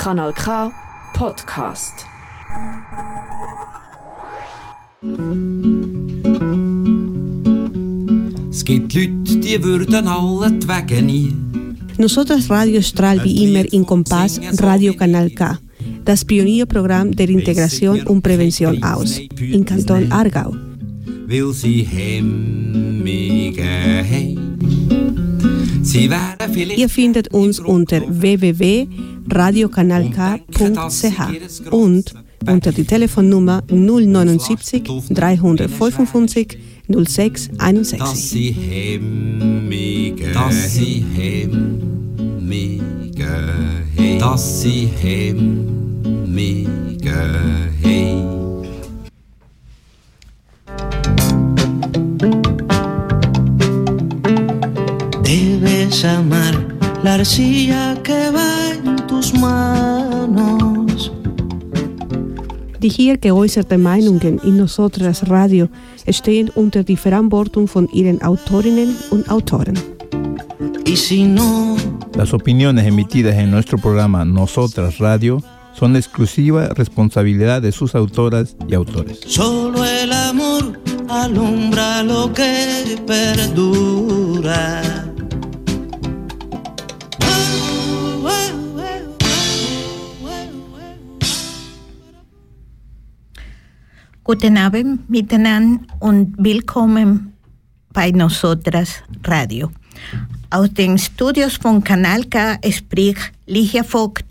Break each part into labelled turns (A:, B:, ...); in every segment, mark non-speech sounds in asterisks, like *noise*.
A: Kanal K Podcast.
B: Es gibt Leute, die würden alle die Wege nie.
C: Nosotras Radio strahlt wie immer in Kompass Radio Kanal K, das Pionierprogramm der Integration und Prävention aus, in Kanton Aargau.
B: Weil sie hemmige
C: Ihr findet uns unter www.radiokanalk.ch und unter die Telefonnummer 079 355 06
B: dass
C: 61.
B: sie hemmige dass sie hemmige dass sie hemmige haben.
D: Debes amar la arcilla que va en tus manos.
C: Die hier geäußerten Meinungen in Nosotras Radio stehen unter die Verantwortung von ihren Autorinnen und Autoren.
D: Y si no,
E: Las opiniones emitidas en nuestro programa Nosotras Radio son de exclusiva responsabilidad de sus autoras y autores.
D: solo el amor alumbra lo que perdura.
F: Guten Abend miteinander und willkommen bei Nosotras Radio. Aus den Studios von Kanal K spricht Ligia Vogt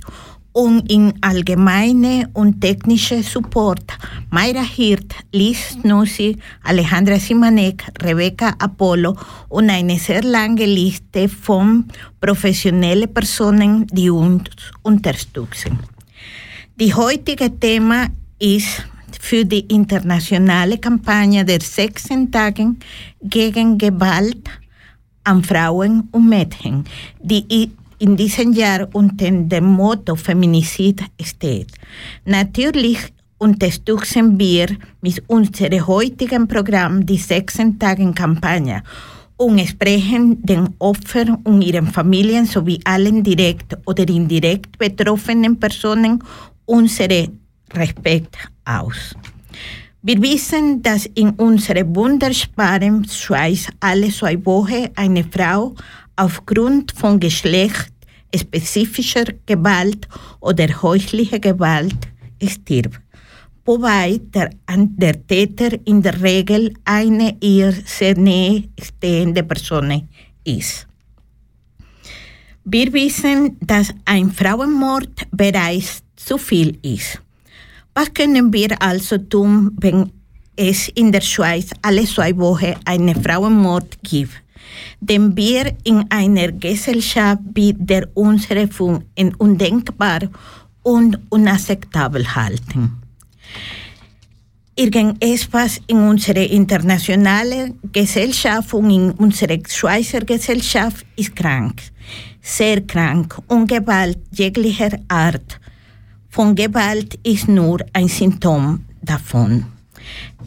F: und in allgemeine und technische Support Mayra Hirt, Liz Nussi, Alejandra Simanek, Rebecca Apollo und eine sehr lange Liste von professionellen Personen, die uns unterstützen. Die heutige Thema ist für die internationale Kampagne der 16 Tage gegen Gewalt an Frauen und Mädchen, die in diesem Jahr unter dem Motto Feminizid steht. Natürlich unterstützen wir mit unserem heutigen Programm die 16 Tage Kampagne und sprechen den Opfern und ihren Familien sowie allen direkt oder indirekt betroffenen Personen unsere Respekt aus. Wir wissen, dass in unserer wunderbaren Schweiz alle zwei Wochen eine Frau aufgrund von geschlechtsspezifischer Gewalt oder häuslicher Gewalt stirbt, wobei der, der Täter in der Regel eine ihr sehr nahe stehende Person ist. Wir wissen, dass ein Frauenmord bereits zu viel ist. Was können wir also tun, wenn es in der Schweiz alle zwei Wochen einen Frauenmord gibt, den wir in einer Gesellschaft wie der unsere für undenkbar und unakzeptabel halten? Irgendetwas in unserer internationalen Gesellschaft und in unserer Schweizer Gesellschaft ist krank, sehr krank und Gewalt jeglicher Art von Gewalt ist nur ein Symptom davon.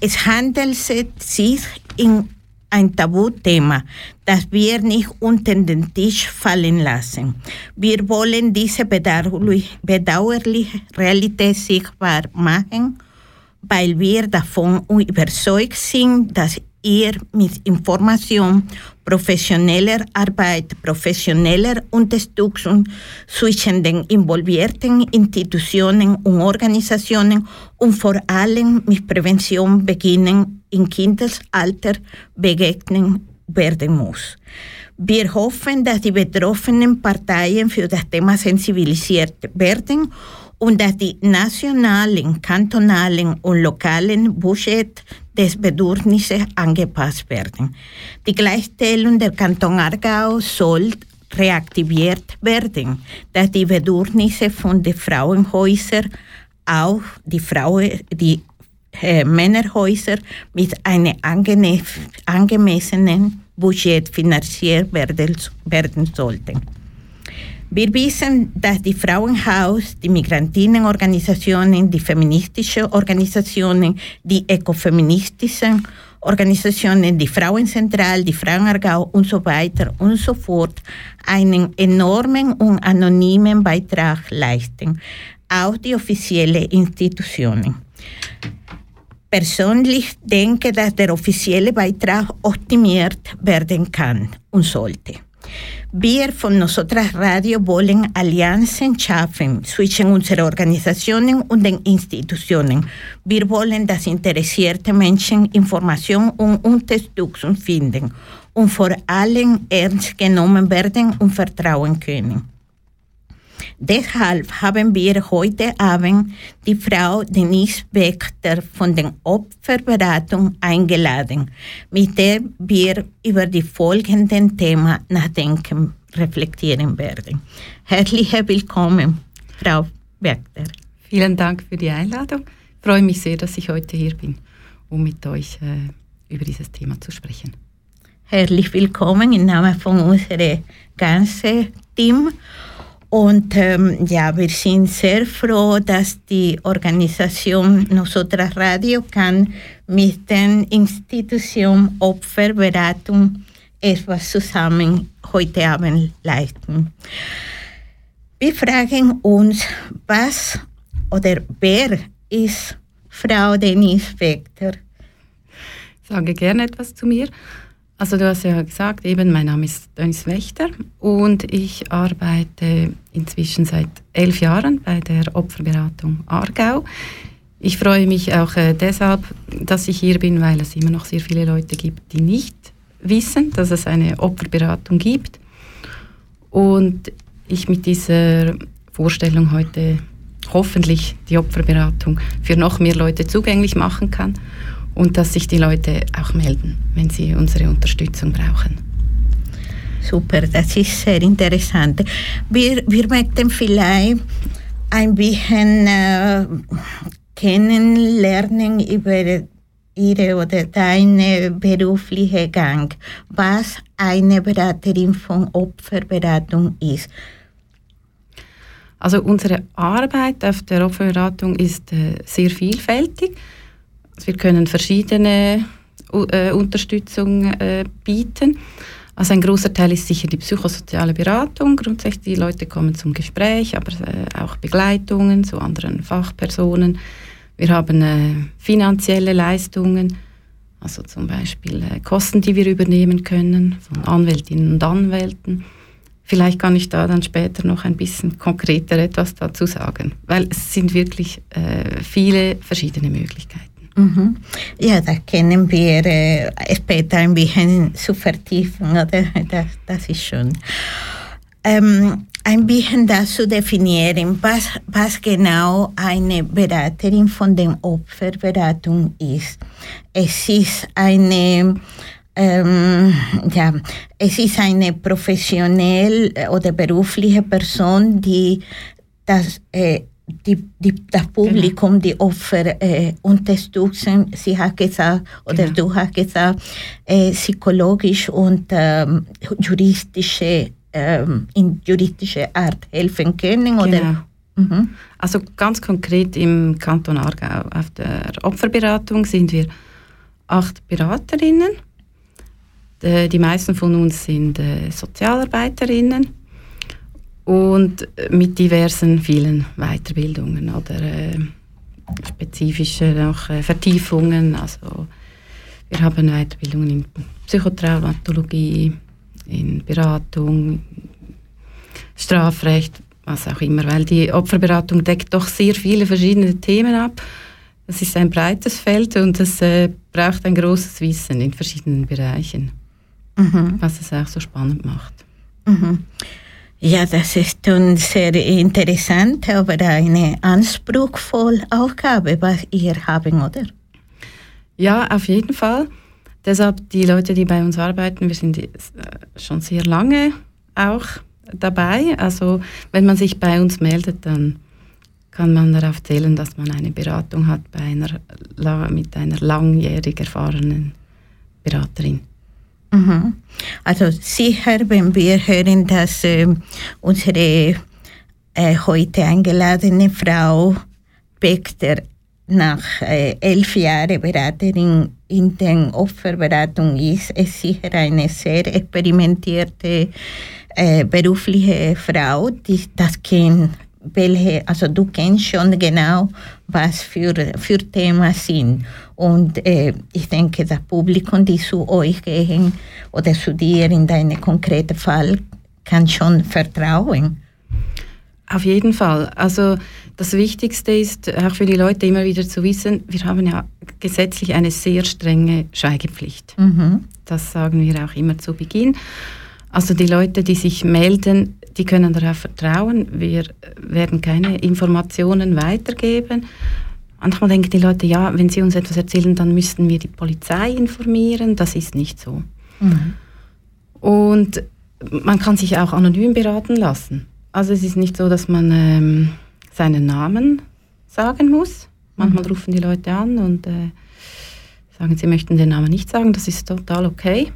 F: Es handelt sich um ein Tabuthema, das wir nicht unter den Tisch fallen lassen. Wir wollen diese bedauerlich- bedauerliche Realität sichtbar machen, weil wir davon überzeugt sind, dass ihr mit Information, professioneller Arbeit, professioneller Unterstützung zwischen den involvierten Institutionen und Organisationen und vor allem mit Prävention beginnen im Kindesalter begegnen werden muss. Wir hoffen, dass die betroffenen Parteien für das Thema sensibilisiert werden und dass die nationalen, kantonalen und lokalen Budget des Bedürfnisses angepasst werden. Die Gleichstellung der Kanton Aargau soll reaktiviert werden, dass die Bedürfnisse von den Frauenhäusern auch die Frauen, die äh, Männerhäuser mit einem angemessenen Budget finanziert werden, werden sollten. Wir wissen, dass die Frauenhaus, die Migrantinnenorganisationen, die feministischen Organisationen, die ökofeministischen Organisationen, die Frauenzentral, die Frauenaargau und so weiter und so fort einen enormen und anonymen Beitrag leisten, auch die offiziellen Institutionen. Persönlich denke, dass der offizielle Beitrag optimiert werden kann und sollte. Wir von Nosotras Radio wollen Allianzen schaffen zwischen unseren Organisationen und den Institutionen. Wir wollen, dass interessierte Menschen Information und Unterstützung finden und vor allem ernst genommen werden und vertrauen können. Deshalb haben wir heute Abend die Frau Denise Wächter von der Opferberatung eingeladen, mit der wir über die folgenden Themen nachdenken, reflektieren werden. Herzlich willkommen, Frau Wächter.
G: Vielen Dank für die Einladung. Ich freue mich sehr, dass ich heute hier bin, um mit euch äh, über dieses Thema zu sprechen.
F: Herzlich willkommen im Namen von unserem ganzen Team. Und ähm, ja, wir sind sehr froh, dass die Organisation Nosotras Radio kann mit der Institution Opferberatung etwas zusammen heute Abend leisten. Wir fragen uns, was oder wer ist Frau Denise Vector?
G: Ich sage gerne etwas zu mir. Also du hast ja gesagt, eben mein Name ist Dennis Wächter und ich arbeite inzwischen seit elf Jahren bei der Opferberatung Aargau. Ich freue mich auch äh, deshalb, dass ich hier bin, weil es immer noch sehr viele Leute gibt, die nicht wissen, dass es eine Opferberatung gibt. Und ich mit dieser Vorstellung heute hoffentlich die Opferberatung für noch mehr Leute zugänglich machen kann und dass sich die Leute auch melden, wenn sie unsere Unterstützung brauchen.
F: Super, das ist sehr interessant. Wir, wir möchten vielleicht ein bisschen äh, kennenlernen über Ihre oder deine berufliche Gang, was eine Beraterin von Opferberatung ist.
G: Also unsere Arbeit auf der Opferberatung ist äh, sehr vielfältig. Wir können verschiedene äh, Unterstützung äh, bieten. Also ein großer Teil ist sicher die psychosoziale Beratung. Grundsätzlich die Leute kommen zum Gespräch, aber äh, auch Begleitungen zu anderen Fachpersonen. Wir haben äh, finanzielle Leistungen, also zum Beispiel äh, Kosten, die wir übernehmen können von Anwältinnen und Anwälten. Vielleicht kann ich da dann später noch ein bisschen konkreter etwas dazu sagen, weil es sind wirklich äh, viele verschiedene Möglichkeiten.
F: Mhm. Ja, da können wir äh, später ein bisschen zu vertiefen, oder? Das, das ist schön. Ähm, ein bisschen das zu definieren, was, was genau eine Beraterin von der Opferberatung ist. Es ist eine ähm, ja, es ist eine professionell oder berufliche Person, die das äh, die, die, das Publikum, genau. die Opfer äh, unterstützen. Sie hat gesagt, oder genau. du hast gesagt, äh, psychologisch und ähm, juristische, ähm, in juristische Art helfen können. Oder? Genau.
G: Mhm. Also ganz konkret im Kanton Aargau auf der Opferberatung sind wir acht Beraterinnen. Die meisten von uns sind äh, Sozialarbeiterinnen und mit diversen vielen Weiterbildungen oder äh, spezifische noch äh, Vertiefungen. Also wir haben Weiterbildungen in Psychotraumatologie, in Beratung, Strafrecht, was auch immer, weil die Opferberatung deckt doch sehr viele verschiedene Themen ab. Es ist ein breites Feld und es äh, braucht ein großes Wissen in verschiedenen Bereichen, mhm. was es auch so spannend macht.
F: Mhm. Ja, das ist schon sehr interessant, aber eine anspruchsvolle Aufgabe, was ihr haben, oder?
G: Ja, auf jeden Fall. Deshalb die Leute, die bei uns arbeiten, wir sind schon sehr lange auch dabei. Also wenn man sich bei uns meldet, dann kann man darauf zählen, dass man eine Beratung hat bei einer, mit einer langjährig erfahrenen Beraterin.
F: Mhm. Also sicher, wenn wir hören, dass äh, unsere äh, heute eingeladene Frau Beckter nach äh, elf Jahren Beraterin in der Opferberatung ist es sicher eine sehr experimentierte äh, berufliche Frau, die das kennt welche, also du kennst schon genau, was für, für Themen sind. Und äh, ich denke, das Publikum, die zu euch gehen oder zu dir in deinem konkreten Fall, kann schon vertrauen.
G: Auf jeden Fall. Also das Wichtigste ist auch für die Leute immer wieder zu wissen, wir haben ja gesetzlich eine sehr strenge Schweigepflicht. Mhm. Das sagen wir auch immer zu Beginn. Also die Leute, die sich melden, die können darauf vertrauen. Wir werden keine Informationen weitergeben. Manchmal denken die Leute, ja, wenn sie uns etwas erzählen, dann müssten wir die Polizei informieren. Das ist nicht so. Mhm. Und man kann sich auch anonym beraten lassen. Also es ist nicht so, dass man ähm, seinen Namen sagen muss. Manchmal mhm. rufen die Leute an und äh, sagen, sie möchten den Namen nicht sagen. Das ist total okay.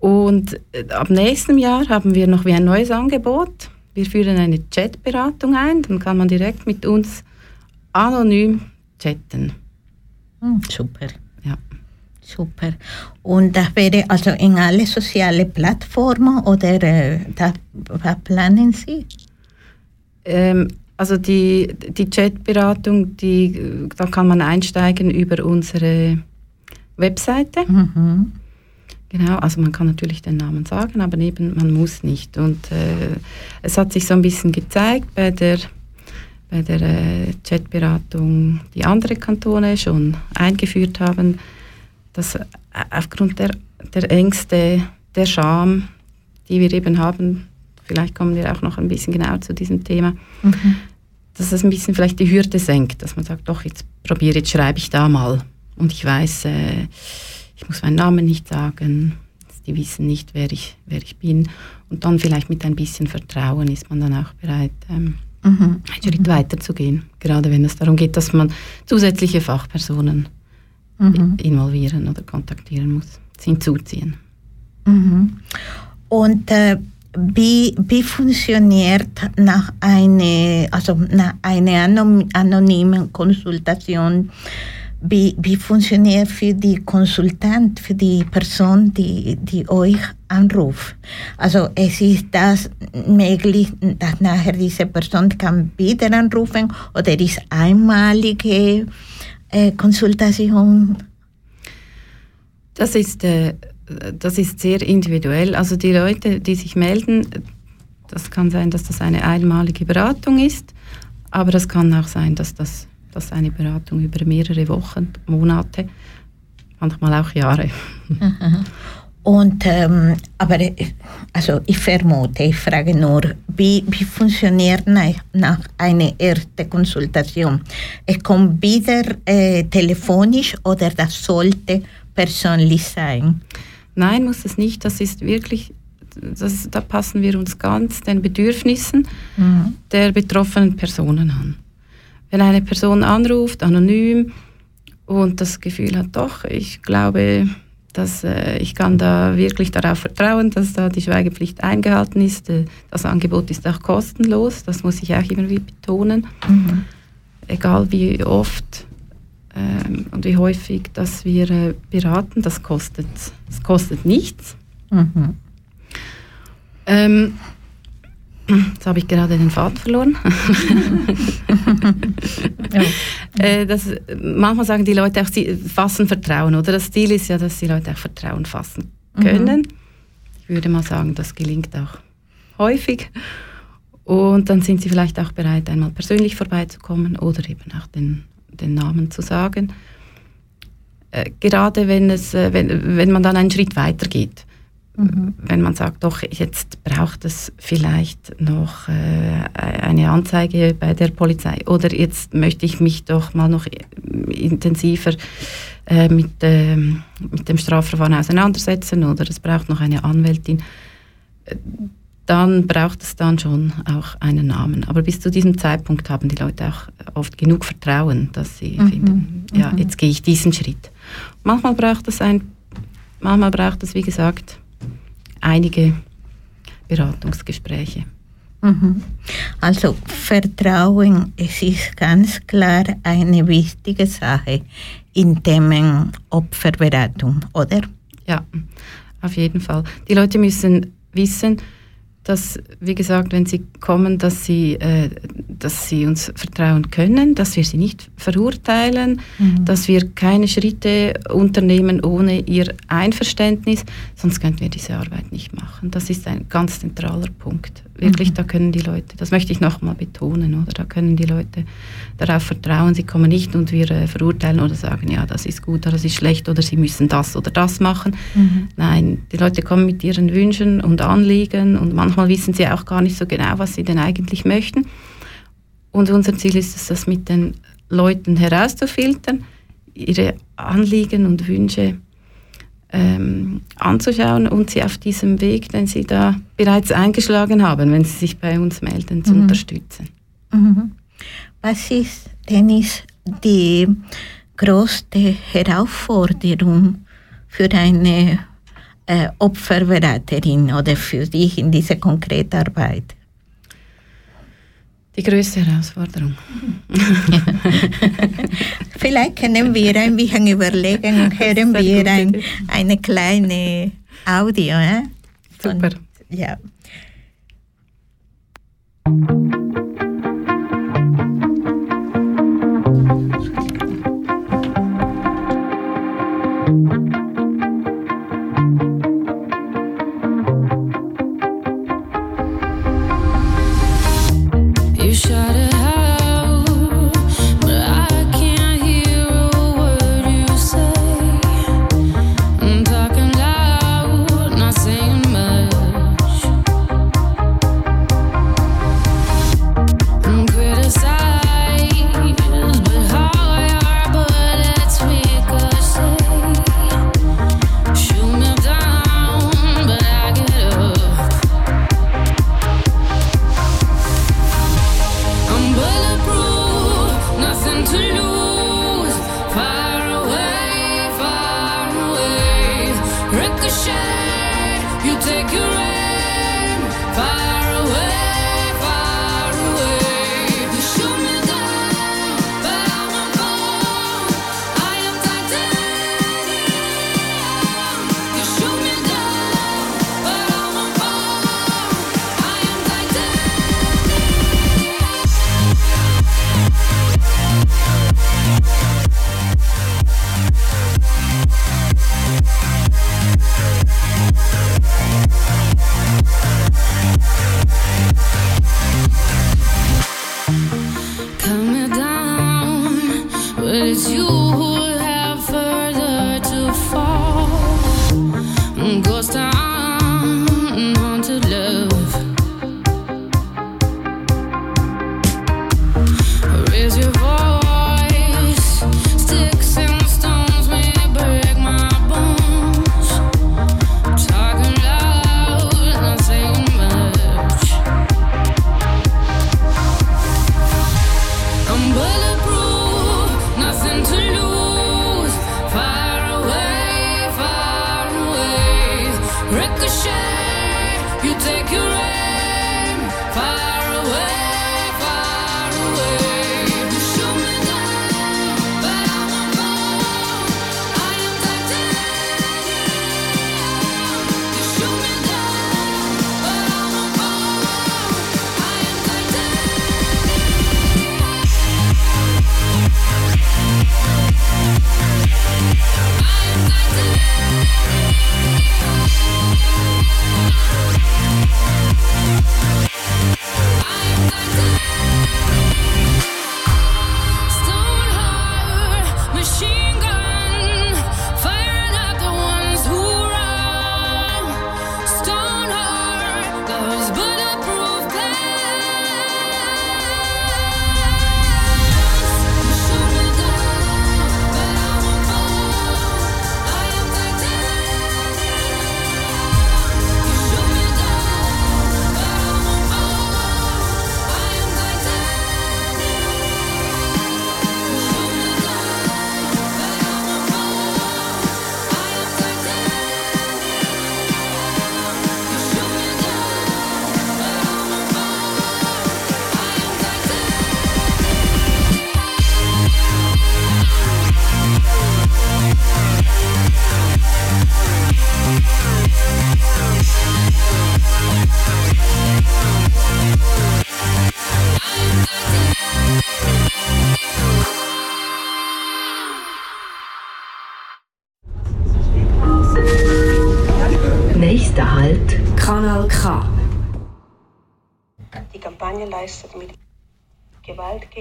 G: Und äh, ab nächstem Jahr haben wir noch wie ein neues Angebot. Wir führen eine Chatberatung ein. Dann kann man direkt mit uns anonym chatten.
F: Hm, super. Ja. Super. Und das wäre also in alle sozialen Plattformen oder äh, was planen Sie?
G: Ähm, also die, die Chatberatung, die, da kann man einsteigen über unsere Webseite. Mhm. Genau, also man kann natürlich den Namen sagen, aber eben man muss nicht. Und äh, es hat sich so ein bisschen gezeigt bei der, bei der äh, Chatberatung, die andere Kantone schon eingeführt haben, dass äh, aufgrund der, der Ängste, der Scham, die wir eben haben, vielleicht kommen wir auch noch ein bisschen genauer zu diesem Thema, mhm. dass es ein bisschen vielleicht die Hürde senkt, dass man sagt, doch, jetzt probiere, jetzt schreibe ich da mal. Und ich weiß, äh, ich muss meinen Namen nicht sagen, die wissen nicht, wer ich, wer ich bin. Und dann vielleicht mit ein bisschen Vertrauen ist man dann auch bereit, ähm, mhm. einen Schritt mhm. weiter zu gehen. Gerade wenn es darum geht, dass man zusätzliche Fachpersonen mhm. involvieren oder kontaktieren muss, hinzuziehen.
F: Mhm. Und äh, wie, wie funktioniert nach einer, also nach einer anonymen Konsultation wie, wie funktioniert für die Konsultant, für die Person, die, die euch anruft. Also es ist das möglich, dass nachher diese Person kann wieder anrufen oder ist einmalige äh, Konsultation?
G: Das ist, äh, das ist sehr individuell. Also die Leute, die sich melden, das kann sein, dass das eine einmalige Beratung ist, aber es kann auch sein, dass das dass eine Beratung über mehrere Wochen, Monate, manchmal auch Jahre. *laughs*
F: Und, ähm, aber also ich vermute, ich frage nur, wie, wie funktioniert nach, nach einer ersten Konsultation? Es kommt wieder äh, telefonisch oder das sollte persönlich sein?
G: Nein, muss es nicht. Das ist wirklich, das, da passen wir uns ganz den Bedürfnissen mhm. der betroffenen Personen an wenn eine Person anruft, anonym, und das Gefühl hat, doch, ich glaube, dass äh, ich kann da wirklich darauf vertrauen, dass da die Schweigepflicht eingehalten ist. Äh, das Angebot ist auch kostenlos, das muss ich auch immer wieder betonen. Mhm. Egal wie oft ähm, und wie häufig, dass wir äh, beraten, das kostet, das kostet nichts. Mhm. Ähm, Jetzt habe ich gerade den Faden verloren. ja. *laughs* Äh, das, manchmal sagen die Leute auch, sie fassen Vertrauen, oder? Das Ziel ist ja, dass die Leute auch Vertrauen fassen können. Mhm. Ich würde mal sagen, das gelingt auch häufig. Und dann sind sie vielleicht auch bereit, einmal persönlich vorbeizukommen oder eben auch den, den Namen zu sagen. Äh, gerade wenn, es, äh, wenn, wenn man dann einen Schritt weiter geht. Mhm. Wenn man sagt, doch, jetzt braucht es vielleicht noch äh, eine Anzeige bei der Polizei oder jetzt möchte ich mich doch mal noch intensiver äh, mit, äh, mit dem Strafverfahren auseinandersetzen oder es braucht noch eine Anwältin, dann braucht es dann schon auch einen Namen. Aber bis zu diesem Zeitpunkt haben die Leute auch oft genug Vertrauen, dass sie mhm. finden, ja, mhm. jetzt gehe ich diesen Schritt. Manchmal braucht es ein, manchmal braucht es, wie gesagt, einige Beratungsgespräche.
F: Mhm.
H: Also Vertrauen, es ist ganz klar eine wichtige Sache in Themen Opferberatung, oder?
G: Ja, auf jeden Fall. Die Leute müssen wissen, dass, wie gesagt, wenn sie kommen, dass sie, äh, dass sie uns vertrauen können, dass wir sie nicht verurteilen, mhm. dass wir keine Schritte unternehmen ohne ihr Einverständnis, sonst könnten wir diese Arbeit nicht machen. Das ist ein ganz zentraler Punkt. Wirklich, mhm. da können die Leute, das möchte ich nochmal betonen, oder? Da können die Leute darauf vertrauen, sie kommen nicht und wir äh, verurteilen oder sagen, ja, das ist gut oder das ist schlecht oder sie müssen das oder das machen. Mhm. Nein, die Leute kommen mit ihren Wünschen und Anliegen und manchmal wissen sie auch gar nicht so genau, was sie denn eigentlich möchten. Und unser Ziel ist es, das mit den Leuten herauszufiltern, ihre Anliegen und Wünsche ähm, anzuschauen und sie auf diesem Weg, den sie da bereits eingeschlagen haben, wenn sie sich bei uns melden, zu mhm. unterstützen.
H: Mhm. Was ist, Dennis, die größte Herausforderung für eine äh, Opferberaterin oder für dich in dieser konkreten Arbeit?
G: Die größte Herausforderung. *laughs*
H: Vielleicht können wir ein bisschen überlegen und *laughs* hören wir ein, eine kleine Audio. Eh?
G: Super.
H: Ja.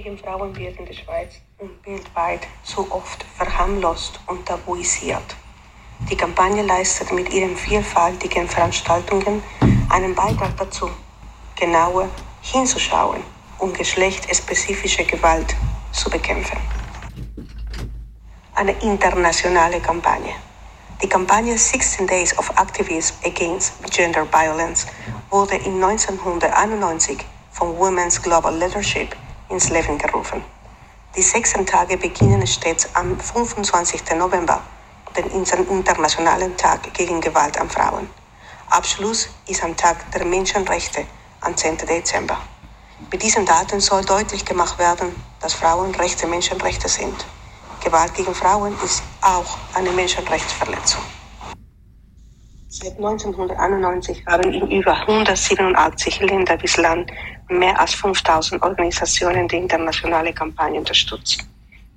I: Gegen Frauen wird in der Schweiz und weltweit so oft verharmlost und tabuisiert. Die Kampagne leistet mit ihren vielfältigen Veranstaltungen einen Beitrag dazu, genauer hinzuschauen, um geschlechtsspezifische Gewalt zu bekämpfen. Eine internationale Kampagne. Die Kampagne 16 Days of Activism Against Gender Violence wurde in 1991 von Women's Global Leadership ins Leben gerufen. Die 16 Tage beginnen stets am 25. November, den Internationalen Tag gegen Gewalt an Frauen. Abschluss ist am Tag der Menschenrechte am 10. Dezember. Mit diesen Daten soll deutlich gemacht werden, dass Frauenrechte Menschenrechte sind. Gewalt gegen Frauen ist auch eine Menschenrechtsverletzung. Seit 1991 haben in über 187 Ländern bislang mehr als 5000 Organisationen die internationale Kampagne unterstützt.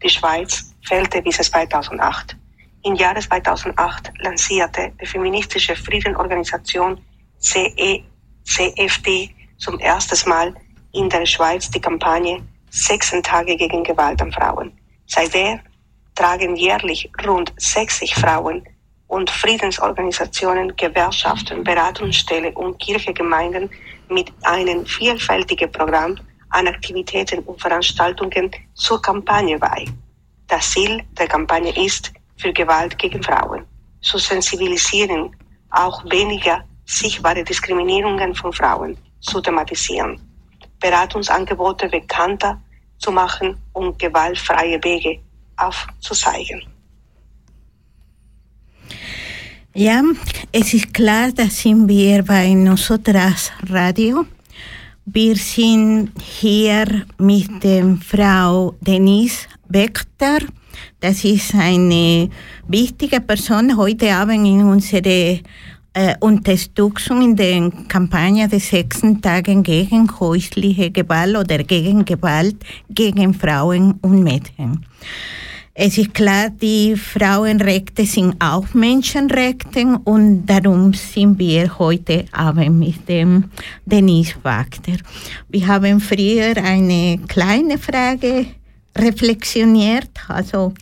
I: Die Schweiz fehlte bis 2008. Im Jahre 2008 lancierte die feministische Friedenorganisation CE, CFD zum ersten Mal in der Schweiz die Kampagne 16 Tage gegen Gewalt an Frauen. Seitdem tragen jährlich rund 60 Frauen und Friedensorganisationen, Gewerkschaften, Beratungsstellen und Kirchegemeinden mit einem vielfältigen Programm an Aktivitäten und Veranstaltungen zur Kampagne bei. Das Ziel der Kampagne ist, für Gewalt gegen Frauen zu sensibilisieren, auch weniger sichtbare Diskriminierungen von Frauen zu thematisieren, Beratungsangebote bekannter zu machen und gewaltfreie Wege aufzuzeigen.
F: Ja, es ist klar, da sind wir bei Nosotras Radio. Wir sind hier mit Frau Denise Bechter. Das ist eine wichtige Person heute Abend in unserer äh, Unterstützung in der Kampagne des sechsten Tagen gegen häusliche Gewalt oder gegen Gewalt gegen Frauen und Mädchen. Es ist klar, die Frauenrechte sind auch Menschenrechte und darum sind wir heute Abend mit dem Denise Wagner. Wir haben früher eine kleine Frage reflexioniert, also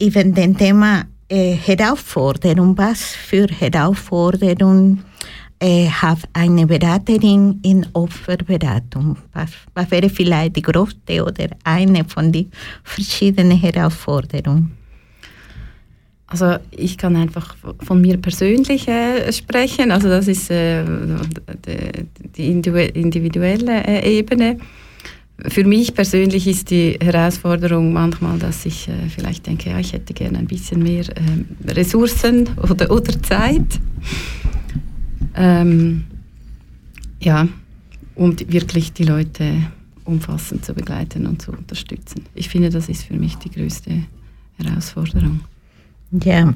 F: über den Thema äh, Herausforderung, was für Herausforderungen äh, habe eine Beraterin in Opferberatung. Was, was wäre vielleicht die größte oder eine von den verschiedenen Herausforderungen?
G: Also ich kann einfach von mir persönlich äh, sprechen. Also das ist äh, die, individuelle äh, Ebene. Für mich persönlich ist die Herausforderung manchmal, dass ich äh, vielleicht denke, ja, ich hätte gerne ein bisschen mehr ähm, Ressourcen oder, oder Zeit. Ähm, ja, um wirklich die Leute umfassend zu begleiten und zu unterstützen. Ich finde, das ist für mich die größte Herausforderung.
F: Ja,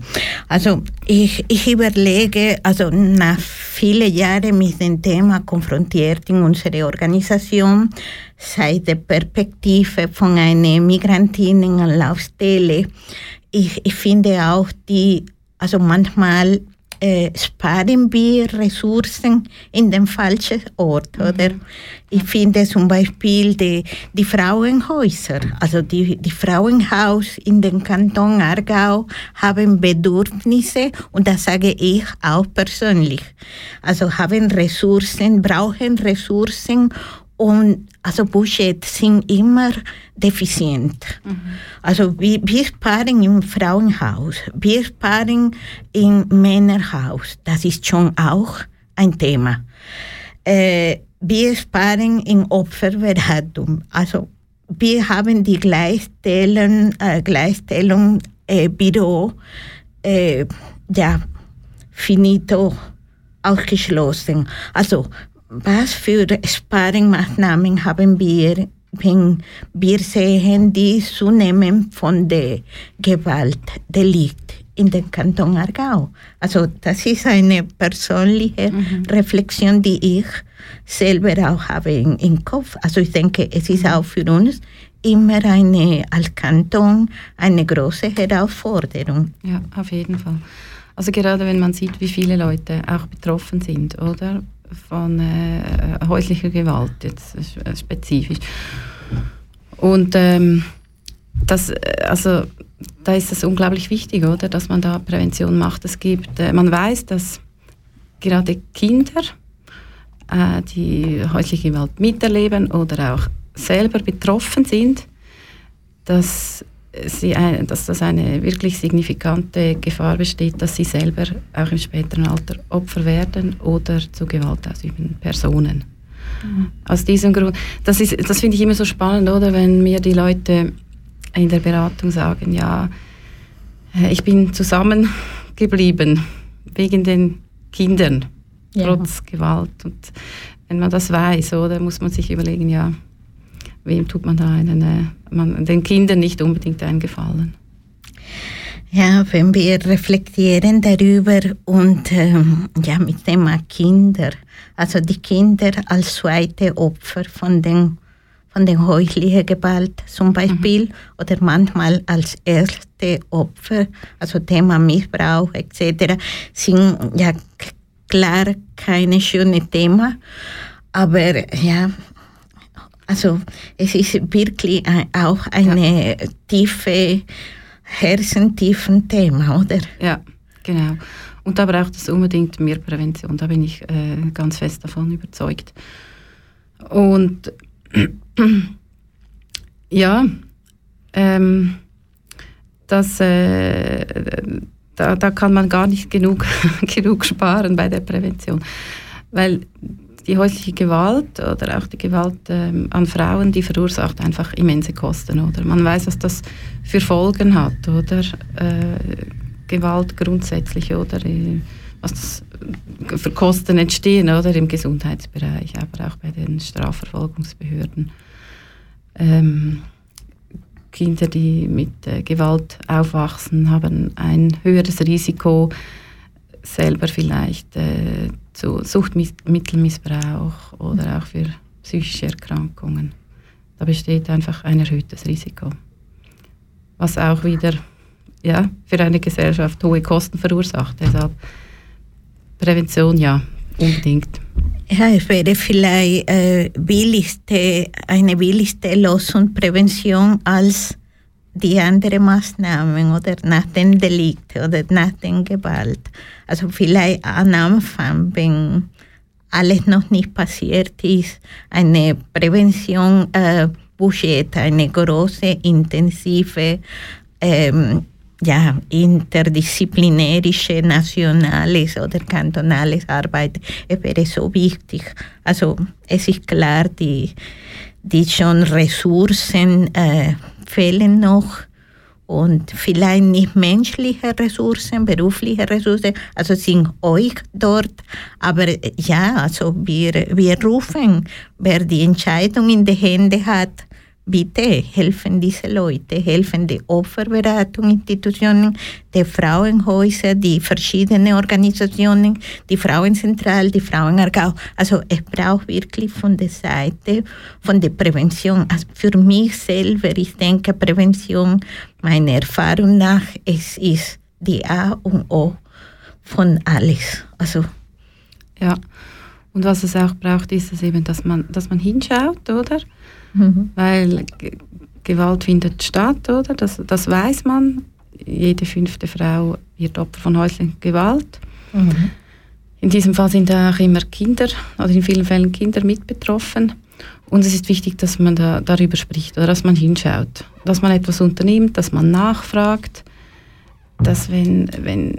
F: also ich, ich überlege, also nach vielen Jahren mit dem Thema konfrontiert in unserer Organisation, seit der Perspektive von einer Migrantinnenanlaufstelle, ich, ich finde auch die, also manchmal äh, sparen wir Ressourcen in den falschen Ort, mhm. oder? Ich finde zum Beispiel die, die Frauenhäuser, also die, die Frauenhaus in den Kanton Aargau haben Bedürfnisse und das sage ich auch persönlich. Also haben Ressourcen, brauchen Ressourcen und also Budget sind immer defizient. Mhm. Also wir, wir sparen im Frauenhaus, wir sparen im Männerhaus. Das ist schon auch ein Thema. Äh, wir sparen in Opferberatung. Also wir haben die Gleichstellung, äh, Gleichstellung äh, Büro, äh, ja, finito ausgeschlossen. Also was für Sparringmaßnahmen haben wir, wenn wir sehen die Zunehmen von der Gewaltdelikt in den Kanton Aargau? Also das ist eine persönliche mhm. Reflexion, die ich selber auch habe im, im Kopf. Also ich denke, es ist auch für uns immer eine, als Kanton eine große Herausforderung.
G: Ja, auf jeden Fall. Also gerade wenn man sieht, wie viele Leute auch betroffen sind, oder? Von äh, häuslicher Gewalt, jetzt äh, spezifisch. Und ähm, das, äh, also, da ist es unglaublich wichtig, oder, dass man da Prävention macht. Es gibt, äh, man weiß, dass gerade Kinder, äh, die häusliche Gewalt miterleben oder auch selber betroffen sind, dass, sie ein, dass das eine wirklich signifikante Gefahr besteht, dass sie selber auch im späteren Alter Opfer werden oder zu Gewalt ausübenden Personen. Mhm. Aus diesem Grund, das, das finde ich immer so spannend, oder, wenn mir die Leute in der Beratung sagen, ja, äh, ich bin zusammengeblieben wegen den Kindern, ja. trotz Gewalt. Und wenn man das weiß, oder, muss man sich überlegen, ja, wem tut man da einen, äh, man, den Kindern nicht unbedingt einen Gefallen.
F: Ja, wenn wir reflektieren darüber und ähm, ja, mit dem Thema Kinder, also die Kinder als zweite Opfer von den von der häuslichen Gewalt zum Beispiel mhm. oder manchmal als erste Opfer, also Thema Missbrauch etc., sind ja klar keine schöne Thema, aber ja, also es ist wirklich auch eine ja. tiefe, herzentiefen Thema, oder?
G: Ja, genau. Und da braucht es unbedingt mehr Prävention, da bin ich äh, ganz fest davon überzeugt. Und *clears throat* ja, ähm, das, äh, da, da kann man gar nicht genug, *laughs* genug sparen bei der Prävention. Weil die häusliche Gewalt oder auch die Gewalt ähm, an Frauen, die verursacht einfach immense Kosten, oder? Man weiß, was das für Folgen hat, oder? Äh, Gewalt grundsätzlich, oder? Äh, was das für Kosten entstehen, oder? Im Gesundheitsbereich, aber auch bei den Strafverfolgungsbehörden. Ähm, Kinder, die mit äh, Gewalt aufwachsen, haben ein höheres Risiko, selber vielleicht äh, zu Suchtmittelmissbrauch oder auch für psychische Erkrankungen. Da besteht einfach ein erhöhtes Risiko. Was auch wieder ja, für eine Gesellschaft hohe Kosten verursacht. Deshalb Prävention ja, unbedingt.
F: Ja, es wäre vielleicht äh, billigste, eine billigste Lösung Prävention als die andere Maßnahmen oder nach dem Delikt oder nach der Gewalt. Also vielleicht am Anfang, wenn alles noch nicht passiert ist, eine Prävention äh, Budget, eine große, intensive, ähm, ja, interdisziplinärische, nationales oder kantonales Arbeit, wäre so wichtig. Also es ist klar, die, die schon Ressourcen äh, fehlen noch. Und vielleicht nicht menschliche Ressourcen, berufliche Ressourcen, also sind euch dort, aber ja, also wir, wir rufen, wer die Entscheidung in den Händen hat, bitte helfen diese Leute, helfen die Opferberatungsinstitutionen, die Frauenhäuser, die verschiedenen Organisationen, die Frauenzentral, die Frauenargau. Also es braucht wirklich von der Seite, von der Prävention. Also für mich selber, ich denke, Prävention, meiner Erfahrung nach, es ist die A und O von alles. Also
G: ja. Und was es auch braucht, ist es eben, dass man, dass man hinschaut, oder? Mhm. Weil G Gewalt findet statt, oder? Das, das weiß man. Jede fünfte Frau wird Opfer von häuslicher Gewalt. Mhm. In diesem Fall sind auch immer Kinder, oder in vielen Fällen Kinder mit betroffen. Und es ist wichtig, dass man da, darüber spricht oder dass man hinschaut, dass man etwas unternimmt, dass man nachfragt, dass wenn, wenn,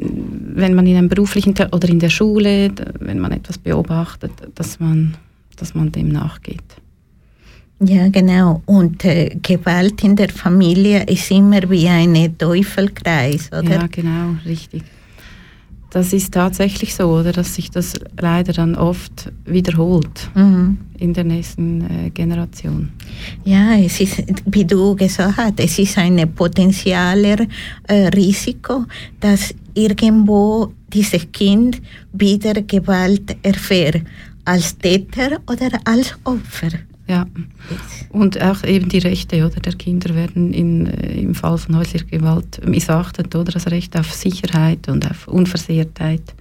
G: wenn man in einem beruflichen oder in der Schule, wenn man etwas beobachtet, dass man, dass man dem nachgeht.
F: Ja, genau. Und äh, Gewalt in der Familie ist immer wie ein Teufelkreis, oder?
G: Ja, genau, richtig. Das ist tatsächlich so, oder, dass sich das leider dann oft wiederholt mhm. in der nächsten äh, Generation.
F: Ja, es ist, wie du gesagt hast, es ist ein potenzieller äh, Risiko, dass irgendwo dieses Kind wieder Gewalt erfährt, als Täter oder als Opfer.
G: Ja, und auch eben die Rechte oder, der Kinder werden in, äh, im Fall von häuslicher Gewalt missachtet, oder das Recht auf Sicherheit und auf Unversehrtheit.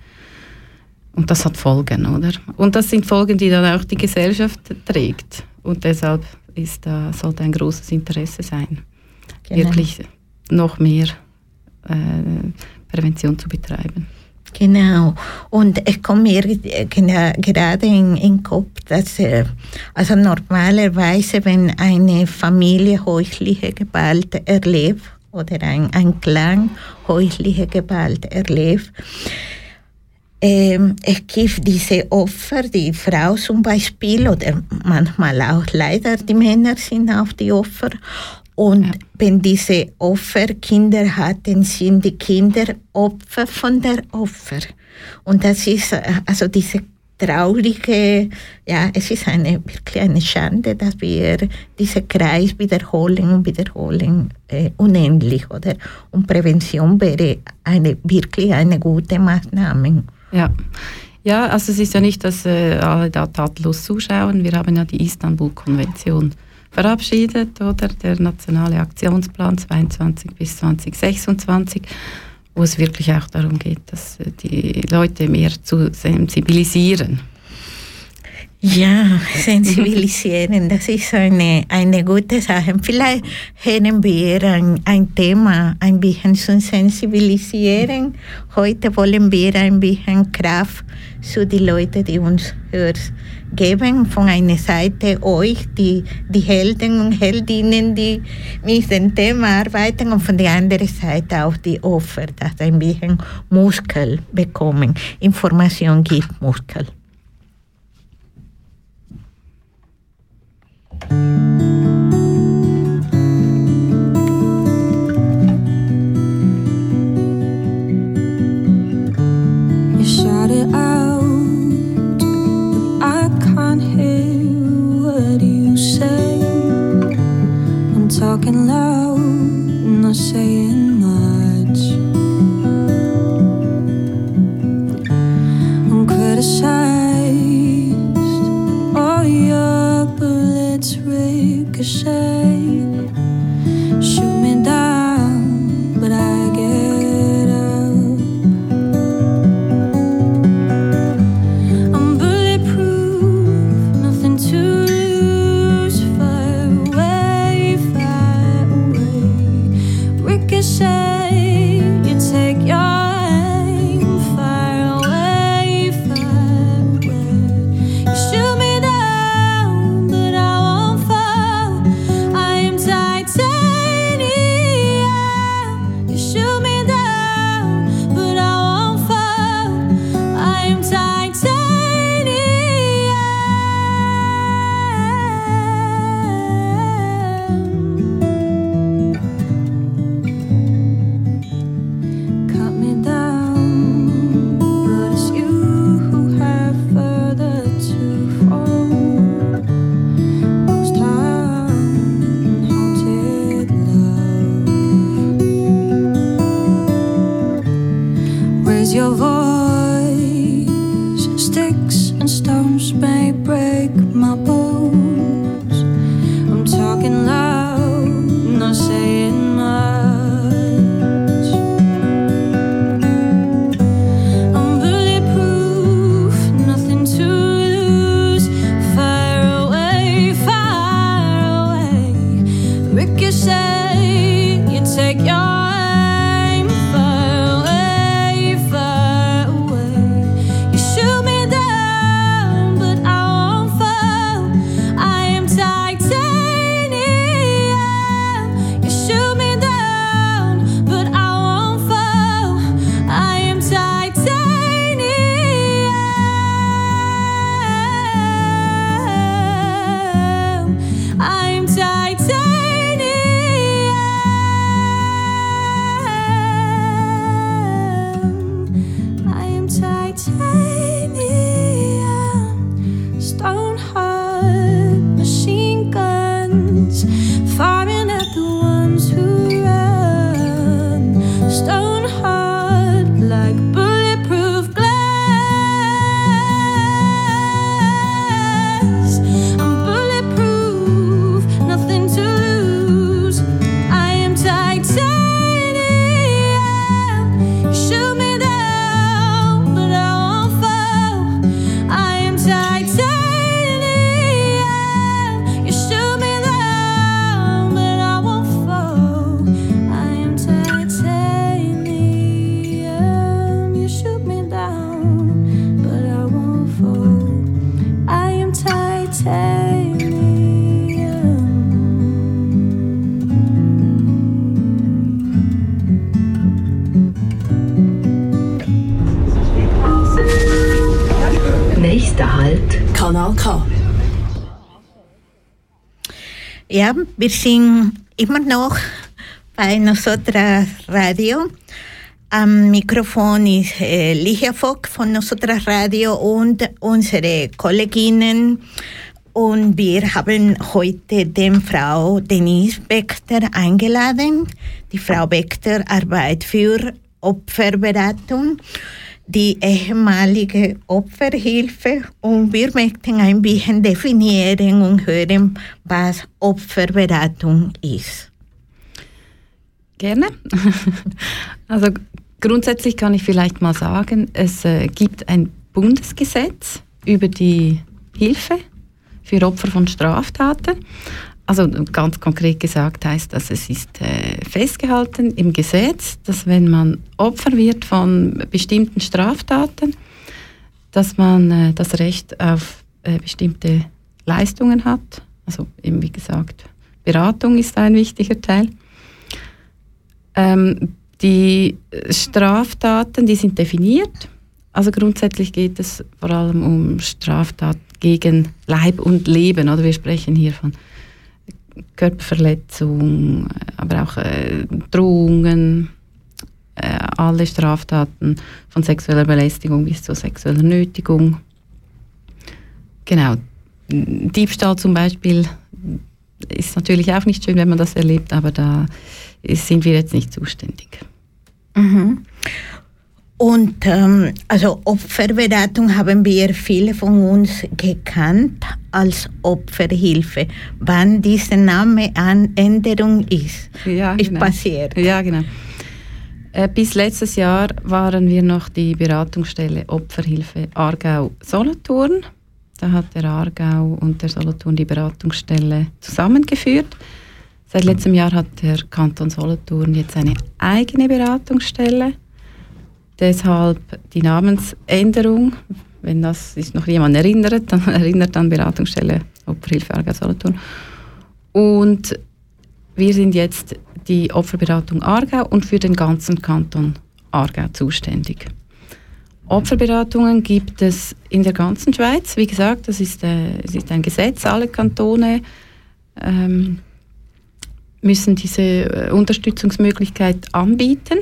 G: Und das hat Folgen, oder? Und das sind Folgen, die dann auch die Gesellschaft trägt. Und deshalb ist da, sollte ein großes Interesse sein, genau. wirklich noch mehr äh, Prävention zu betreiben.
F: Genau. Und es kommt mir gerade in den Kopf, dass äh, also normalerweise, wenn eine Familie häusliche Gewalt erlebt oder ein, ein Clan häusliche Gewalt erlebt, ähm, es gibt diese Opfer, die Frau zum Beispiel oder manchmal auch leider die Männer sind auch die Opfer und ja. wenn diese Opfer Kinder hatten, sind die Kinder Opfer von der Opfer. Und das ist äh, also diese traurige, ja, es ist eine, wirklich eine Schande, dass wir diesen Kreis wiederholen und wiederholen, äh, unendlich, oder? Und Prävention wäre eine, wirklich eine gute Maßnahme.
G: Ja. Ja, also es ist ja nicht, dass äh, alle da tatenlos zuschauen. Wir haben ja die Istanbul-Konvention verabschiedet, oder der nationale Aktionsplan 22 bis 2026, wo es wirklich auch darum geht, dass äh, die Leute mehr zu sensibilisieren.
F: Ja, *laughs* sensibilisieren, das ist eine, eine gute Sache. Vielleicht hätten wir ein, ein Thema ein bisschen zu sensibilisieren. Heute wollen wir ein bisschen Kraft zu den Leuten, die uns hören geben. Von einer Seite euch, die, die Helden und Heldinnen, die mit dem Thema arbeiten, und von der anderen Seite auch die Opfer, dass ein bisschen Muskel bekommen. Information gibt Muskel.
J: Talking loud, not saying much. I'm criticized, all your bullets ricochet. I'm talking
F: Ja, wir sind immer noch bei Nosotras Radio. Am Mikrofon ist äh, Ligia Fock von Nosotras Radio und unsere Kolleginnen. Und wir haben heute die Frau Denise Bechter eingeladen. Die Frau Bechter arbeitet für Opferberatung, die ehemalige Opferhilfe. Und wir möchten ein bisschen definieren und hören, was Opferberatung ist.
G: Gerne. *laughs* Also grundsätzlich kann ich vielleicht mal sagen, es äh, gibt ein Bundesgesetz über die Hilfe für Opfer von Straftaten. Also ganz konkret gesagt heißt das, es ist äh, festgehalten im Gesetz, dass wenn man Opfer wird von bestimmten Straftaten, dass man äh, das Recht auf äh, bestimmte Leistungen hat. Also eben wie gesagt, Beratung ist ein wichtiger Teil. Ähm, die Straftaten, die sind definiert. Also grundsätzlich geht es vor allem um Straftaten gegen Leib und Leben. Oder wir sprechen hier von Körperverletzung, aber auch äh, Drohungen, äh, alle Straftaten von sexueller Belästigung bis zur sexueller Nötigung. Genau. Diebstahl zum Beispiel ist natürlich auch nicht schön, wenn man das erlebt, aber da sind wir jetzt nicht zuständig.
F: Mhm. Und ähm, also Opferberatung haben wir viele von uns gekannt als Opferhilfe. Wann diese Nameänderung ist,
G: Ja,
F: ist
G: genau.
F: passiert.
G: Ja, genau. Äh, bis letztes Jahr waren wir noch die Beratungsstelle Opferhilfe Aargau-Solothurn. Da hat der Aargau und der Solothurn die Beratungsstelle zusammengeführt. Seit letztem Jahr hat der Kanton Solothurn jetzt eine eigene Beratungsstelle. Deshalb die Namensänderung. Wenn das sich noch jemand erinnert, dann *laughs* erinnert an Beratungsstelle Opferhilfe Aargau Solothurn. Und wir sind jetzt die Opferberatung Aargau und für den ganzen Kanton Aargau zuständig. Opferberatungen gibt es in der ganzen Schweiz. Wie gesagt, das ist, äh, es ist ein Gesetz. Alle Kantone ähm, müssen diese äh, Unterstützungsmöglichkeit anbieten.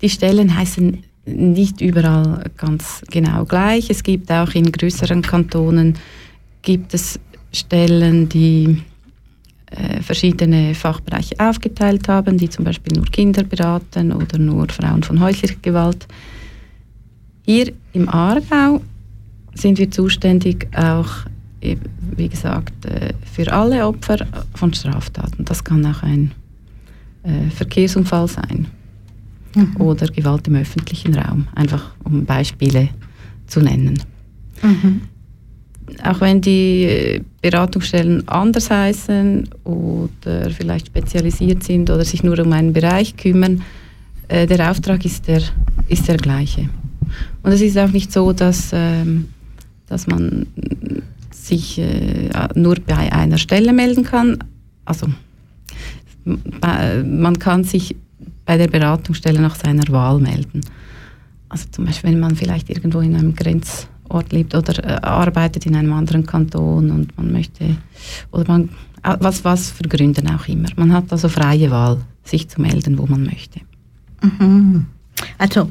G: Die Stellen heißen nicht überall ganz genau gleich. Es gibt auch in größeren Kantonen gibt es Stellen, die äh, verschiedene Fachbereiche aufgeteilt haben, die zum Beispiel nur Kinder beraten oder nur Frauen von häuslicher Gewalt. Hier im Aargau sind wir zuständig auch, eben, wie gesagt, äh, für alle Opfer von Straftaten. Das kann auch ein äh, Verkehrsunfall sein oder Gewalt im öffentlichen Raum, einfach um Beispiele zu nennen.
F: Mhm.
G: Auch wenn die äh, Beratungsstellen anders heißen oder vielleicht spezialisiert sind oder sich nur um einen Bereich kümmern, äh, der Auftrag ist der, ist der gleiche. Und es ist auch nicht so, dass, ähm, dass man sich äh, nur bei einer Stelle melden kann. Also man kann sich bei der Beratungsstelle nach seiner Wahl melden. Also zum Beispiel, wenn man vielleicht irgendwo in einem Grenzort lebt oder äh, arbeitet in einem anderen Kanton und man möchte, oder man, äh, was, was für Gründen auch immer. Man hat also freie Wahl, sich zu melden, wo man möchte.
F: Mhm. Also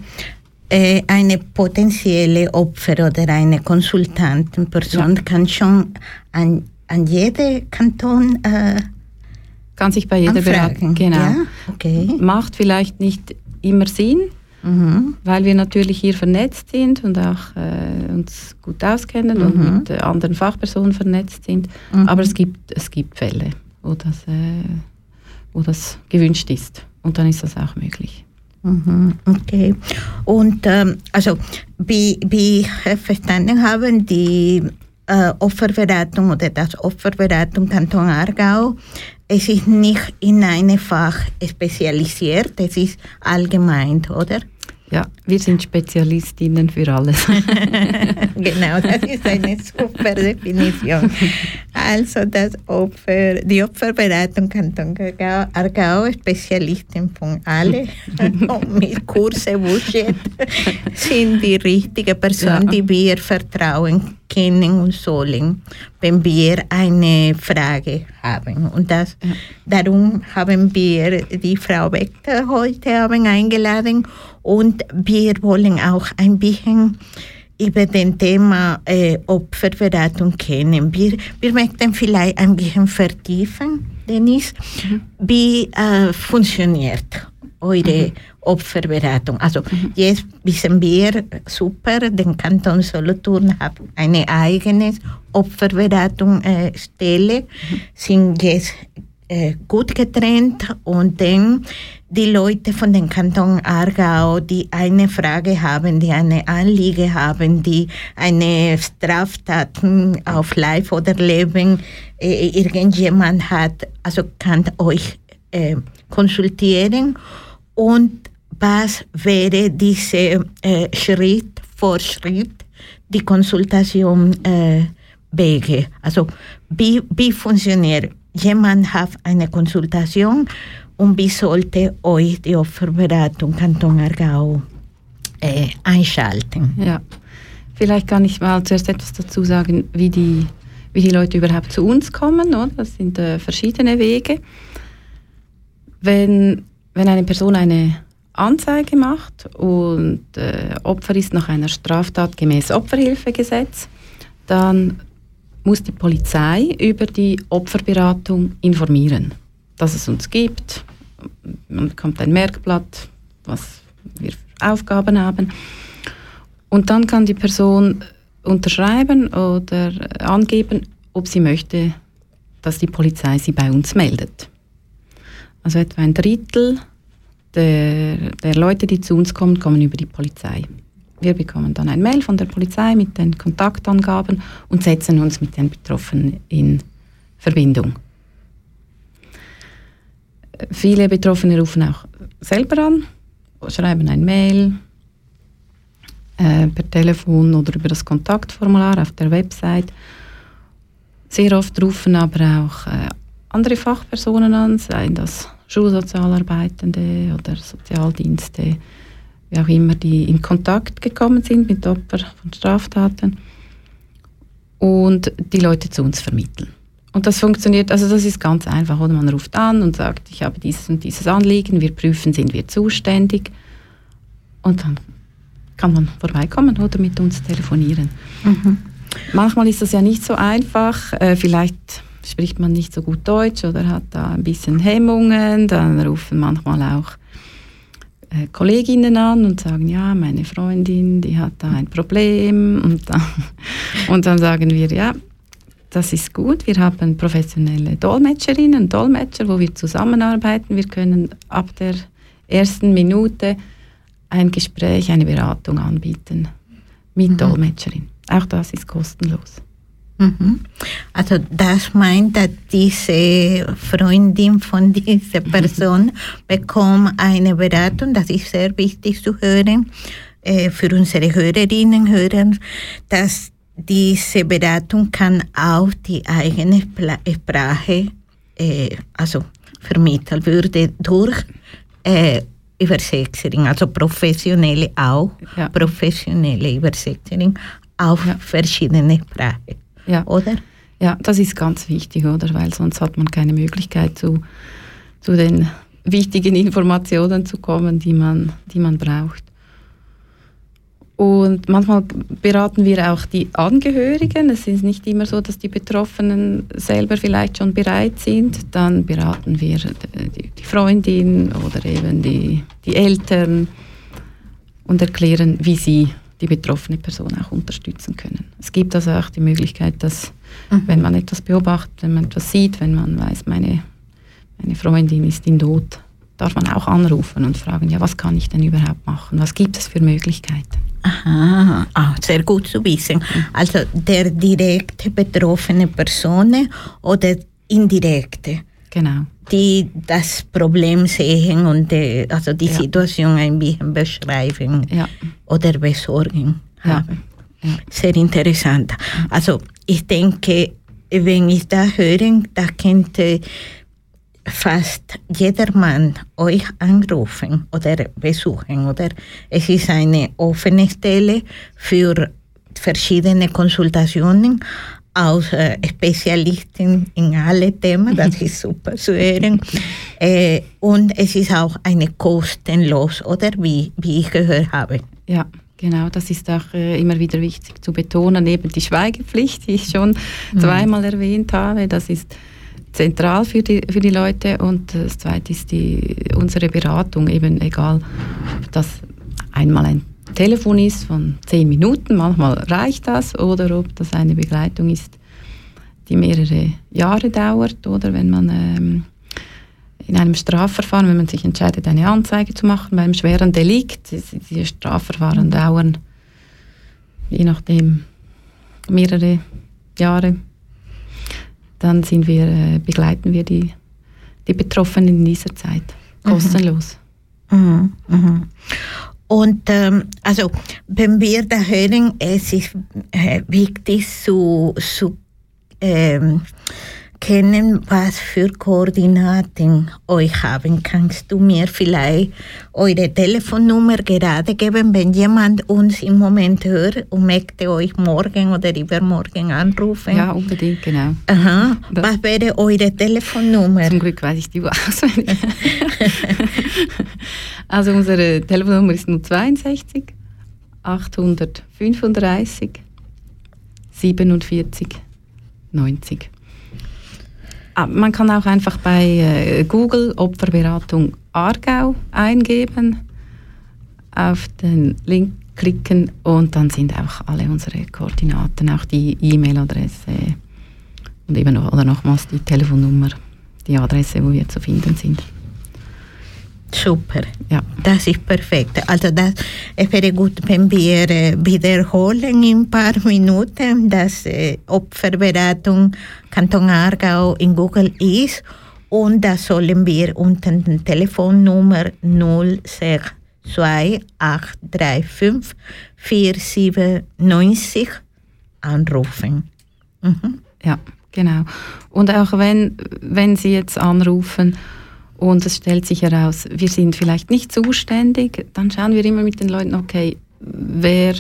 F: äh, eine potenzielle Opfer oder eine Konsultantenperson kann schon an, an jede Kanton äh,
G: Kann sich bei jeder
F: anfragen.
G: beraten. Genau.
F: Ja? Okay.
G: Macht vielleicht nicht immer Sinn,
F: Mhm.
G: weil wir natürlich hier vernetzt sind und auch äh, uns gut auskennen und
F: Mhm.
G: mit äh, anderen Fachpersonen vernetzt sind.
F: Mhm.
G: Aber es gibt, es gibt Fälle, wo das, äh, wo das gewünscht ist. Und dann ist das auch möglich.
F: Mhm, Okay. Und ähm, also, wie, wie ich verstanden habe, die äh, Opferberatung oder das Opferberatung Kanton Aargau, es ist nicht in einem Fach spezialisiert, es ist allgemein, oder?
G: Ja, wir sind Spezialistinnen für alles. *laughs*
F: genau, das ist eine super Definition. Also das Opfer, die Opferberatung Kanton Aargau, Spezialisten von alle *laughs* und mit Kurse, Budget sind die richtigen Personen,
G: Ja.
F: die wir vertrauen kennen und sollen, wenn wir eine Frage haben. Und das, darum haben wir die Frau Wechter heute haben eingeladen. Und wir wollen auch ein bisschen über den Thema äh, Opferberatung kennen. Wir, wir möchten vielleicht ein bisschen vertiefen, Dennis, wie äh, funktioniert eure Opferberatung. Also jetzt wissen wir super, den Kanton Solothurn hat eine eigene Opferberatungsstelle, äh, Stelle, sind jetzt äh, gut getrennt und dann die Leute von dem Kanton Aargau, die eine Frage haben, die eine Anliege haben, die eine Straftaten auf Life oder Leben äh, irgendjemand hat, also kann euch äh, konsultieren und was wäre dieser äh, Schritt vor Schritt, die Konsultation äh, Wege. Also wie, wie funktioniert? Jemand hat eine Konsultation und wie sollte euch die Opferberatung Kanton Aargau äh, einschalten?
G: Ja, vielleicht kann ich mal zuerst etwas dazu sagen, wie die, wie die Leute überhaupt zu uns kommen. Oder? Das sind äh, verschiedene Wege. Wenn, wenn eine Person eine Anzeige macht und äh, Opfer ist nach einer Straftat gemäß Opferhilfegesetz, dann muss die Polizei über die Opferberatung informieren, dass es uns gibt. Man bekommt ein Merkblatt, was wir für Aufgaben haben. Und dann kann die Person unterschreiben oder angeben, ob sie möchte, dass die Polizei sie bei uns meldet. Also etwa ein Drittel der, der Leute, die zu uns kommen, kommen über die Polizei. Wir bekommen dann ein Mail von der Polizei mit den Kontaktangaben und setzen uns mit den Betroffenen in Verbindung. Viele Betroffene rufen auch selber an, schreiben ein Mail äh, per Telefon oder über das Kontaktformular auf der Website. Sehr oft rufen aber auch äh, andere Fachpersonen an, seien das Schulsozialarbeitende oder Sozialdienste, wie auch immer, die in Kontakt gekommen sind mit Opfern von Straftaten und die Leute zu uns vermitteln. Und das funktioniert, also das ist ganz einfach, oder? Man ruft an und sagt, ich habe dieses und dieses Anliegen, wir prüfen, sind wir zuständig und dann kann man vorbeikommen oder mit uns telefonieren.
F: Mhm.
G: Manchmal ist das ja nicht so einfach, äh, vielleicht spricht man nicht so gut Deutsch oder hat da ein bisschen Hemmungen, dann rufen manchmal auch äh, Kolleginnen an und sagen, ja, meine Freundin, die hat da ein Problem und dann, *laughs* und dann sagen wir, ja, das ist gut, wir haben professionelle Dolmetscherinnen, Dolmetscher, wo wir zusammenarbeiten, wir können ab der ersten Minute ein Gespräch, eine Beratung anbieten mit
F: Mhm.
G: Dolmetscherin. Auch das ist kostenlos.
F: Also das meint, dass diese Freundin von *laughs* dieser Person bekommt eine Beratung. Das ist sehr wichtig zu hören äh, für unsere Hörerinnen und Hörer, dass diese Beratung kann auch die eigene Pla- Sprache äh, also vermittelt würde durch äh, Übersetzerin, also professionelle auch,
G: Ja.
F: professionelle Übersetzerin auf
G: Ja.
F: verschiedene Sprachen,
G: Ja.
F: oder?
G: Ja, das ist ganz wichtig, oder? Weil sonst hat man keine Möglichkeit, zu, zu den wichtigen Informationen zu kommen, die man, die man braucht. Und manchmal beraten wir auch die Angehörigen. Es ist nicht immer so, dass die Betroffenen selber vielleicht schon bereit sind. Dann beraten wir die, die Freundin oder eben die, die Eltern und erklären, wie sie die betroffene Person auch unterstützen können. Es gibt also auch die Möglichkeit, dass wenn man etwas beobachtet, wenn man etwas sieht, wenn man weiß, meine, meine Freundin ist in Not, darf man auch anrufen und fragen, ja, was kann ich denn überhaupt machen? Was gibt es für Möglichkeiten?
F: Aha, ah, sehr gut zu wissen. Also der direkte betroffene Person oder indirekte,
G: Genau.
F: die das Problem sehen und äh, also die
G: Ja.
F: Situation ein bisschen beschreiben
G: Ja.
F: oder besorgen
G: Ja.
F: haben. Sehr interessant. Also ich denke, wenn ich da höre, da könnte fast jedermann euch anrufen oder besuchen. Oder es ist eine offene Stelle für verschiedene Konsultationen aus äh, Spezialisten in alle Themen, das *laughs* ist super zu hören. Äh, und es ist auch eine kostenlos, oder wie, wie ich gehört habe.
G: Ja, genau, das ist auch äh, immer wieder wichtig zu betonen. Eben die Schweigepflicht, die ich schon
F: Mhm.
G: zweimal erwähnt habe, das ist zentral für die, für die Leute. Und das Zweite ist die, unsere Beratung, eben egal, ob das einmal ein Telefon ist von zehn Minuten, manchmal reicht das, oder ob das eine Begleitung ist, die mehrere Jahre dauert, oder wenn man ähm, in einem Strafverfahren, wenn man sich entscheidet, eine Anzeige zu machen beim schweren Delikt, die, die Strafverfahren dauern je nachdem mehrere Jahre, dann sind wir, äh, begleiten wir die, die Betroffenen in dieser Zeit. Kostenlos.
F: Mhm, mhm. Und ähm, also, wenn wir da hören, es ist äh, wichtig zu, zu ähm, kennen, was für Koordinaten euch haben. Kannst du mir vielleicht eure Telefonnummer gerade geben, wenn jemand uns im Moment hört und möchte euch morgen oder übermorgen anrufen?
G: Ja, unbedingt, genau.
F: Aha.
G: Das-
F: Was wäre eure Telefonnummer?
G: Zum Glück weiß ich die auswendig. *laughs* also unsere Telefonnummer ist 062 835 47 90. Ah, Man kann auch einfach bei äh, Google Opferberatung Aargau eingeben, auf den Link klicken und dann sind auch alle unsere Koordinaten, auch die E-Mail-Adresse und eben noch, oder nochmals die Telefonnummer, die Adresse, wo wir zu finden sind.
F: Super.
G: Ja.
F: Das ist perfekt. Also das, es wäre gut, wenn wir äh, wiederholen in ein paar Minuten, dass äh, Opferberatung Kanton Aargau in Google ist und das sollen wir unter der Telefonnummer 062 4790 anrufen. Mhm.
G: Ja, genau. Und auch wenn, wenn Sie jetzt anrufen und es stellt sich heraus, wir sind vielleicht nicht zuständig, dann schauen wir immer mit den Leuten, okay, wer,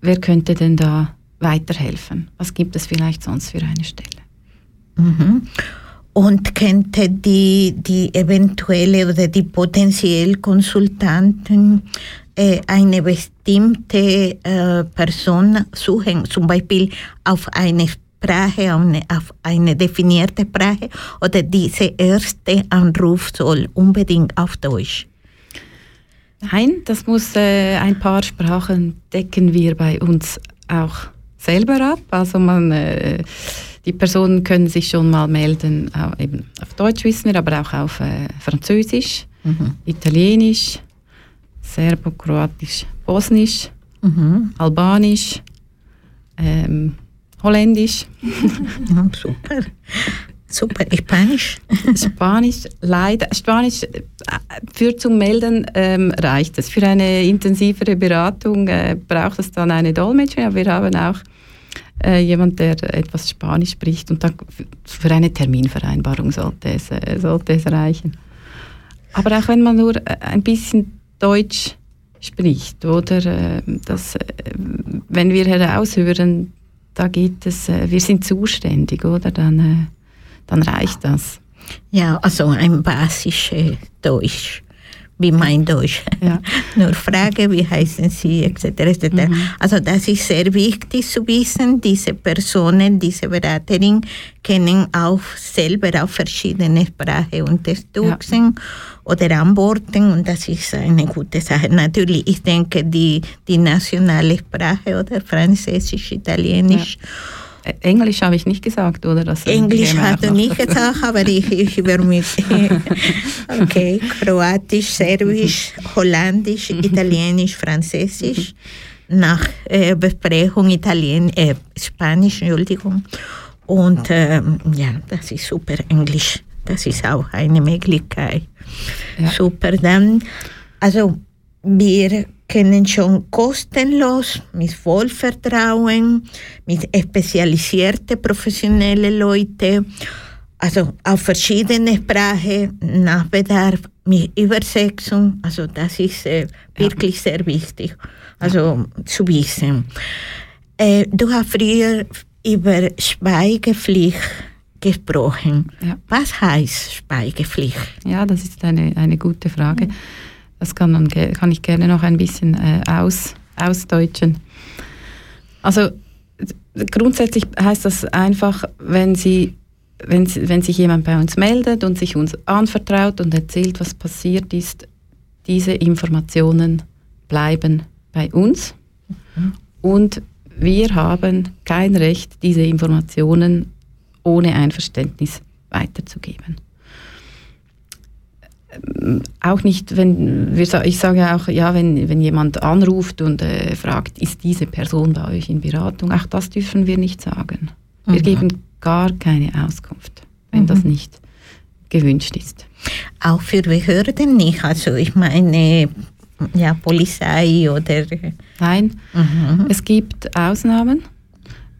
G: wer könnte denn da weiterhelfen? Was gibt es vielleicht sonst für eine Stelle?
F: Mhm. Und könnte die, die eventuelle oder die potenziell Konsultanten äh, eine bestimmte äh, Person suchen, zum Beispiel auf eine Sprache, auf eine, eine definierte Sprache, oder dieser erste Anruf soll unbedingt auf Deutsch?
G: Nein, das muss äh, ein paar Sprachen decken wir bei uns auch selber ab. Also man, äh, die Personen können sich schon mal melden, äh, eben auf Deutsch wissen wir, aber auch auf äh, Französisch, Italienisch, Serbo-Kroatisch, Bosnisch,
F: Mhm.
G: Albanisch, ähm, Holländisch,
F: Ja, *laughs* super. Super. Spanisch? *laughs*
G: Spanisch, leider. Spanisch äh, für zum Melden ähm, reicht es. Für eine intensivere Beratung äh, braucht es dann eine Dolmetscherin. Aber wir haben auch äh, jemand, der etwas Spanisch spricht und dann für eine Terminvereinbarung sollte es, äh, sollte es reichen. Aber auch wenn man nur äh, ein bisschen Deutsch spricht oder äh, das, äh, wenn wir heraushören, da geht es, äh, wir sind zuständig, oder? Dann, äh, dann reicht das.
F: Ja, also ein basisches Deutsch, wie mein Deutsch.
G: Ja. *laughs*
F: Nur Frage, wie heißen Sie, etc. etc. Also das ist sehr wichtig zu wissen. Diese Personen, diese Beraterin können auch selber auf verschiedene Sprachen unterstützen oder antworten und das ist eine gute Sache. Natürlich, ich denke, die, die nationale Sprache oder Französisch, Italienisch,
G: Ä- Englisch habe ich nicht gesagt, oder? Das
F: Englisch hat er nicht gesagt, aber ich, ich über mich. *laughs* Okay, Kroatisch, Serbisch, Holländisch, Italienisch, Französisch. Nach äh, Besprechung Italien, äh, Spanisch, Entschuldigung. Und ähm, ja, das ist super. Englisch, das ist auch eine Möglichkeit.
G: Ja.
F: Super, dann, also wir können schon kostenlos, mit Vollvertrauen, mit spezialisierten professionellen Leuten, also auf verschiedene Sprachen, nach Bedarf, mit Übersetzung, also das ist äh, wirklich sehr wichtig, also zu wissen. Äh, du hast früher über Schweigepflicht gesprochen.
G: Ja.
F: Was heißt Schweigepflicht?
G: Ja, das ist eine, eine gute Frage. Das kann, ge- kann ich gerne noch ein bisschen äh, aus, ausdeutschen. Also grundsätzlich heißt das einfach, wenn, Sie, wenn, wenn sich jemand bei uns meldet und sich uns anvertraut und erzählt, was passiert ist, diese Informationen bleiben bei uns. Und wir haben kein Recht, diese Informationen ohne Einverständnis weiterzugeben auch nicht, wenn wir, ich sage auch, ja, wenn, wenn jemand anruft und äh, fragt, ist diese Person bei euch in Beratung, auch das dürfen wir nicht sagen. Wir
F: Mhm.
G: geben gar keine Auskunft, wenn das nicht gewünscht ist.
F: Auch für Behörden nicht. Also ich meine, ja, Polizei oder...
G: Nein,
F: Mhm.
G: es gibt Ausnahmen,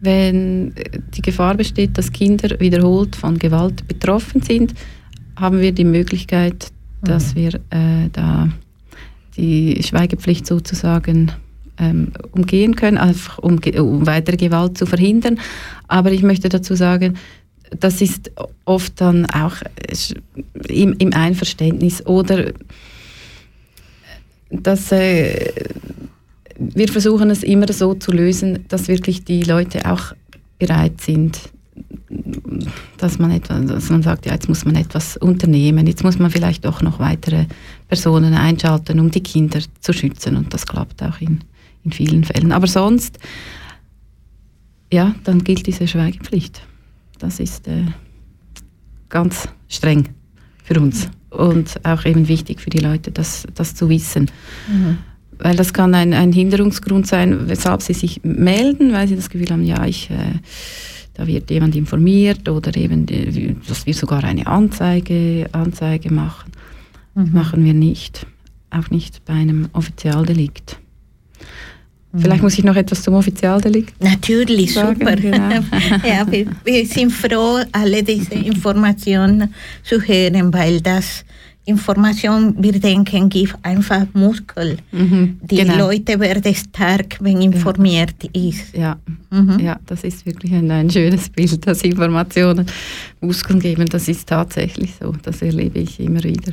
G: wenn äh, die Gefahr besteht, dass Kinder wiederholt von Gewalt betroffen sind, haben wir die Möglichkeit, dass wir äh, da die Schweigepflicht sozusagen ähm, umgehen können, einfach um, ge- um weitere Gewalt zu verhindern. Aber ich möchte dazu sagen, das ist oft dann auch äh, im, im Einverständnis oder dass äh, wir versuchen es immer so zu lösen, dass wirklich die Leute auch bereit sind, dass man, etwa, dass man sagt, ja, jetzt muss man etwas unternehmen, jetzt muss man vielleicht auch noch weitere Personen einschalten, um die Kinder zu schützen. Und das klappt auch in, in vielen Fällen. Aber sonst, ja, dann gilt diese Schweigepflicht. Das ist äh, ganz streng für uns und auch eben wichtig für die Leute, das, das zu wissen. Weil das kann ein, ein Hinderungsgrund sein, weshalb sie sich melden, weil sie das Gefühl haben, ja, ich, äh, da wird jemand informiert oder eben, dass wir sogar eine Anzeige, Anzeige machen. Das machen wir nicht. Auch nicht bei einem Offizialdelikt. Vielleicht muss ich noch etwas zum Offizialdelikt
F: Natürlich,
G: sagen.
F: super.
G: Genau. *laughs*
F: ja, wir, wir sind froh, alle diese Informationen zu hören, weil das Information, wir denken, gibt einfach Muskel.
G: Mhm,
F: Die
G: genau.
F: Leute werden stark, wenn informiert ist.
G: Ja,
F: Mhm.
G: ja, das ist wirklich ein, ein schönes Bild, dass Informationen Muskeln geben. Das ist tatsächlich so. Das erlebe ich immer wieder.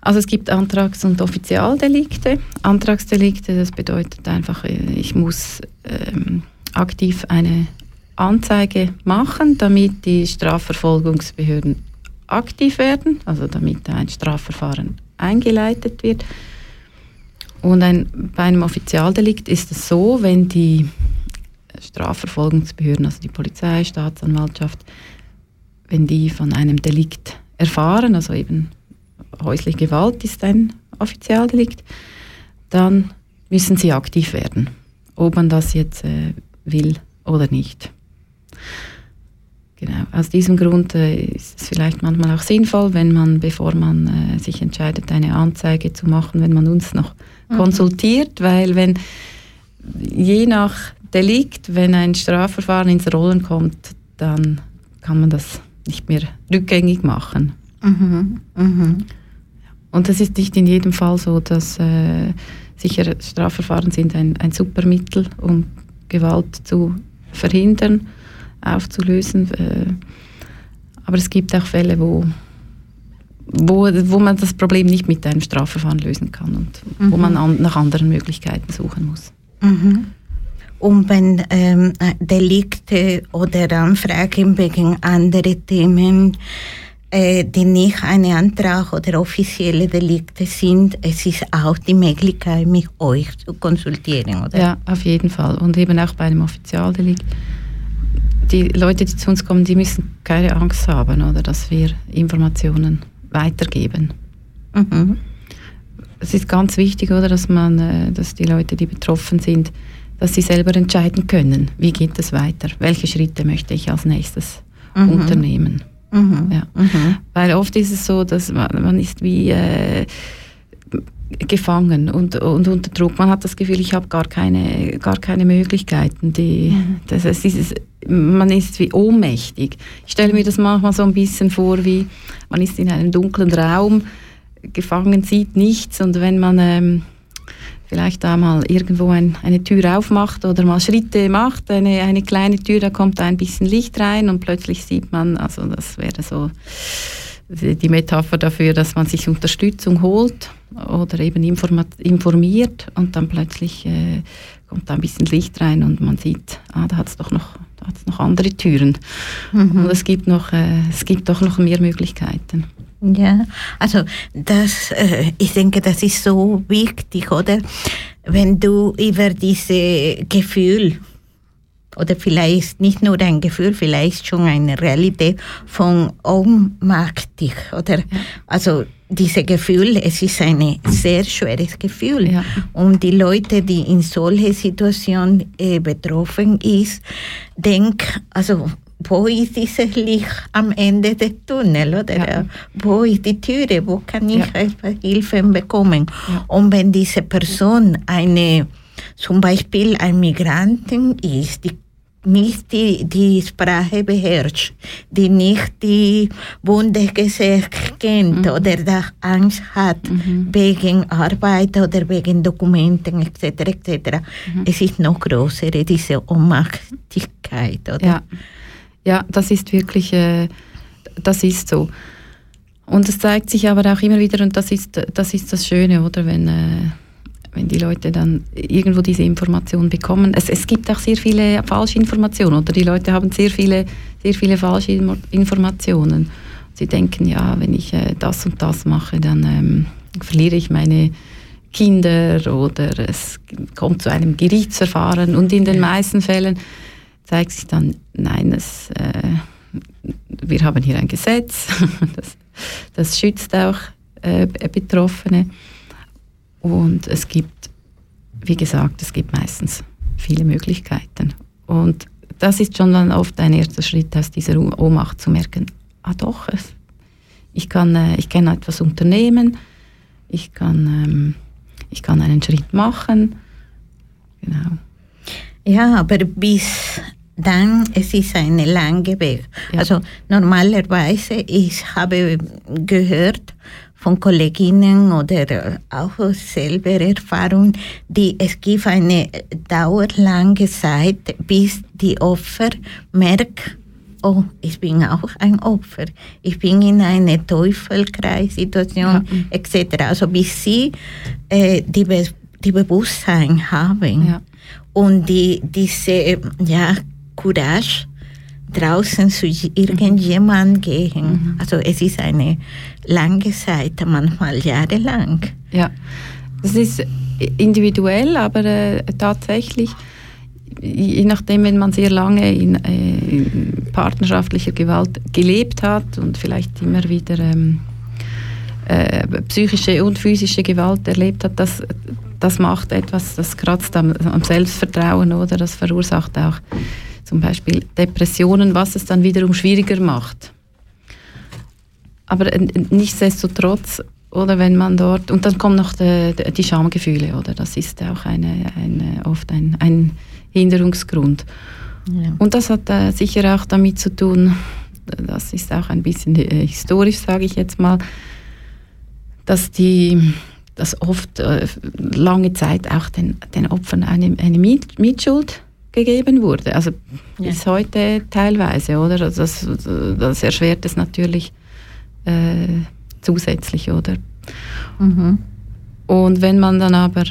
G: Also es gibt Antrags- und Offizialdelikte. Antragsdelikte, das bedeutet einfach, äh, ich muss ähm, aktiv eine Anzeige machen, damit die Strafverfolgungsbehörden aktiv werden, also damit ein Strafverfahren eingeleitet wird. Und ein, bei einem Offizialdelikt ist es so, wenn die Strafverfolgungsbehörden, also die Polizei, Staatsanwaltschaft, wenn die von einem Delikt erfahren, also eben häusliche Gewalt ist ein Offizialdelikt, dann müssen sie aktiv werden, ob man das jetzt äh, will oder nicht. Genau. Aus diesem Grund äh, ist es vielleicht manchmal auch sinnvoll, wenn man, bevor man äh, sich entscheidet, eine Anzeige zu machen, wenn man uns noch konsultiert, weil wenn je nach Delikt, wenn ein Strafverfahren ins Rollen kommt, dann kann man das nicht mehr rückgängig machen.
F: Mhm. Mhm.
G: Und es ist nicht in jedem Fall so, dass äh, sicher Strafverfahren sind ein, ein super Mittel, um Gewalt zu verhindern, aufzulösen. Äh, aber es gibt auch Fälle, wo, wo, wo man das Problem nicht mit einem Strafverfahren lösen kann und wo man an, nach anderen Möglichkeiten suchen muss.
F: Mhm. Und wenn ähm, Delikte oder Anfragen wegen anderen Themen, äh, die nicht ein Antrag oder offizielle Delikte sind, es ist auch die Möglichkeit, mit euch zu konsultieren, oder?
G: Ja, auf jeden Fall. Und eben auch bei einem Offizialdelikt. Die Leute, die zu uns kommen, die müssen keine Angst haben, oder, dass wir Informationen weitergeben.
F: Mhm.
G: Es ist ganz wichtig, oder, dass man, äh, dass die Leute, die betroffen sind, dass sie selber entscheiden können, wie geht es weiter, welche Schritte möchte ich als nächstes
F: Mhm.
G: unternehmen.
F: Mhm.
G: Ja.
F: Mhm.
G: Weil oft ist es so, dass man, man ist wie äh, gefangen und, und unter Druck. Man hat das Gefühl, ich habe gar keine, gar keine Möglichkeiten. Die, das, es ist, man ist wie ohnmächtig. Ich stelle mir das manchmal so ein bisschen vor, wie man ist in einem dunklen Raum, gefangen, sieht nichts und wenn man, ähm, vielleicht da mal irgendwo ein, eine Tür aufmacht oder mal Schritte macht, eine, eine kleine Tür, da kommt ein bisschen Licht rein und plötzlich sieht man, also das wäre so die Metapher dafür, dass man sich Unterstützung holt oder eben informiert und dann plötzlich äh, kommt da ein bisschen Licht rein und man sieht, ah, da hat es doch noch, da hat's noch andere Türen.
F: Mhm.
G: Und es gibt, noch, äh, es gibt doch noch mehr Möglichkeiten.
F: Ja, also das, äh, ich denke, das ist so wichtig, oder? Wenn du über diese Gefühl oder vielleicht nicht nur ein Gefühl, vielleicht schon eine Realität von ohnmachtig, oder? Also diese Gefühl, es ist ein sehr schweres Gefühl.
G: Ja.
F: Und die Leute, die in solche Situation äh, betroffen ist, denk, also wo ist dieses Licht am Ende des Tunnels, oder?
G: Ja.
F: Wo ist die Türe? Wo kann ich
G: Ja.
F: Hilfe bekommen?
G: Ja.
F: Und wenn diese Person eine, zum Beispiel ein Migrantin ist, die nicht die, die Sprache beherrscht, die nicht die Bundesgesetze kennt oder da Angst hat wegen Arbeit oder wegen Dokumenten etc. etc. Es ist noch größer, diese Ohnmachtigkeit, oder?
G: Ja, ja das ist wirklich, äh, das ist so. Und es zeigt sich aber auch immer wieder, und das ist das, ist das Schöne, oder, wenn, äh, wenn die Leute dann irgendwo diese Information bekommen. Es, es gibt auch sehr viele falsche Informationen, oder die Leute haben sehr viele, sehr viele falsche Informationen. Sie denken, ja, wenn ich äh, das und das mache, dann ähm, verliere ich meine Kinder oder es kommt zu einem Gerichtsverfahren. Und in den meisten Fällen zeigt sich dann, nein, es, äh, wir haben hier ein Gesetz, *laughs* das, das schützt auch äh, Betroffene. Und es gibt, wie gesagt, es gibt meistens viele Möglichkeiten. Und das ist schon dann oft ein erster Schritt aus dieser Ohnmacht zu merken, ah doch, ich, kann, äh, ich kann etwas unternehmen, ich kann, ähm, ich kann einen Schritt machen. Genau.
F: Ja, aber bis dann, es ist ein langer Weg.
G: Ja.
F: Also normalerweise, ich habe gehört von Kolleginnen oder äh, auch selber Erfahrung, die es gibt eine dauerlange Zeit, bis die Opfer merken, oh, ich bin auch ein Opfer. Ich bin in einer Teufelkreissituation etc. Also bis sie äh, die, Be die Bewusstsein haben
G: Ja.
F: und die, diese ja, Courage draußen zu irgendjemandem gehen. Also es ist eine lange Zeit, manchmal jahrelang.
G: Ja, das ist individuell, aber äh, tatsächlich, je nachdem, wenn man sehr lange in, äh, in partnerschaftlicher Gewalt gelebt hat und vielleicht immer wieder ähm, äh, psychische und physische Gewalt erlebt hat, das, das macht etwas, das kratzt am, am Selbstvertrauen oder das verursacht auch zum Beispiel Depressionen, was es dann wiederum schwieriger macht. Aber äh, nichtsdestotrotz, oder wenn man dort, und dann kommen noch die, die Schamgefühle, oder? Das ist auch eine, eine, oft ein, ein Hinderungsgrund.
F: Ja.
G: Und das hat äh, sicher auch damit zu tun, das ist auch ein bisschen äh, historisch, sage ich jetzt mal, dass die dass oft äh, lange Zeit auch den, den Opfern eine, eine Mitschuld gegeben wurde. Also
F: Ja.
G: bis heute teilweise, oder? Also Das, das erschwert es natürlich äh, zusätzlich, oder?
F: Mhm.
G: Und wenn man dann aber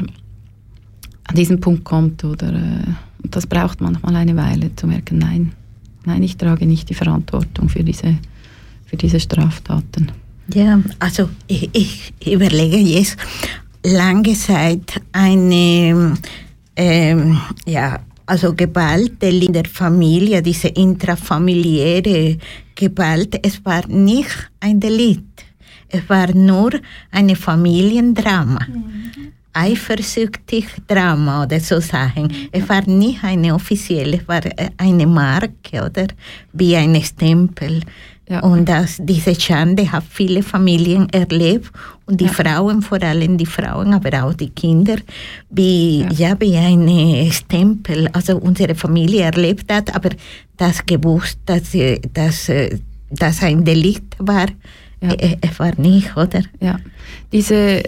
G: an diesen Punkt kommt, oder äh, das braucht manchmal eine Weile zu merken, nein, nein, ich trage nicht die Verantwortung für diese, für diese Straftaten.
F: Ja, also ich, ich überlege jetzt lange Zeit eine, ähm, ja, also Gewalt in der Familie, diese intrafamiliäre Gewalt, es war nicht ein Delikt. Es war nur ein Familiendrama. Eifersüchtig Drama oder so Sachen. Es war nicht eine offizielle, es war äh, eine Marke oder wie ein Stempel.
G: Ja.
F: Und das, diese Schande hat viele Familien erlebt und die
G: Ja.
F: Frauen, vor allem die Frauen, aber auch die Kinder, wie,
G: Ja.
F: ja. wie ein Stempel, also unsere Familie erlebt hat, aber das gewusst, dass, äh, dass, äh, dass ein Delikt war,
G: Ja.
F: äh, äh, war nicht, oder?
G: Ja, diese,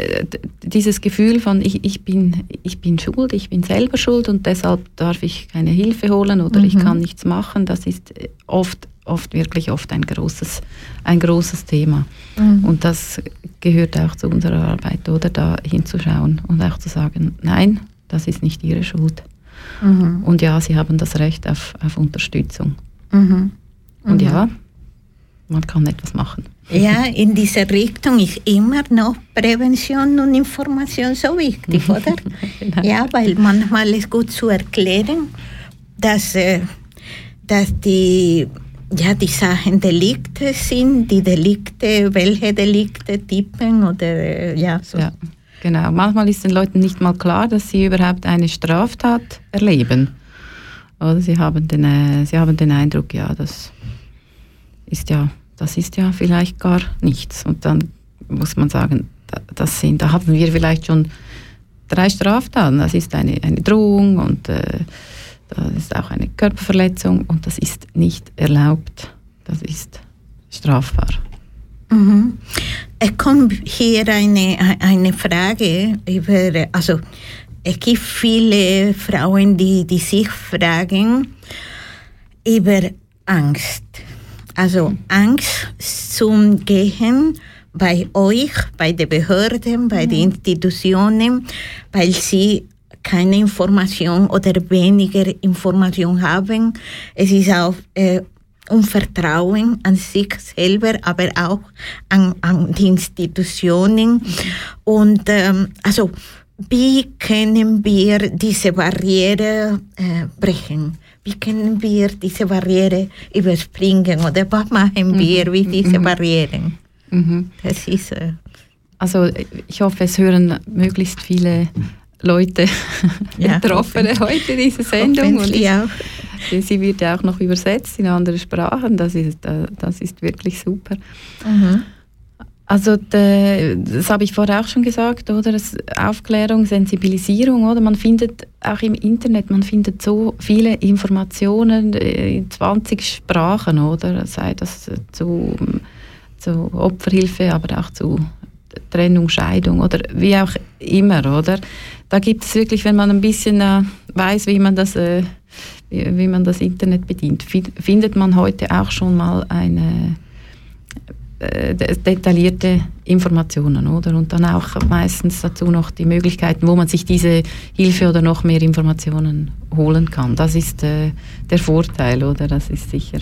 G: dieses Gefühl von ich, ich, bin, ich bin schuld, ich bin selber schuld und deshalb darf ich keine Hilfe holen oder ich
F: Mhm.
G: kann nichts machen, das ist oft, oft wirklich oft ein großes, ein großes Thema.
F: Mhm.
G: Und das gehört auch zu unserer Arbeit, oder da hinzuschauen und auch zu sagen, nein, das ist nicht Ihre Schuld.
F: Mhm.
G: Und ja, Sie haben das Recht auf, auf Unterstützung.
F: Mhm.
G: Und
F: Mhm.
G: ja, man kann etwas machen.
F: Ja, in dieser Richtung ist immer noch Prävention und Information so wichtig, *laughs* oder? Ja, weil manchmal ist gut zu erklären, dass, äh, dass die, ja, die Sachen Delikte sind, die Delikte, welche Delikte tippen oder äh, ja, so.
G: Ja, genau. Manchmal ist den Leuten nicht mal klar, dass sie überhaupt eine Straftat erleben. Oder sie haben den, äh, sie haben den Eindruck, ja, das ist ja, das ist ja vielleicht gar nichts. Und dann muss man sagen, da- das sind, da haben wir vielleicht schon drei Straftaten. Das ist eine, eine Drohung und äh, das ist auch eine Körperverletzung und das ist nicht erlaubt. Das ist strafbar.
F: Mhm. Es kommt hier eine, eine Frage über, also es gibt viele Frauen, die, die sich fragen über Angst. Also Angst zum Gehen bei euch, bei den Behörden, bei den Institutionen, weil sie keine Information oder weniger Information haben. Es ist auch äh, Unvertrauen an sich selber, aber auch an, an die Institutionen. Und ähm, also, wie können wir diese Barriere äh, brechen? Wie können wir diese Barriere überspringen? Oder was machen wir mit diesen Barrieren?
G: Mhm.
F: Das ist, äh,
G: Also ich hoffe, es hören möglichst viele Leute, *laughs*
F: Ja,
G: Betroffene
F: hoffentlich.
G: heute diese Sendung. Und ich,
F: auch.
G: sie wird ja auch noch übersetzt in andere Sprachen. Das ist, äh, das ist wirklich super.
F: mhm.
G: Also de, das habe ich vorher auch schon gesagt, oder? Aufklärung, Sensibilisierung, oder? Man findet auch im Internet, man findet so viele Informationen äh, in 20 Sprachen, oder? Sei das zu, zu Opferhilfe, aber auch zu Trennung, Scheidung oder wie auch immer, oder? Da gibt es wirklich, wenn man ein bisschen äh, weiß, wie man das äh, wie, wie man das Internet bedient, fi- findet man heute auch schon mal eine äh, de- detaillierte Informationen, oder? Und dann auch meistens dazu noch die Möglichkeiten, wo man sich diese Hilfe oder noch mehr Informationen holen kann. Das ist äh, der Vorteil, oder? Das ist sicher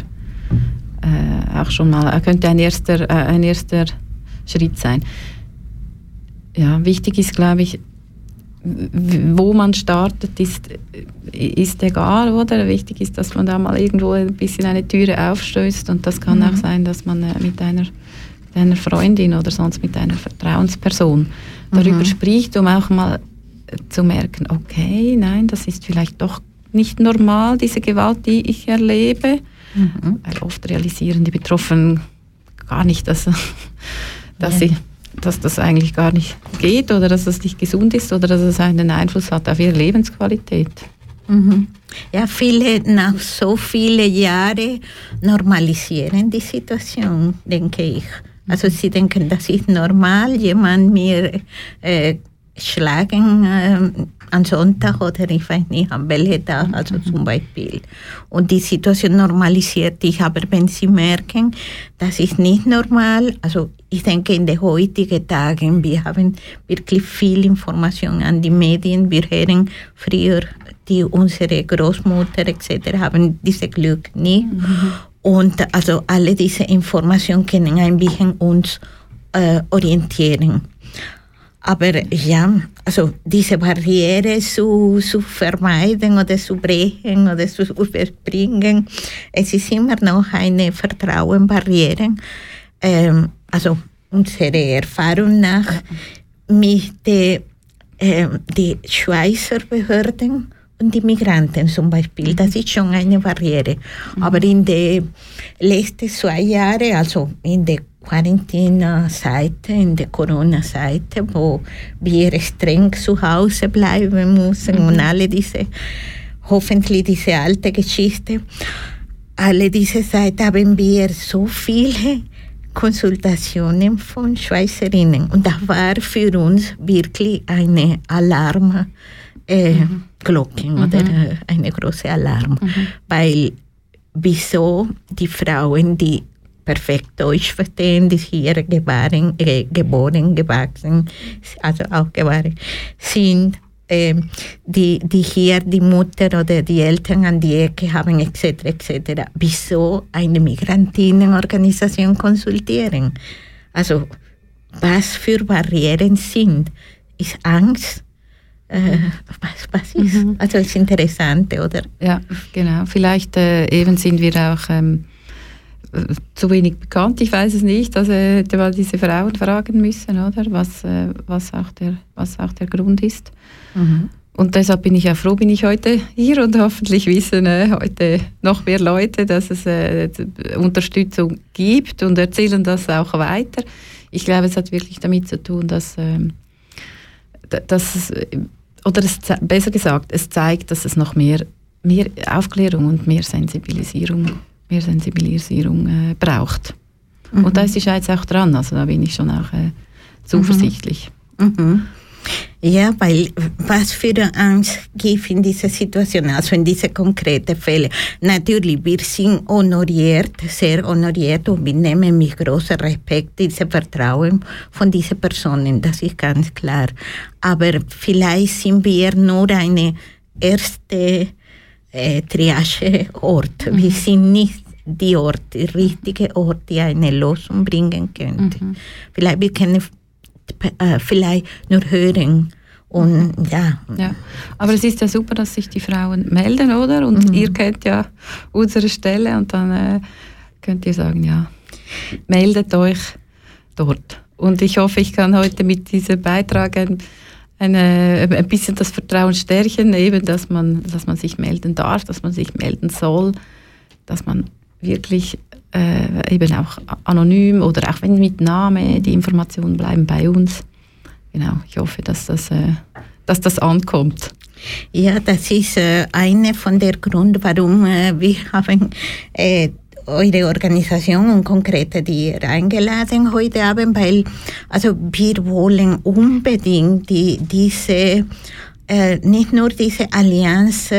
G: äh, auch schon mal, äh, könnte ein erster, äh, ein erster Schritt sein. Ja, wichtig ist, glaube ich, wo man startet, ist, ist egal, oder? Wichtig ist, dass man da mal irgendwo ein bisschen eine Türe aufstößt und das kann
F: Mhm.
G: auch sein, dass man äh, mit einer, mit einer Freundin oder sonst mit einer Vertrauensperson darüber
F: Mhm.
G: spricht, um auch mal äh, zu merken, okay, nein, das ist vielleicht doch nicht normal, diese Gewalt, die ich erlebe.
F: Mhm.
G: Weil oft realisieren die Betroffenen gar nicht, dass, *laughs* dass,
F: Ja.
G: sie, dass das eigentlich gar nicht geht oder dass das nicht gesund ist oder dass es einen Einfluss hat auf ihre Lebensqualität.
F: Mhm. Ja, viele nach so vielen Jahren normalisieren die Situation, denke ich. Also sie denken, das ist normal, jemand mir äh, schlagen äh, am Sonntag oder ich weiß nicht, an welchem Tag, also zum Beispiel. Und die Situation normalisiert sich, aber wenn sie merken, das ist nicht normal, also ich denke in den heutigen Tagen, wir haben wirklich viel Information an die Medien, wir hören früher die unsere Großmutter etc. haben diese Glück nie. Und also alle diese Informationen können ein bisschen uns äh, orientieren. Aber ja, also diese Barriere zu, zu vermeiden oder zu brechen oder zu überspringen, es ist immer noch eine Vertrauensbarriere. Ähm, also unsere Erfahrung nach mit den die Schweizer Behörden und die Migranten zum Beispiel, das ist schon eine Barriere. Aber in den letzten zwei Jahren, also in der Quarantäne-Seite, in der Corona-Seite, wo wir streng zu Hause bleiben müssen und alle diese, hoffentlich diese alte Geschichte, alle diese Zeit haben wir so viele Konsultationen von Schweizerinnen. Und das war für uns wirklich eine Alarmglocke äh, Glocke oder äh, eine große Alarm, weil wieso die Frauen, die perfekt Deutsch verstehen, die hier geboren, äh, geboren gewachsen, also auch geboren sind, die, die hier die Mutter oder die Eltern an die Ecke haben, etc., etc. Wieso eine Migrantinnenorganisation konsultieren? Also, was für Barrieren sind? Ist Angst? Äh, was, was ist? Also, ist interessant, oder?
G: Ja, genau. Vielleicht äh, eben sind wir auch ähm, äh, zu wenig bekannt. Ich weiß es nicht. Also äh, diese Frauen fragen müssen, oder was, äh, was, auch der, was auch der Grund ist. Und deshalb bin ich auch froh, bin ich heute hier und hoffentlich wissen äh, heute noch mehr Leute, dass es äh, Unterstützung gibt und erzählen das auch weiter. Ich glaube, es hat wirklich damit zu tun, dass, da- dass es, äh, oder es, besser gesagt, es zeigt, dass es noch mehr, mehr Aufklärung und mehr Sensibilisierung, mehr Sensibilisierung äh, braucht. Und da ist die Schweiz auch dran, also da bin ich schon auch äh, zuversichtlich.
F: Mhm. Ja, weil was für eine Angst gibt in dieser Situation, also in diese konkreten Fälle. Natürlich, wir sind honoriert, sehr honoriert und wir nehmen mit großem Respekt dieses Vertrauen von diesen Personen, das ist ganz klar. Aber vielleicht sind wir nur eine erste äh, Triageort. Wir sind nicht die *laughs* Ort, die richtige Ort, die eine Lösung bringen könnte. Vielleicht wir können äh, vielleicht nur hören und ja.
G: Ja, aber es ist ja super, dass sich die Frauen melden, oder? Und ihr kennt ja unsere Stelle und dann äh, könnt ihr sagen, ja, meldet euch dort. Und ich hoffe, ich kann heute mit diesem Beitrag ein, eine, ein bisschen das Vertrauen stärken, eben, dass man, dass man sich melden darf, dass man sich melden soll, dass man wirklich äh, eben auch anonym oder auch wenn mit Name die Informationen bleiben bei uns. Genau, ich hoffe, dass das, äh, dass das ankommt.
F: Ja, das ist äh, eine von der Grund, warum äh, wir haben äh, eure Organisation und konkrete die eingeladen heute Abend, weil also wir wollen unbedingt die, diese äh, nicht nur diese Allianz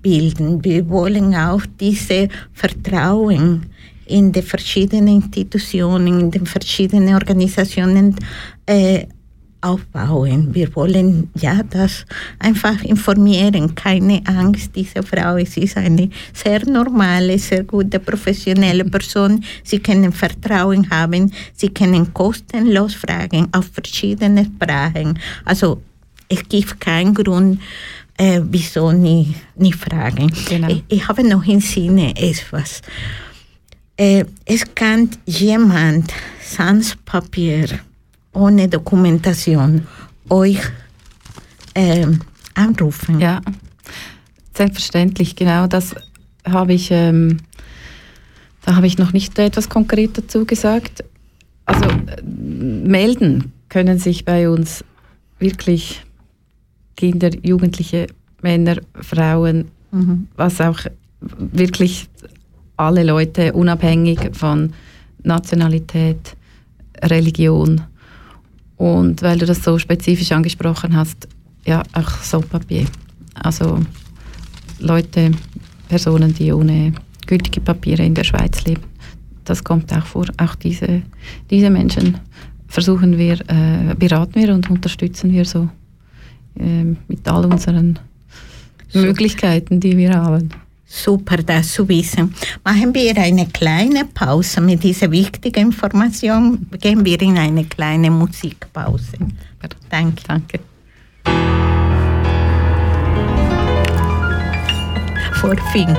F: bilden, wir wollen auch diese Vertrauen in die verschiedenen Institutionen, in den verschiedenen Organisationen äh, aufbauen. Wir wollen ja das einfach informieren. Keine Angst, diese Frau es ist eine sehr normale, sehr gute, professionelle Person. Sie können Vertrauen haben. Sie können kostenlos fragen auf verschiedene Sprachen. Also es gibt keinen Grund, äh, wieso nicht, nicht fragen.
G: Genau.
F: Ich, ich habe noch im Sinne etwas. Äh, es kann jemand sans Papier ohne Dokumentation euch ähm, anrufen.
G: Ja, selbstverständlich, genau. Das habe ich, ähm, da habe ich noch nicht etwas konkret dazu gesagt. Also äh, melden können sich bei uns wirklich Kinder, Jugendliche, Männer, Frauen, was auch wirklich alle Leute, unabhängig von Nationalität, Religion. Und weil du das so spezifisch angesprochen hast, ja, auch Sans-Papier. Also Leute, Personen, die ohne gültige Papiere in der Schweiz leben. Das kommt auch vor. Auch diese, diese Menschen versuchen wir, äh, beraten wir und unterstützen wir so äh, mit all unseren Möglichkeiten, die wir haben.
F: Super, das zu wissen. Machen wir eine kleine Pause mit dieser wichtigen Information. Gehen wir in eine kleine Musikpause. Danke.
G: Danke.
F: Vor Fing.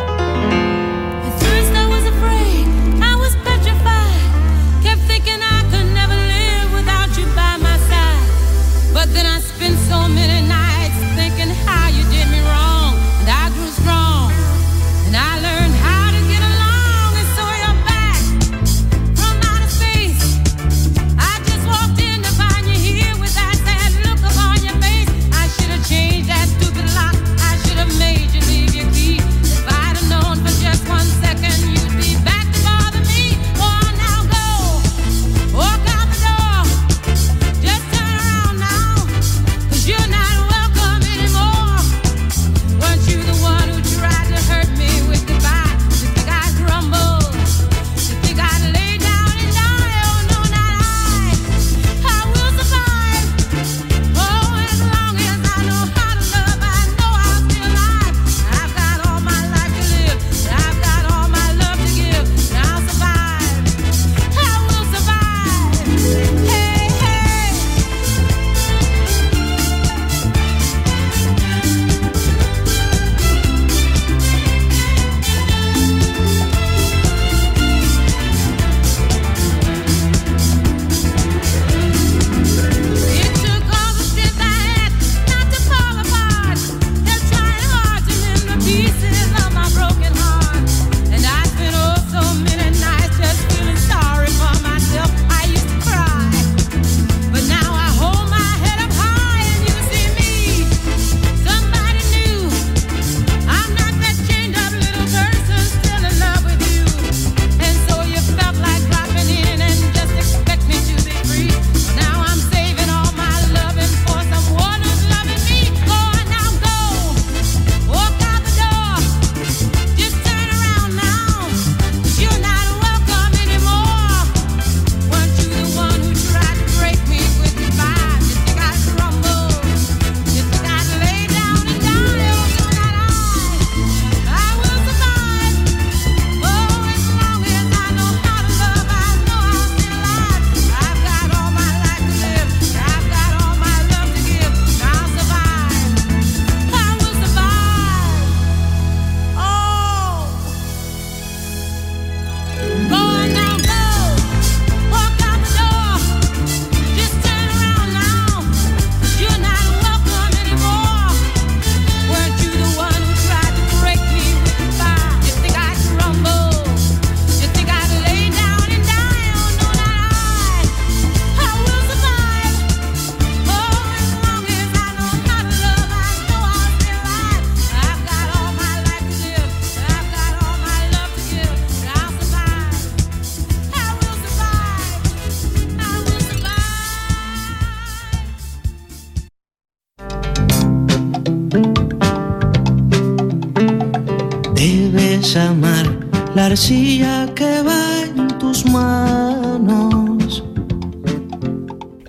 D: Arcilla que va en tus manos.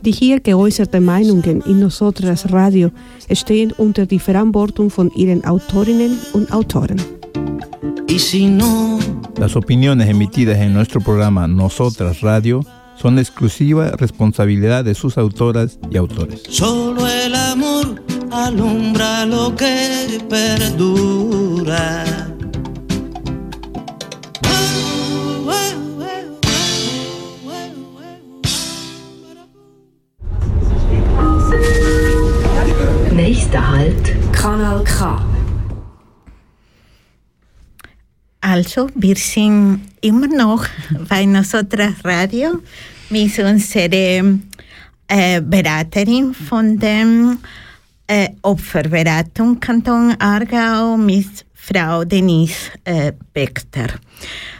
C: Die hier geäußerten Meinungen in Nosotras Radio stehen unter die Verantwortung von ihren Autorinnen und Autoren.
D: Y si no,
E: Las opiniones emitidas en nuestro programa Nosotras Radio son de exclusiva responsabilidad de sus autoras y autores.
D: solo el amor alumbra lo que perdura.
F: Also, wir sind immer noch bei Nosotras Radio mit unserer äh, Beraterin von der äh, Opferberatung Kanton Aargau, Miss Frau Denise äh, Bechter.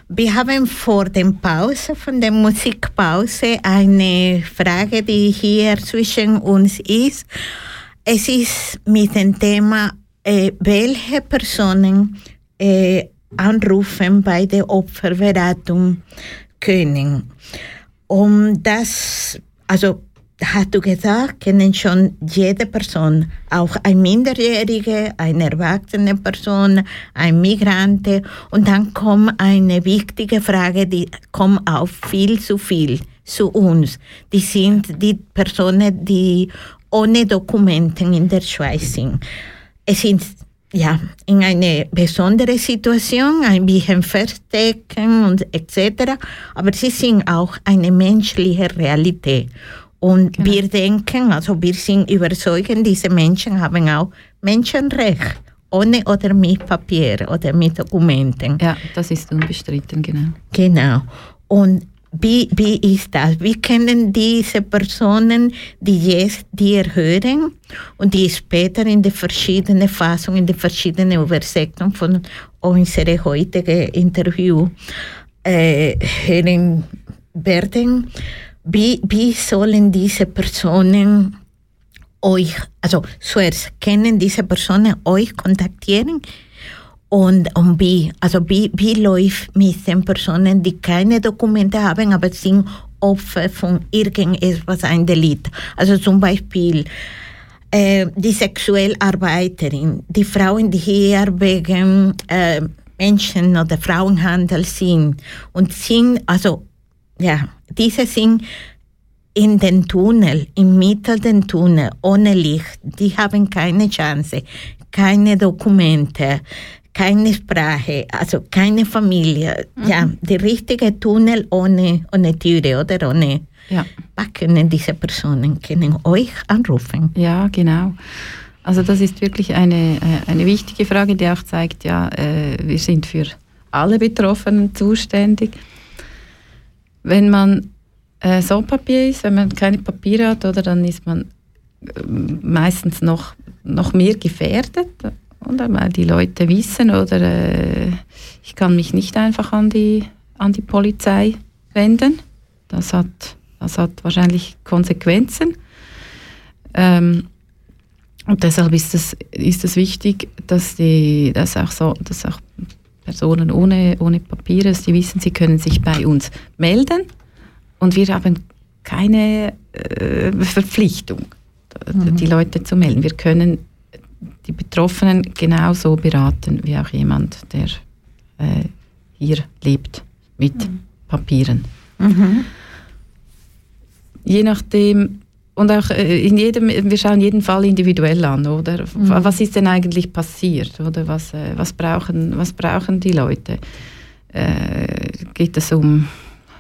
F: Wir haben vor der Pause, von der Musikpause, eine Frage, die hier zwischen uns ist. Es ist mit dem Thema, äh, welche Personen äh, anrufen bei der Opferberatung können. Und das, also hast du gesagt, kennen schon jede Person, auch ein Minderjährige, eine erwachsene Person, ein Migrante. Und dann kommt eine wichtige Frage, die kommt auf viel zu viel zu uns. Die sind die Personen, die ohne Dokumenten in der Schweiz sind. Es sind ja, in eine besondere Situation, ein bisschen verstecken und etc. Aber sie sind auch eine menschliche Realität. Und
G: Genau.
F: wir denken, also wir sind überzeugt, diese Menschen haben auch Menschenrecht, ohne oder mit Papier oder mit Dokumenten.
G: Ja, das ist unbestritten, genau.
F: Genau. Und wie, wie ist das? Wie können diese Personen, die jetzt dir hören? Und die später in die verschiedenen Fassungen, in die verschiedenen Übersetzungen von unserem heutigen Interview äh, hören werden, wie, wie sollen diese Personen euch, also zuerst können diese Personen euch kontaktieren und, und wie, also wie, wie läuft mit den Personen, die keine Dokumente haben, aber sind Opfer von irgendetwas, ein Delikt. Also zum Beispiel äh, die Sexuellarbeiterin, die Frauen, die hier wegen äh, Menschen- oder Frauenhandel sind. Und sind, also ja, diese sind in den Tunnel, im Mittel den Tunnel, ohne Licht, die haben keine Chance, keine Dokumente, keine Sprache, also keine Familie. Ja, der richtige Tunnel ohne, ohne Türe oder ohne.
G: Ja.
F: Was können diese Personen können euch anrufen?
G: Ja, genau. Also das ist wirklich eine, äh, eine wichtige Frage, die auch zeigt, ja, äh, wir sind für alle Betroffenen zuständig. Wenn man äh, so Papier ist, wenn man keine Papiere hat, oder dann ist man äh, meistens noch, noch mehr gefährdet, oder weil die Leute wissen, oder äh, ich kann mich nicht einfach an die, an die Polizei wenden. Das hat, das hat wahrscheinlich Konsequenzen. Ähm, und deshalb ist es, ist es wichtig, dass, die, dass, auch so, dass auch Personen ohne, ohne Papiere, die wissen, sie können sich bei uns melden und wir haben keine äh, Verpflichtung, d- die Leute zu melden. Wir können die Betroffenen genauso beraten wie auch jemand, der äh, hier lebt mit Papieren. Je nachdem, und auch äh, in jedem, wir schauen jeden Fall individuell an, oder? W- Was ist denn eigentlich passiert, oder? Was, äh, was, brauchen, was brauchen die Leute? Äh, geht es um,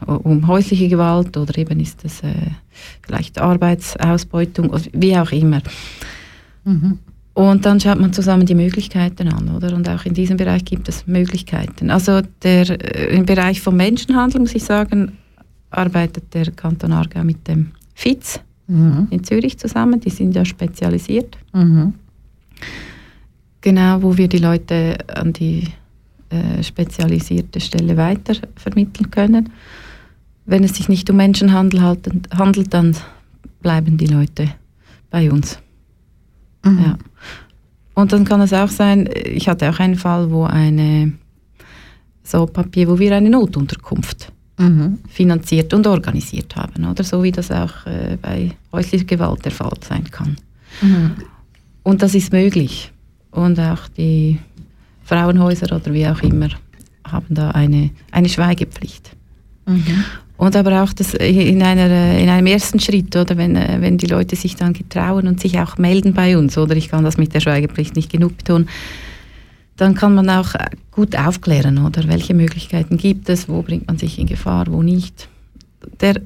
G: um häusliche Gewalt oder eben ist es äh, vielleicht Arbeitsausbeutung, oder wie auch immer. Und dann schaut man zusammen die Möglichkeiten an, oder? Und auch in diesem Bereich gibt es Möglichkeiten. Also der, äh, im Bereich von Menschenhandel, muss ich sagen, arbeitet der Kanton Aargau mit dem FIZ in Zürich zusammen. Die sind ja spezialisiert. Genau, wo wir die Leute an die äh, spezialisierte Stelle weiter vermitteln können. Wenn es sich nicht um Menschenhandel handelt, dann bleiben die Leute bei uns. Ja. Und dann kann es auch sein, ich hatte auch einen Fall, wo eine, So-Papier, wo wir eine Notunterkunft mhm. finanziert und organisiert haben, oder so wie das auch äh, bei häuslicher Gewalt der Fall sein kann. Mhm. Und das ist möglich. Und auch die Frauenhäuser oder wie auch immer haben da eine, eine Schweigepflicht. Mhm. Und aber auch das in, einer, in einem ersten Schritt, oder wenn, wenn die Leute sich dann getrauen und sich auch melden bei uns, oder ich kann das mit der Schweigepflicht nicht genug betonen, dann kann man auch gut aufklären, oder welche Möglichkeiten gibt es, wo bringt man sich in Gefahr, wo nicht. Der,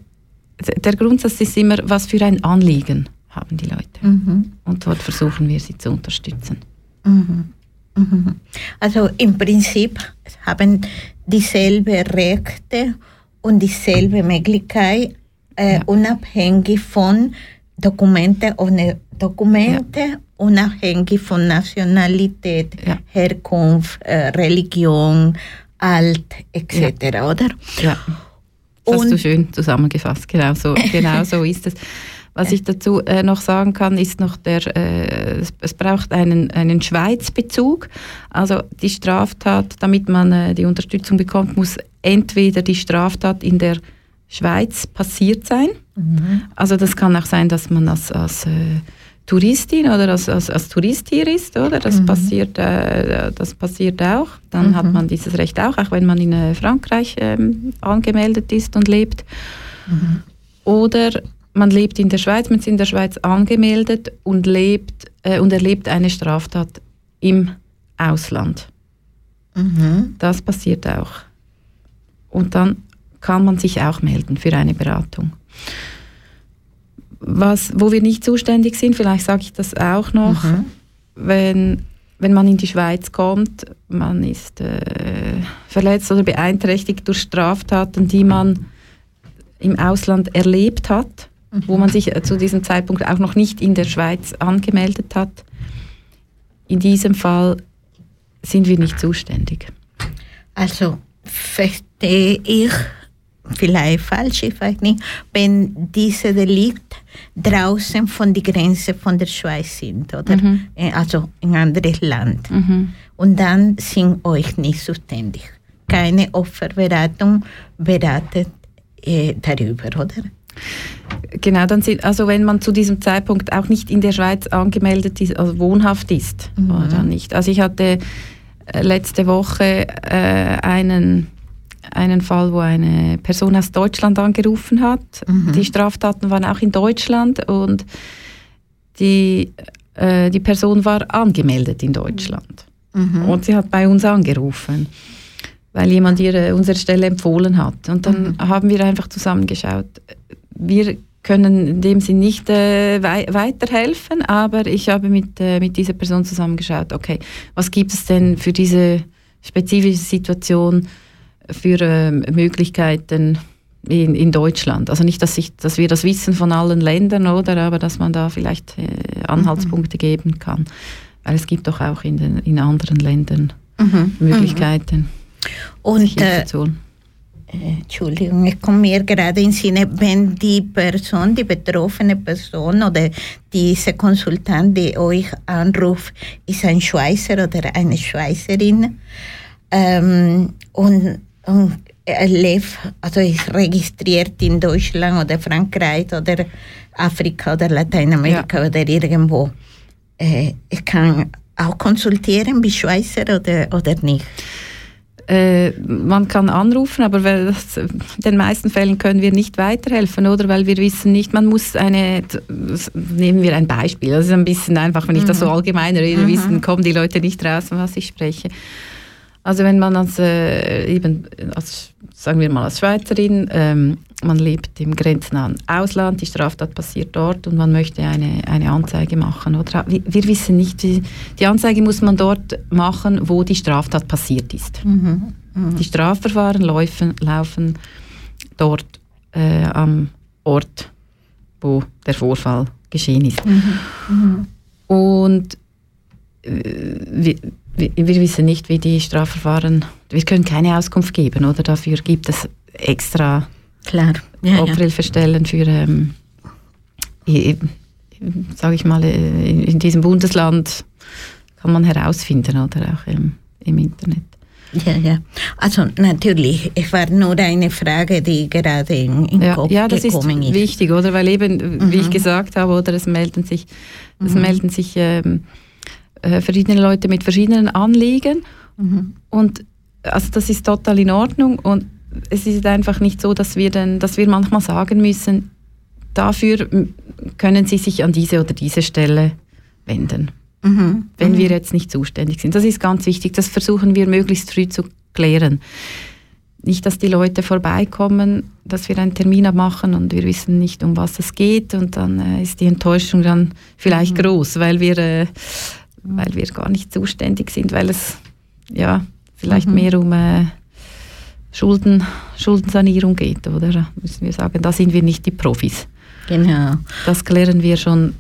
G: der Grundsatz ist immer, was für ein Anliegen haben die Leute. Mhm. Und dort versuchen wir sie zu unterstützen.
F: Mhm. Mhm. Also im Prinzip haben dieselbe Rechte und dieselbe Möglichkeit, äh, ja. unabhängig von Dokumente ohne Dokumente, ja. unabhängig von Nationalität, ja. Herkunft, äh, Religion, Alt etc., oder?
G: Ja. Das hast du schön zusammengefasst, genau so, *laughs* genau so ist es. Was ich dazu äh, noch sagen kann, ist noch der, äh, es, es, braucht einen, einen Schweizbezug. Also die Straftat, damit man äh, die Unterstützung bekommt, muss entweder die Straftat in der Schweiz passiert sein. Mhm. Also das kann auch sein, dass man als, als äh, Touristin oder als, als, als Tourist hier ist, oder? Das, mhm. passiert, äh, das passiert auch. Dann mhm. hat man dieses Recht auch, auch wenn man in äh, Frankreich ähm, angemeldet ist und lebt. Mhm. Oder man lebt in der Schweiz, man ist in der Schweiz angemeldet und lebt äh, und erlebt eine Straftat im Ausland. Mhm. Das passiert auch. Und dann kann man sich auch melden für eine Beratung. Was, wo wir nicht zuständig sind, vielleicht sage ich das auch noch, mhm. wenn, wenn man in die Schweiz kommt, man ist äh, verletzt oder beeinträchtigt durch Straftaten, die man im Ausland erlebt hat, mhm. wo man sich äh, zu diesem Zeitpunkt auch noch nicht in der Schweiz angemeldet hat. In diesem Fall sind wir nicht zuständig.
F: Also verstehe ich vielleicht falsch, ich weiß nicht, wenn diese Delikte draußen von der Grenze von der Schweiz sind, oder? Mhm. Äh, also in anderes Land. Mhm. Und dann sind euch nicht zuständig. Keine Opferberatung beratet äh, darüber, oder?
G: Genau, dann sind, also wenn man zu diesem Zeitpunkt auch nicht in der Schweiz angemeldet ist, also wohnhaft ist, mhm. oder nicht. Also ich hatte äh, letzte Woche äh, einen einen Fall, wo eine Person aus Deutschland angerufen hat. Mhm. Die Straftaten waren auch in Deutschland und die, äh, die Person war angemeldet in Deutschland. Mhm. Und sie hat bei uns angerufen, weil jemand ihr äh, unsere Stelle empfohlen hat. Und dann mhm. haben wir einfach zusammengeschaut. Wir können in dem Sinn nicht äh, wei weiterhelfen, aber ich habe mit, äh, mit dieser Person zusammengeschaut, okay, was gibt es denn für diese spezifische Situation, für äh, Möglichkeiten in, in Deutschland. Also nicht, dass, ich, dass wir das wissen von allen Ländern, oder, aber dass man da vielleicht äh, Anhaltspunkte mhm. geben kann. Weil es gibt doch auch in, den, in anderen Ländern mhm. Möglichkeiten. Mhm.
F: Und äh, Entschuldigung, ich komme mir gerade in Sinne, wenn die Person, die betroffene Person oder diese Konsultant, die euch anruft, ist ein Schweizer oder eine Schweizerin ähm, und und er lebt, also ist registriert in Deutschland oder Frankreich oder Afrika oder Lateinamerika ja. oder irgendwo. Äh, ich kann auch konsultieren wie Schweizer oder, oder nicht.
G: Äh, man kann anrufen, aber das, in den meisten Fällen können wir nicht weiterhelfen, oder? Weil wir wissen nicht, man muss eine, nehmen wir ein Beispiel, das ist ein bisschen einfach, wenn ich mhm. das so mhm. allgemein rede, mhm. wissen, kommen die Leute nicht raus, was ich spreche. Also wenn man als, äh, eben, als, sagen wir mal als Schweizerin, ähm, man lebt im grenznahen Ausland, die Straftat passiert dort und man möchte eine, eine Anzeige machen. Oder wir, wissen nicht, wie, die Anzeige muss man dort machen, wo die Straftat passiert ist. Mhm. Mhm. Die Strafverfahren laufen, laufen dort äh, am Ort, wo der Vorfall geschehen ist. Mhm. mhm. Und äh, wir, wir, wissen nicht, wie die Strafverfahren, wir können keine Auskunft geben, oder? Dafür gibt es extra
F: Klar.
G: Ja, Opferhilfestellen für, ähm, sage ich mal, äh, in, in, diesem Bundesland kann man herausfinden, oder auch im, im Internet.
F: Ja, ja. Also natürlich, es war nur eine Frage, die gerade in, in
G: ja,
F: Kopf
G: ja, das
F: gekommen
G: ist
F: ist.
G: wichtig, oder? Weil eben, wie ich
F: Mhm.
G: gesagt habe, oder es melden sich, es
F: Mhm.
G: melden sich ähm, äh, verschiedene Leute mit verschiedenen Anliegen
F: Mhm.
G: und also das ist total in Ordnung und es ist einfach nicht so, dass wir dann, dass wir manchmal sagen müssen, dafür können Sie sich an diese oder diese Stelle wenden,
F: Mhm.
G: wenn
F: mhm.
G: wir jetzt nicht zuständig sind. Das ist ganz wichtig. Das versuchen wir möglichst früh zu klären. Nicht, dass die Leute vorbeikommen, dass wir einen Termin abmachen und wir wissen nicht, um was es geht und dann äh, ist die Enttäuschung dann vielleicht
F: Mhm.
G: groß, weil wir, äh, weil wir gar nicht zuständig sind, weil es ja vielleicht
F: Mhm.
G: mehr um äh, Schulden, Schuldensanierung geht, oder? Müssen wir sagen, da sind wir nicht die Profis.
F: Genau.
G: Das klären wir schon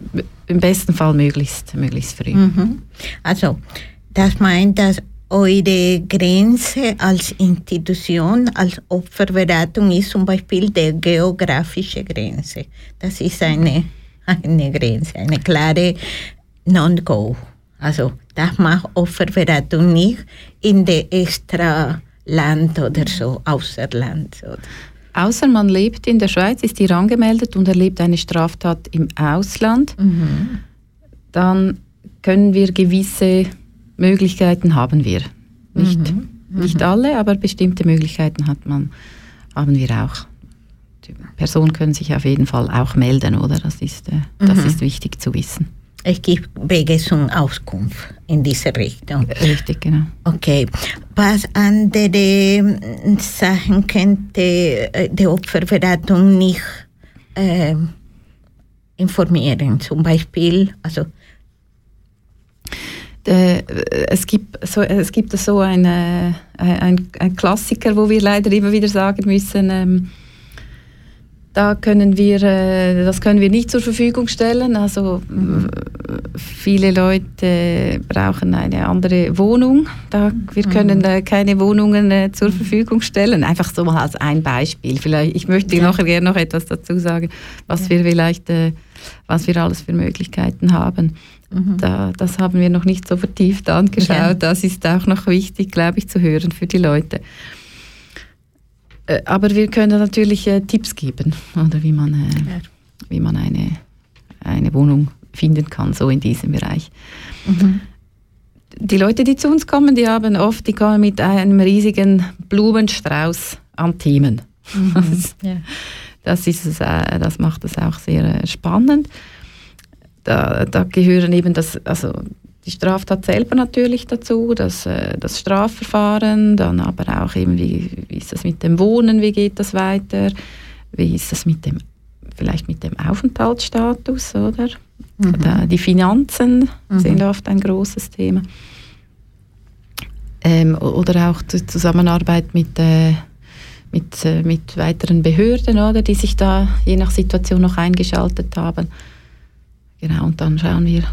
G: im besten Fall möglichst, möglichst früh.
F: Mhm. Also, das meint, dass eure Grenze als Institution, als Opferberatung ist zum Beispiel die geografische Grenze. Das ist eine, *laughs* eine Grenze, eine klare Non-Go. Also, das macht Opferberatung nicht in der extra Land oder so, außer Land. Oder?
G: Außer man lebt in der Schweiz, ist hier angemeldet und erlebt eine Straftat im Ausland,
F: Mhm.
G: dann können wir gewisse Möglichkeiten haben wir. Nicht,
F: Mhm.
G: nicht alle, aber bestimmte Möglichkeiten hat man, haben wir auch. Die Personen können sich auf jeden Fall auch melden, oder? Das ist, äh, das
F: Mhm.
G: ist wichtig zu wissen.
F: Es gibt Wege zum Auskunft in diese Richtung.
G: Richtig, genau.
F: Okay. Was andere Sachen könnte äh, die Opferberatung nicht äh, informieren? Zum Beispiel, also
G: Äh, es gibt so, es gibt so eine, ein, ein Klassiker, wo wir leider immer wieder sagen müssen, ähm, da können wir, äh, das können wir nicht zur Verfügung stellen. Also äh, viele Leute brauchen eine andere Wohnung. Da, wir können äh, keine Wohnungen äh, zur Verfügung stellen. Einfach so mal als ein Beispiel. Vielleicht, ich möchte
F: Ja.
G: nachher gerne noch etwas dazu sagen, was wir vielleicht, äh, was wir alles für Möglichkeiten haben. Da, das haben wir noch nicht so vertieft angeschaut.
F: Ja.
G: Das ist auch noch wichtig, glaube ich, zu hören für die Leute. Äh, Aber wir können natürlich äh, Tipps geben, oder wie man, äh,
F: Ja.
G: wie man eine, eine Wohnung finden kann, so in diesem Bereich. Die Leute, die zu uns kommen, die haben oft, die kommen mit einem riesigen Blumenstrauß an Themen. Das, *laughs*
F: ja.
G: das, ist es, das macht es auch sehr spannend. Da, da gehören eben das, also die Straftat selber natürlich dazu, das, äh, das Strafverfahren, dann aber auch eben, wie, wie ist das mit dem Wohnen, wie geht das weiter, wie ist das mit dem, vielleicht mit dem Aufenthaltsstatus, oder? Oder die Finanzen sind oft ein großes Thema. Ähm, oder auch die Zusammenarbeit mit, äh, mit, äh, mit weiteren Behörden, oder, die sich da je nach Situation noch eingeschaltet haben. Genau, und dann schauen wir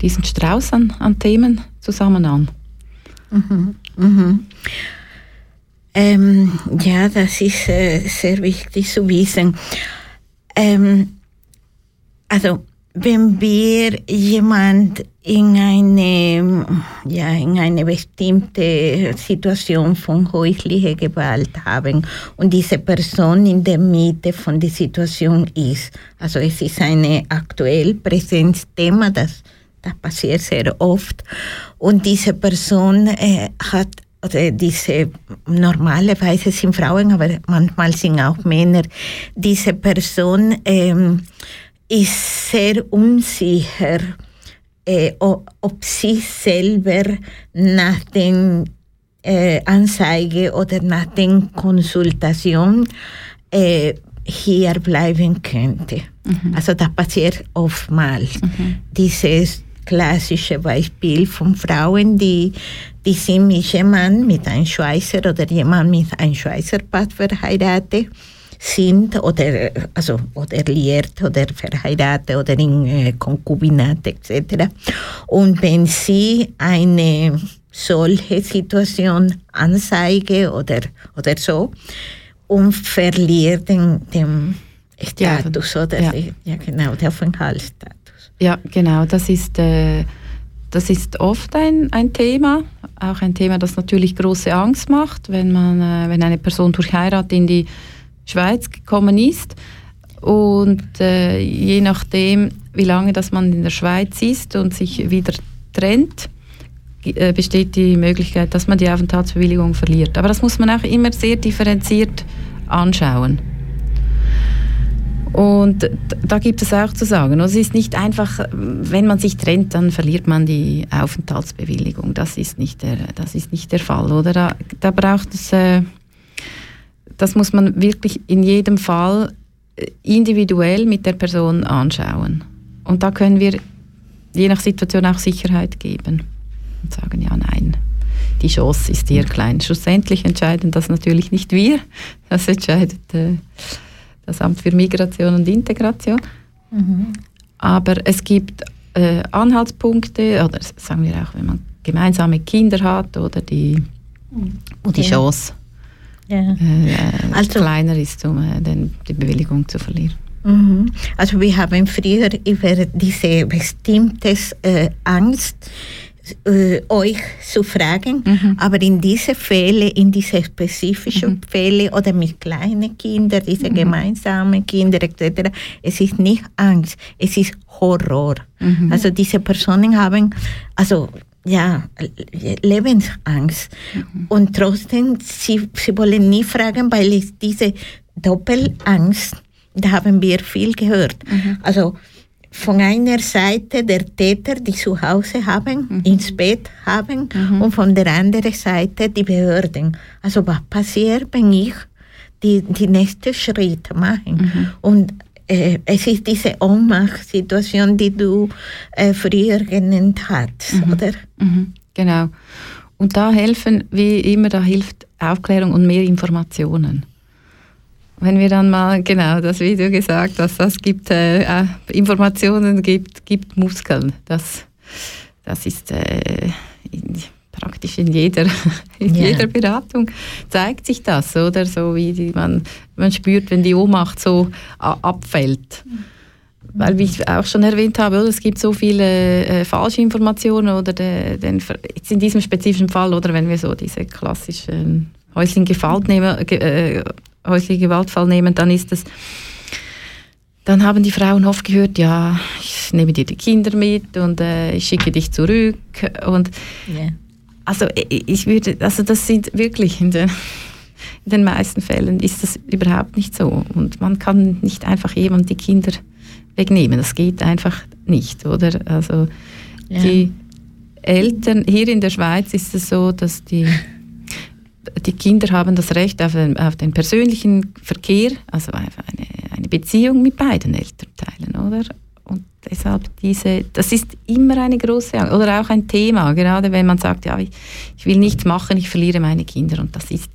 G: diesen Strauß an, an Themen zusammen an.
F: Mhm. Ähm, ja, das ist äh, sehr wichtig zu wissen. Ähm, also, wenn wir jemand in eine, ja, in eine bestimmte Situation von häuslicher Gewalt haben und diese Person in der Mitte von der Situation ist, also es ist ein aktuell Präsenzthema, das, das passiert sehr oft und diese Person äh, hat oder diese normalerweise sind Frauen, aber manchmal sind auch Männer. Diese Person ähm, ist sehr unsicher, äh, ob sie selber nach den äh, Anzeige oder nach den Konsultation äh, hier bleiben könnte. Also das passiert oftmals. Dieses klassische Beispiel von Frauen, die, die sind mit jemandem, mit einem Schweizer oder jemand mit einem Schweizer Pass verheiratet sind oder, also, oder liiert oder verheiratet oder in äh, Konkubinat etc. Und wenn sie eine solche Situation anzeige oder, oder so und verliert den, den Status oder
G: ja.
F: ja genau, den Aufenthaltsstatus.
G: Ja, genau, das ist, äh, das ist oft ein, ein Thema, auch ein Thema, das natürlich große Angst macht, wenn, man, äh, wenn eine Person durch Heirat in die Schweiz gekommen ist. Und äh, je nachdem, wie lange das man in der Schweiz ist und sich wieder trennt, äh, besteht die Möglichkeit, dass man die Aufenthaltsbewilligung verliert. Aber das muss man auch immer sehr differenziert anschauen. Und da gibt es auch zu sagen, es ist nicht einfach, wenn man sich trennt, dann verliert man die Aufenthaltsbewilligung. Das ist nicht der, das ist nicht der Fall. Oder da, da braucht es, äh, das muss man wirklich in jedem Fall äh, individuell mit der Person anschauen. Und da können wir je nach Situation auch Sicherheit geben und sagen, ja, nein, die Chance ist eher klein. Schlussendlich entscheiden das natürlich nicht wir, das entscheidet äh, das Amt für Migration und Integration. Mhm. Aber es gibt äh, Anhaltspunkte, oder sagen wir auch, wenn man gemeinsame Kinder hat oder die, wo die Chance ja. äh, also, kleiner ist, um äh, den, die Bewilligung zu verlieren.
F: Mhm. Also wir haben früher über diese bestimmte äh, Angst äh, euch zu fragen, mhm. aber in diese Fälle, in diese spezifischen mhm. Fälle oder mit kleinen Kindern, diese mhm. gemeinsamen Kinder etc., es ist nicht Angst, es ist Horror. Mhm. Also diese Personen haben, also ja, Lebensangst. Mhm. Und trotzdem, sie, sie wollen nie fragen, weil es diese Doppelangst, da haben wir viel gehört. Mhm. Also von einer Seite der Täter, die zu Hause haben, mhm. ins Bett haben, mhm. und von der anderen Seite die Behörden. Also was passiert, wenn ich die, die nächsten Schritte mache? Mhm. Und äh, es ist diese Ohnmachtssituation, die du äh, früher genannt hast, mhm. oder?
G: Mhm. Genau. Und da helfen, wie immer, da hilft Aufklärung und mehr Informationen wenn wir dann mal, genau, das Video gesagt hast, das gibt äh, äh, Informationen, gibt, gibt Muskeln. Das, das ist äh, in, praktisch in jeder, *laughs* in yeah. jeder Beratung zeigt sich das, oder? So wie die, man, man spürt, wenn die Ohnmacht so abfällt. Weil, wie ich auch schon erwähnt habe, oder, es gibt so viele äh, falsche Informationen oder de, den, jetzt in diesem spezifischen Fall, oder wenn wir so diese klassischen häuslichen Gewalt nehmen, äh, häusliche Gewaltfall nehmen, dann ist es, dann haben die Frauen oft gehört, ja, ich nehme dir die Kinder mit und äh, ich schicke dich zurück und yeah. also ich würde, also das sind wirklich in den, in den meisten Fällen ist das überhaupt nicht so und man kann nicht einfach jemand die Kinder wegnehmen, das geht einfach nicht, oder? Also yeah. die Eltern hier in der Schweiz ist es so, dass die *laughs* die Kinder haben das Recht auf den, auf den persönlichen Verkehr, also eine, eine Beziehung mit beiden Elternteilen, oder? Und deshalb diese, das ist immer eine große Angst oder auch ein Thema, gerade wenn man sagt, ja, ich, ich will nichts machen, ich verliere meine Kinder und das ist,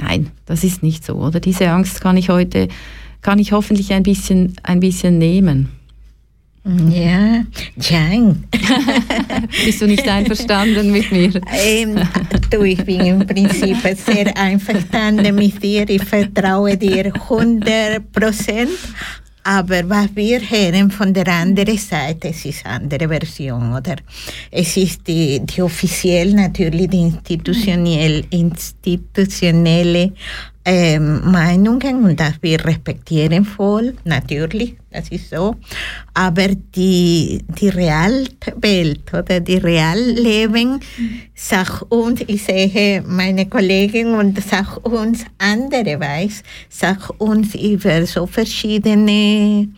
G: nein, das ist nicht so, oder? Diese Angst kann ich heute, kann ich hoffentlich ein bisschen, ein bisschen nehmen.
F: Ja, Jang. *laughs*
G: Bist du nicht einverstanden mit mir?
F: Ähm, du, ich bin im Prinzip sehr einverstanden mit dir. Ich vertraue dir 100 Prozent. Aber was wir hören von der anderen Seite, es ist eine andere Version, oder? Es ist die, die offiziell natürlich die institutionelle, institutionelle ähm, Meinungen und das wir respektieren voll, natürlich, das ist so. Aber die, die Realwelt oder die Realleben sagt uns, ich sehe meine Kollegin und sagt uns andere weiß, sagt uns über so verschiedene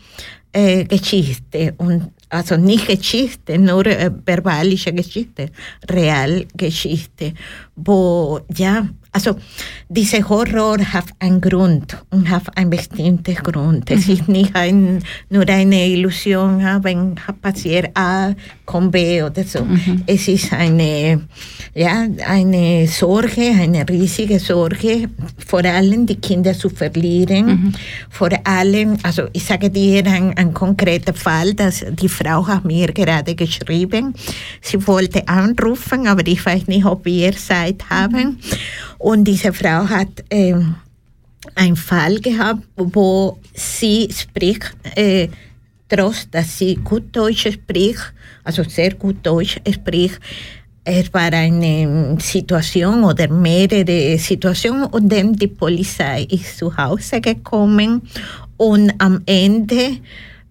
F: äh, Geschichten und also nicht Geschichte, nur äh, verbalische Geschichte, Realgeschichte, wo ja also dieser Horror hat einen Grund und hat einen bestimmten Grund. Es ist nicht ein, nur eine Illusion, wenn passiert A, kommt B oder so. Mhm. Es ist eine, ja, eine Sorge, eine riesige Sorge, vor allem die Kinder zu verlieren. Mhm. Vor allem, also ich sage dir ein, ein konkreter Fall, dass die Frau hat mir gerade geschrieben, sie wollte anrufen, aber ich weiß nicht, ob wir Zeit haben. Mhm. Und diese Frau hat ähm, einen Fall gehabt, wo sie spricht äh, trotz dass sie gut Deutsch spricht, also sehr gut Deutsch spricht, es war eine Situation oder mehrere Situationen. Und dann die Polizei ist zu Hause gekommen. Und am Ende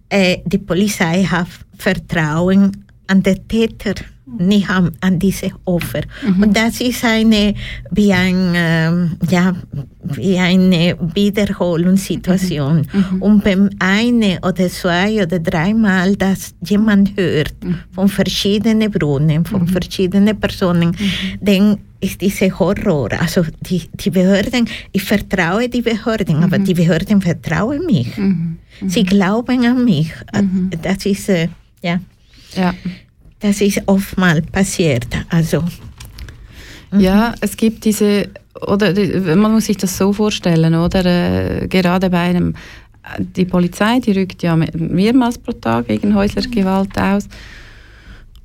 F: äh, die Polizei hat Vertrauen an den Täter nicht an, diese Opfer. Mhm. Und das ist eine, wie, ein, äh, ja, wie eine Wiederholungssituation. Mhm. Und beim eine oder zwei oder dreimal, dass jemand hört mhm. von verschiedenen Brunnen, von mhm. verschiedenen Personen, mhm. dann ist dieser Horror. Also die, die Behörden, ich vertraue die Behörden, aber die Behörden vertrauen mich. Sie glauben an mich. Das ist, äh, ja.
G: Ja.
F: Das ist oftmals passiert. Also.
G: Mhm. Ja, es gibt diese, oder man muss sich das so vorstellen, oder? Äh, gerade bei einem, die Polizei, die rückt ja mehrmals pro Tag wegen häuslicher Gewalt aus.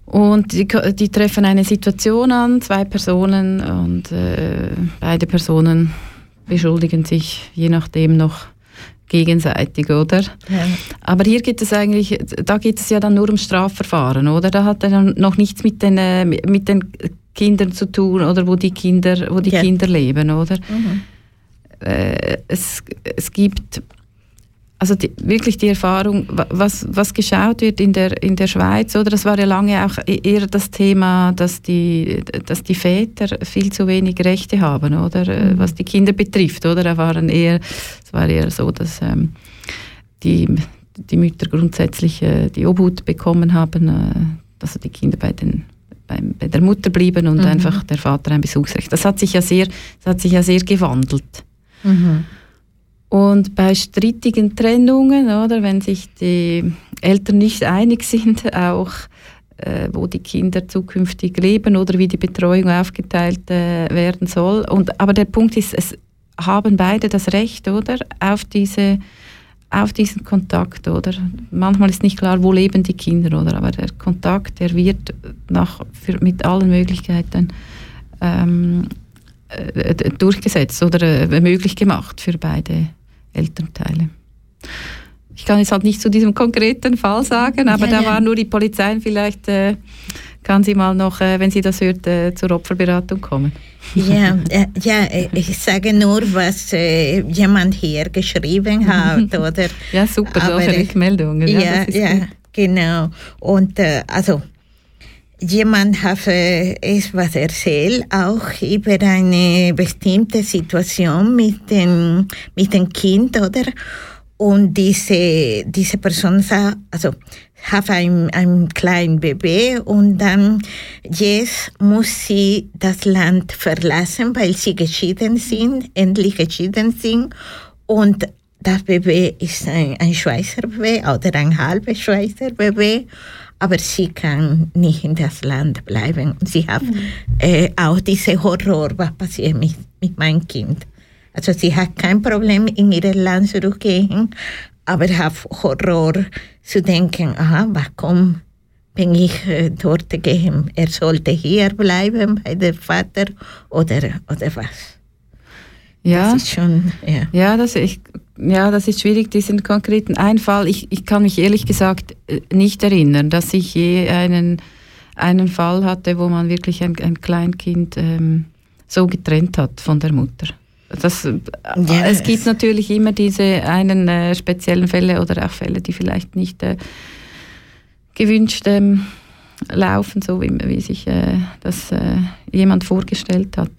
G: Und die, die, treffen eine Situation an, zwei Personen, und äh, beide Personen beschuldigen sich je nachdem noch gegenseitig, oder? Ja. Aber hier geht es eigentlich, da geht es ja dann nur um Strafverfahren, oder? Da hat er dann noch nichts mit den, äh, mit den Kindern zu tun, oder wo die Kinder, wo die ja. Kinder leben, oder? Mhm. Äh, es, es gibt also die, wirklich die Erfahrung, was, was geschaut wird in der, in der Schweiz, oder das war ja lange auch e-, eher das Thema, dass die, dass die Väter viel zu wenig Rechte haben, oder äh, mhm. was die Kinder betrifft, oder da waren eher, es war eher so, dass ähm, die, die Mütter grundsätzlich äh, die Obhut bekommen haben, äh, dass die Kinder bei den bei der Mutter blieben und mhm. einfach der Vater ein Besuchsrecht. Das hat sich ja sehr, das hat sich ja sehr gewandelt. Mhm. Und bei strittigen Trennungen, oder, wenn sich die Eltern nicht einig sind, auch äh, wo die Kinder zukünftig leben oder wie die Betreuung aufgeteilt äh, werden soll. Und, aber der Punkt ist, es haben beide das Recht, oder, auf diese auf diesen Kontakt, oder? Manchmal ist nicht klar, wo leben die Kinder, oder? Aber der Kontakt, der wird nach, für, mit allen Möglichkeiten ähm, äh, durchgesetzt oder äh, möglich gemacht für beide Elternteile. Ich kann jetzt halt nicht zu diesem konkreten Fall sagen, aber ja, da ja. war nur die Polizei. Vielleicht äh, kann sie mal noch, äh, wenn sie das hört, äh, zur Opferberatung kommen.
F: Ja, *laughs* äh, ja, ich sage nur, was jemand hier geschrieben *laughs* hat. Oder,
G: ja, super, solche Rückmeldungen.
F: Ja, ja, ja genau. Und also jemand hat etwas erzählt, auch über eine bestimmte Situation mit dem, mit dem Kind, oder? Und diese, diese Person sagt, also, hat ein, ein kleines Baby und dann jetzt muss sie das Land verlassen, weil sie geschieden sind, endlich geschieden sind. Und das Baby ist ein, ein Schweizer Baby oder ein halbes Schweizer Baby aber sie kann nicht in das Land bleiben. Und sie hat mhm. äh, auch diese Horror, was passiert mit, mit meinem Kind. Also sie hat kein Problem, in ihr Land zurückgehen, aber hat Horror zu denken, aha, warum bin ich äh, dort gehen? Er sollte hier bleiben bei dem Vater oder, oder was?
G: Ja, das ist schon, ja. Ja, das, ich ja, das ist schwierig, diesen konkreten Einfall. Ich, ich kann mich ehrlich gesagt äh, nicht erinnern, dass ich je einen, einen Fall hatte, wo man wirklich ein, ein Kleinkind ähm, so getrennt hat von der Mutter. Das, yes. Äh, es gibt natürlich immer diese einen äh, speziellen Fälle oder auch Fälle, die vielleicht nicht äh, gewünscht ähm, laufen, so wie, wie sich äh, das äh, jemand vorgestellt hat.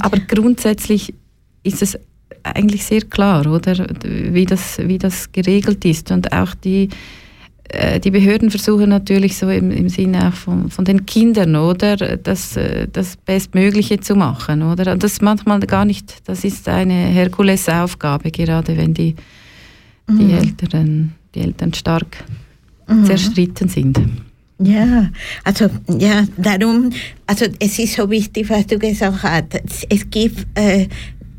G: Aber grundsätzlich ist es eigentlich sehr klar, oder? Wie das, wie das geregelt ist. Und auch die, äh, die Behörden versuchen natürlich so im, im Sinne auch von, von den Kindern, oder? Das, äh, das Bestmögliche zu machen, oder? Und das manchmal gar nicht, das ist eine Herkulesaufgabe, gerade wenn die, die, mhm. Eltern, die Eltern stark mhm. zerstritten sind.
F: Ja, also ja, darum, also es ist so wichtig, was du gesagt hast. Es gibt äh,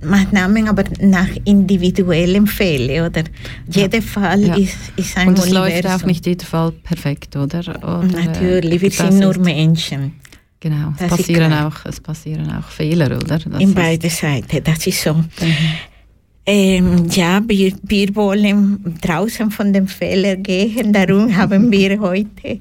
F: Maßnahmen, aber nach individuellen Fällen, oder? Jeder ja. Fall ja. Ist, ist ein
G: Und es läuft auch nicht jeder Fall perfekt, oder? oder
F: Natürlich, wir sind nur Menschen.
G: Genau, es passieren, auch, es passieren auch Fehler, oder?
F: Das in beiden Seiten, das ist so. Mhm. Ähm, ja, wir, wir wollen draußen von dem Fehler gehen. Darum *laughs* haben wir heute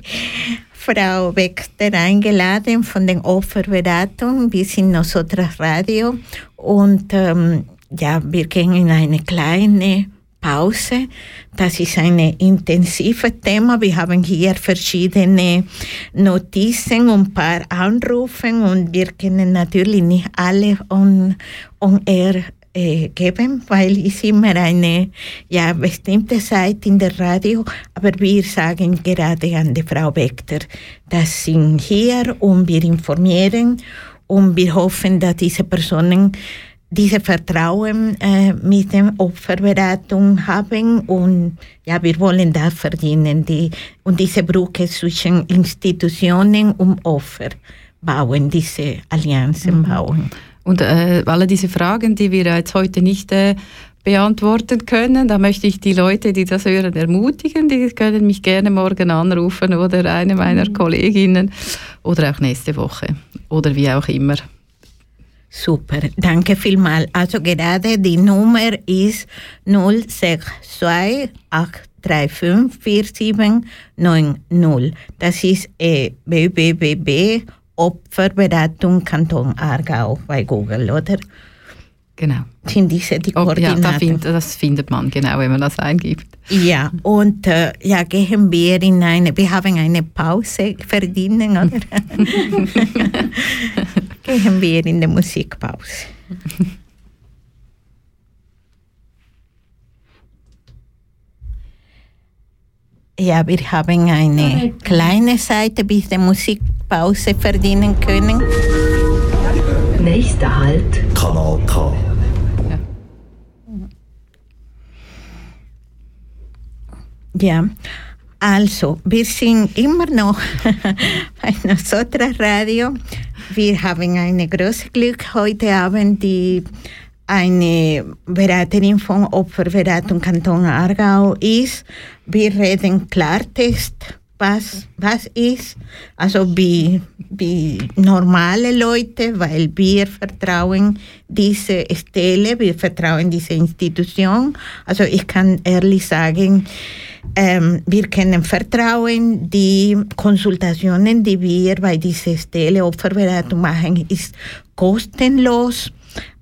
F: Frau Wexter eingeladen von den Opferberatung. Wir sind Nosotras Radio und ähm, ja, wir gehen in eine kleine Pause. Das ist ein intensives Thema. Wir haben hier verschiedene Notizen und ein paar Anrufe und wir können natürlich nicht alle on, on air äh, geben, weil es immer eine ja, bestimmte Zeit in der Radio, aber wir sagen gerade an die Frau Beckter, dass sind hier und wir informieren und wir hoffen, dass diese Personen diese Vertrauen äh, mit der Opferberatung haben und ja, wir wollen das verdienen die, und diese Brücke zwischen Institutionen und Opfer bauen, diese Allianzen mhm. bauen.
G: Und äh, alle diese Fragen, die wir jetzt heute nicht äh, beantworten können, da möchte ich die Leute, die das hören, ermutigen. Die können mich gerne morgen anrufen oder eine meiner mhm. Kolleginnen oder auch nächste Woche oder wie auch immer.
F: Super, danke vielmals. Also gerade die Nummer ist 062 835 Das ist äh, www Opferberatung Kanton Aargau bei Google, oder?
G: Genau.
F: Sind diese die Koordinaten?
G: Ja, da find, das findet man genau, wenn man das eingibt.
F: Ja, und äh, ja, gehen wir in eine, wir haben eine Pause verdienen, oder? *laughs* gehen wir in die Musikpause. Ja, wir haben eine kleine Seite, bis die Musikpause verdienen können.
A: Nächster Halt.
K: Kanal K.
F: Ja, also, wir sind immer noch *laughs* bei Nosotras Radio. Wir haben ein großes Glück heute Abend, die eine Beraterin von Opferberatung Kanton Aargau ist. Wir reden Klartext, was, was ist, also wie, wie normale Leute, weil wir vertrauen diese Stelle, wir vertrauen diese Institution. Also ich kann ehrlich sagen, ähm, wir können vertrauen, die Konsultationen, die wir bei dieser Stelle Opferberatung machen, ist kostenlos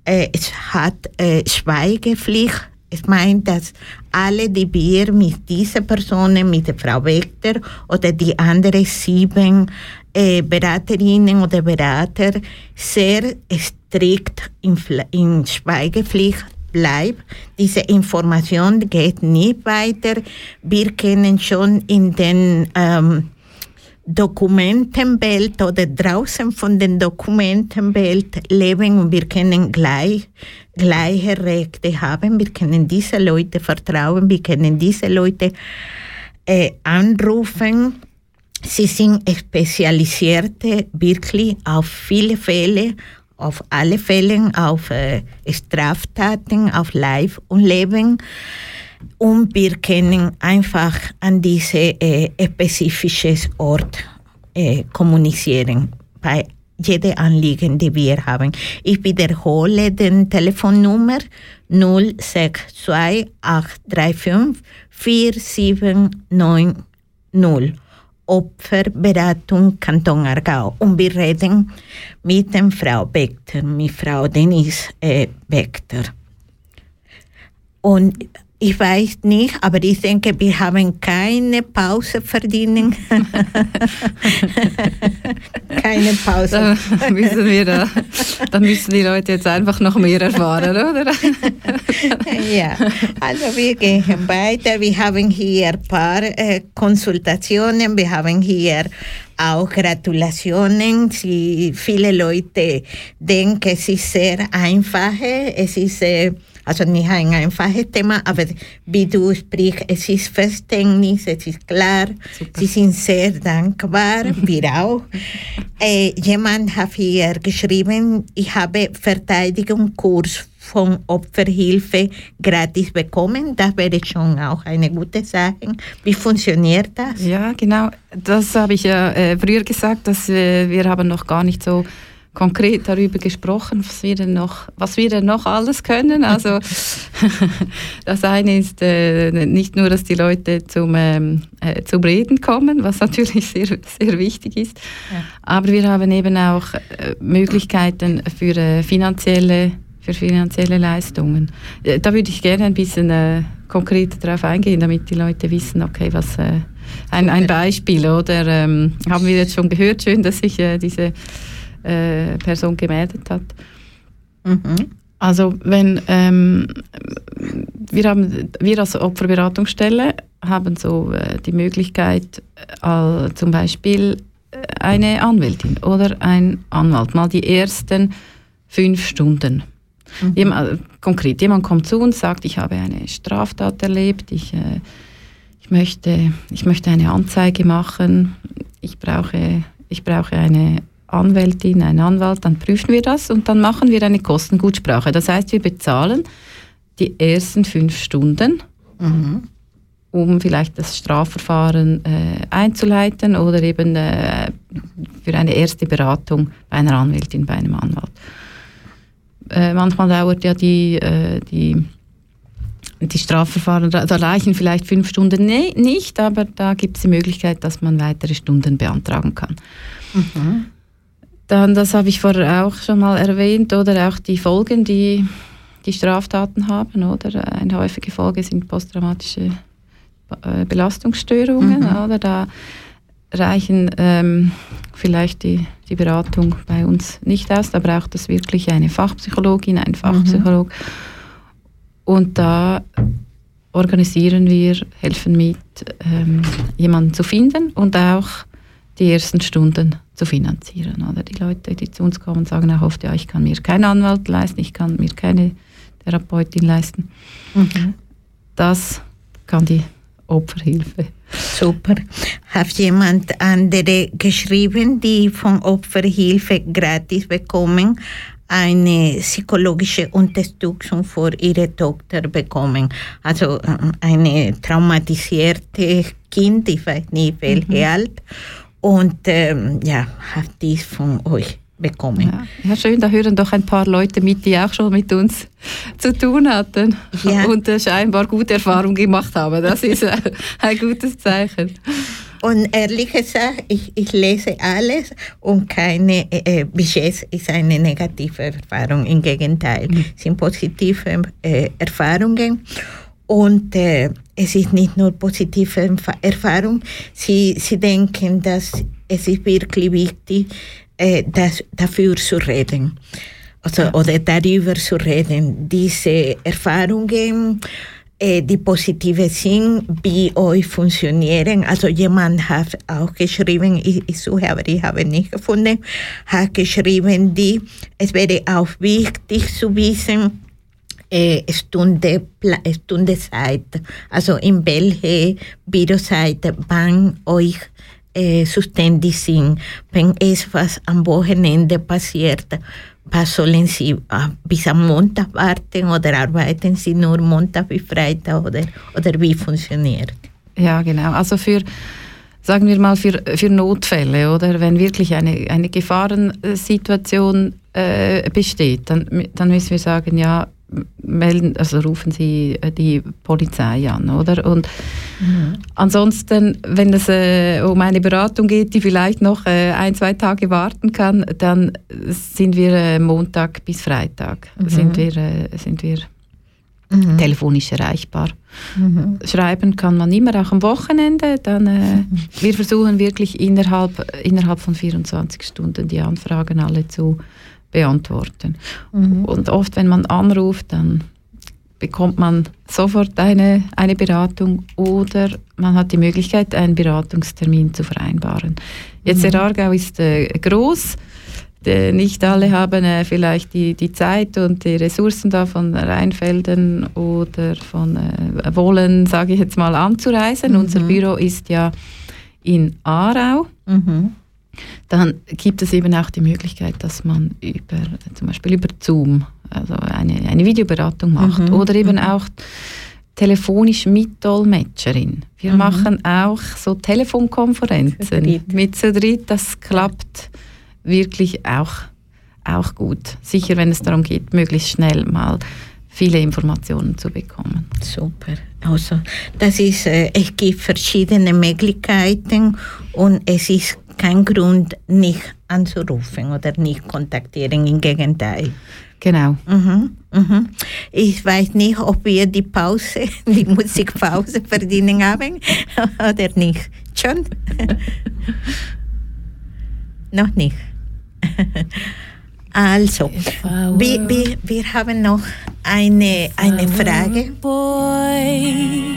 F: äh, es hat äh, Schweigepflicht. Es meint, dass alle, die wir mit dieser Person, mit der Frau Wechter oder die anderen sieben äh, Beraterinnen oder Berater sehr strikt in, in Schweigepflicht bleibt. Diese Information geht nicht weiter. Wir kennen schon in den ähm, Dokumentenwelt oder draußen von den Dokumentenwelt leben und wir können gleich, gleiche Rechte haben. Wir können diese Leute vertrauen, wir können diese Leute äh, anrufen. Sie sind spezialisierte wirklich auf viele Fälle, auf alle Fälle, auf äh, Straftaten, auf Life und Leben und wir können einfach an diese äh, spezifisches Ort äh, kommunizieren bei jedem Anliegen, die wir haben. Ich wiederhole den Telefonnummer 062 835 4790. Opferberatung Kanton Aargau. Und wir reden mit der Frau Beckter, mit Frau Denise äh, Beckter. Und ich weiß nicht, aber ich denke, wir haben keine Pause verdienen. *laughs* keine Pause.
G: Da müssen, wir da, da müssen die Leute jetzt einfach noch mehr erfahren, oder?
F: ja, also wir gehen weiter. Wir haben hier ein paar äh, Konsultationen, wir haben hier auch Gratulationen. Sie, viele Leute denken, es ist sehr einfach. Es ist äh, also nicht ein einfaches Thema, aber wie du sprichst, es ist Verständnis, es ist klar. Super. Sie sind sehr dankbar, *laughs* wir auch. Äh, jemand hat hier geschrieben, ich habe Verteidigungskurs von Opferhilfe gratis bekommen. Das wäre schon auch eine gute Sache. Wie funktioniert das?
G: Ja, genau. Das habe ich ja äh, früher gesagt, dass äh, wir haben noch gar nicht so konkret darüber gesprochen, was wir denn noch, was wir denn noch alles können. Also *laughs* das eine ist äh, nicht nur, dass die Leute zum, ähm, äh, zum Reden kommen, was natürlich *laughs* sehr, sehr wichtig ist, ja. aber wir haben eben auch äh, Möglichkeiten für äh, finanzielle für finanzielle Leistungen. Äh, da würde ich gerne ein bisschen äh, konkreter darauf eingehen, damit die Leute wissen, okay, was ein, ein Beispiel oder ähm, haben wir jetzt schon gehört, schön, dass sich äh, diese äh, Person gemeldet hat. Mhm. Also wenn ähm, wir haben wir als Opferberatungsstelle haben so äh, die Möglichkeit äh, zum Beispiel äh, eine Anwältin oder ein Anwalt mal die ersten fünf Stunden. Mhm. Jemand, äh, konkret, jemand kommt zu uns, sagt, ich habe eine Straftat erlebt, ich, äh, ich, möchte, ich möchte eine Anzeige machen, ich brauche, ich brauche eine Anwältin, einen Anwalt, dann prüfen wir das und dann machen wir eine Kostengutsprache. Das heißt, wir bezahlen die ersten fünf Stunden, mhm. um vielleicht das Strafverfahren äh, einzuleiten oder eben äh, für eine erste Beratung bei einer Anwältin, bei einem Anwalt. Äh, manchmal dauert ja die, äh, die die Strafverfahren, da, reichen vielleicht fünf Stunden nee, nicht, aber da gibt es die Möglichkeit, dass man weitere Stunden beantragen kann. Mhm. Dann, das habe ich vorher auch schon mal erwähnt, oder auch die Folgen, die die Straftaten haben, oder? Eine häufige Folge sind posttraumatische äh, Belastungsstörungen, mhm. oder? Da reichen ähm, vielleicht die, die Beratung bei uns nicht aus, da braucht es wirklich eine Fachpsychologin, einen Fachpsycholog. Mhm. Und da organisieren wir, helfen mit, ähm, jemanden zu finden und auch die ersten Stunden zu finanzieren. Oder die Leute, die zu uns kommen, sagen auch oft, ja, ich kann mir keinen Anwalt leisten, ich kann mir keine Therapeutin leisten. Mhm. Das kann die Opferhilfe.
F: Super. Hat jemand andere geschrieben, die von Opferhilfe gratis bekommen, eine psychologische Unterstützung für ihre Tochter bekommen. Also äh, eine traumatisierte Kind, ich weiß nicht welche mhm. alt, und ähm, ja, hat dies von euch bekommen.
G: Ja. ja. schön, da hören doch ein paar Leute mit, die auch schon mit uns zu tun hatten ja. *laughs* und äh, scheinbar gute Erfahrungen gemacht haben. Das ist äh, ein gutes Zeichen.
F: Und ehrlich gesagt, ich, ich lese alles und keine, äh, bis jetzt ist eine negative Erfahrung. Im Gegenteil, mhm. sind positive äh, Erfahrungen. Und äh, es ist nicht nur positive Erfahrung, sie, sie denken, dass es ist wirklich wichtig, äh, das, dafür zu reden. Also, ja. Oder darüber zu reden. Diese Erfahrungen, äh, die positive sind, wie euch funktionieren. Also jemand hat auch geschrieben, ich, ich suche, aber ich habe nicht gefunden, hat geschrieben, die, es wäre auch wichtig zu wissen, äh, Stunde, Stunde Zeit, also in welche Büroseite wann euch äh, zuständig sind, wenn etwas am Wochenende passiert, was sollen Sie äh, bis am Montag warten oder arbeiten Sie nur Montag bis Freitag oder, oder wie funktioniert?
G: Ja, genau. Also für sagen wir mal, für, für Notfälle oder wenn wirklich eine, eine Gefahrensituation äh, besteht, dann, dann müssen wir sagen, ja, melden, also rufen Sie äh, die Polizei an, oder? Und mhm. ansonsten, wenn es äh, um eine Beratung geht, die vielleicht noch äh, ein, zwei Tage warten kann, dann sind wir äh, Montag bis Freitag mhm. sind wir, äh, sind wir mhm. telefonisch erreichbar. Mhm. Schreiben kann man immer auch am Wochenende. Dann, äh, mhm. wir versuchen wirklich innerhalb, innerhalb von 24 Stunden die Anfragen alle zu beantworten. Mhm. Und oft, wenn man anruft, dann bekommt man sofort eine, eine Beratung oder man hat die Möglichkeit, einen Beratungstermin zu vereinbaren. Jetzt mhm. der Aargau ist äh, groß. nicht alle haben äh, vielleicht die, die Zeit und die Ressourcen da von Rheinfelden oder von äh, Wollen, sage ich jetzt mal, anzureisen. Mhm. Unser Büro ist ja in Aarau. Mhm dann gibt es eben auch die Möglichkeit, dass man über, zum Beispiel über Zoom also eine, eine Videoberatung macht mhm. oder eben mhm. auch telefonisch mit Dolmetscherin. Wir mhm. machen auch so Telefonkonferenzen mit zu dritt. Das klappt wirklich auch, auch gut. Sicher, wenn es darum geht, möglichst schnell mal viele Informationen zu bekommen.
F: Super. Also das ist, äh, es gibt verschiedene Möglichkeiten und es ist kein Grund, nicht anzurufen oder nicht kontaktieren, im Gegenteil.
G: Genau.
F: Mhm, mhm. Ich weiß nicht, ob wir die Pause, *laughs* die Musikpause verdienen haben *laughs* oder nicht. Schon? *laughs* noch nicht. Also, wir, wir, wir haben noch eine, eine Frage.
H: Boy.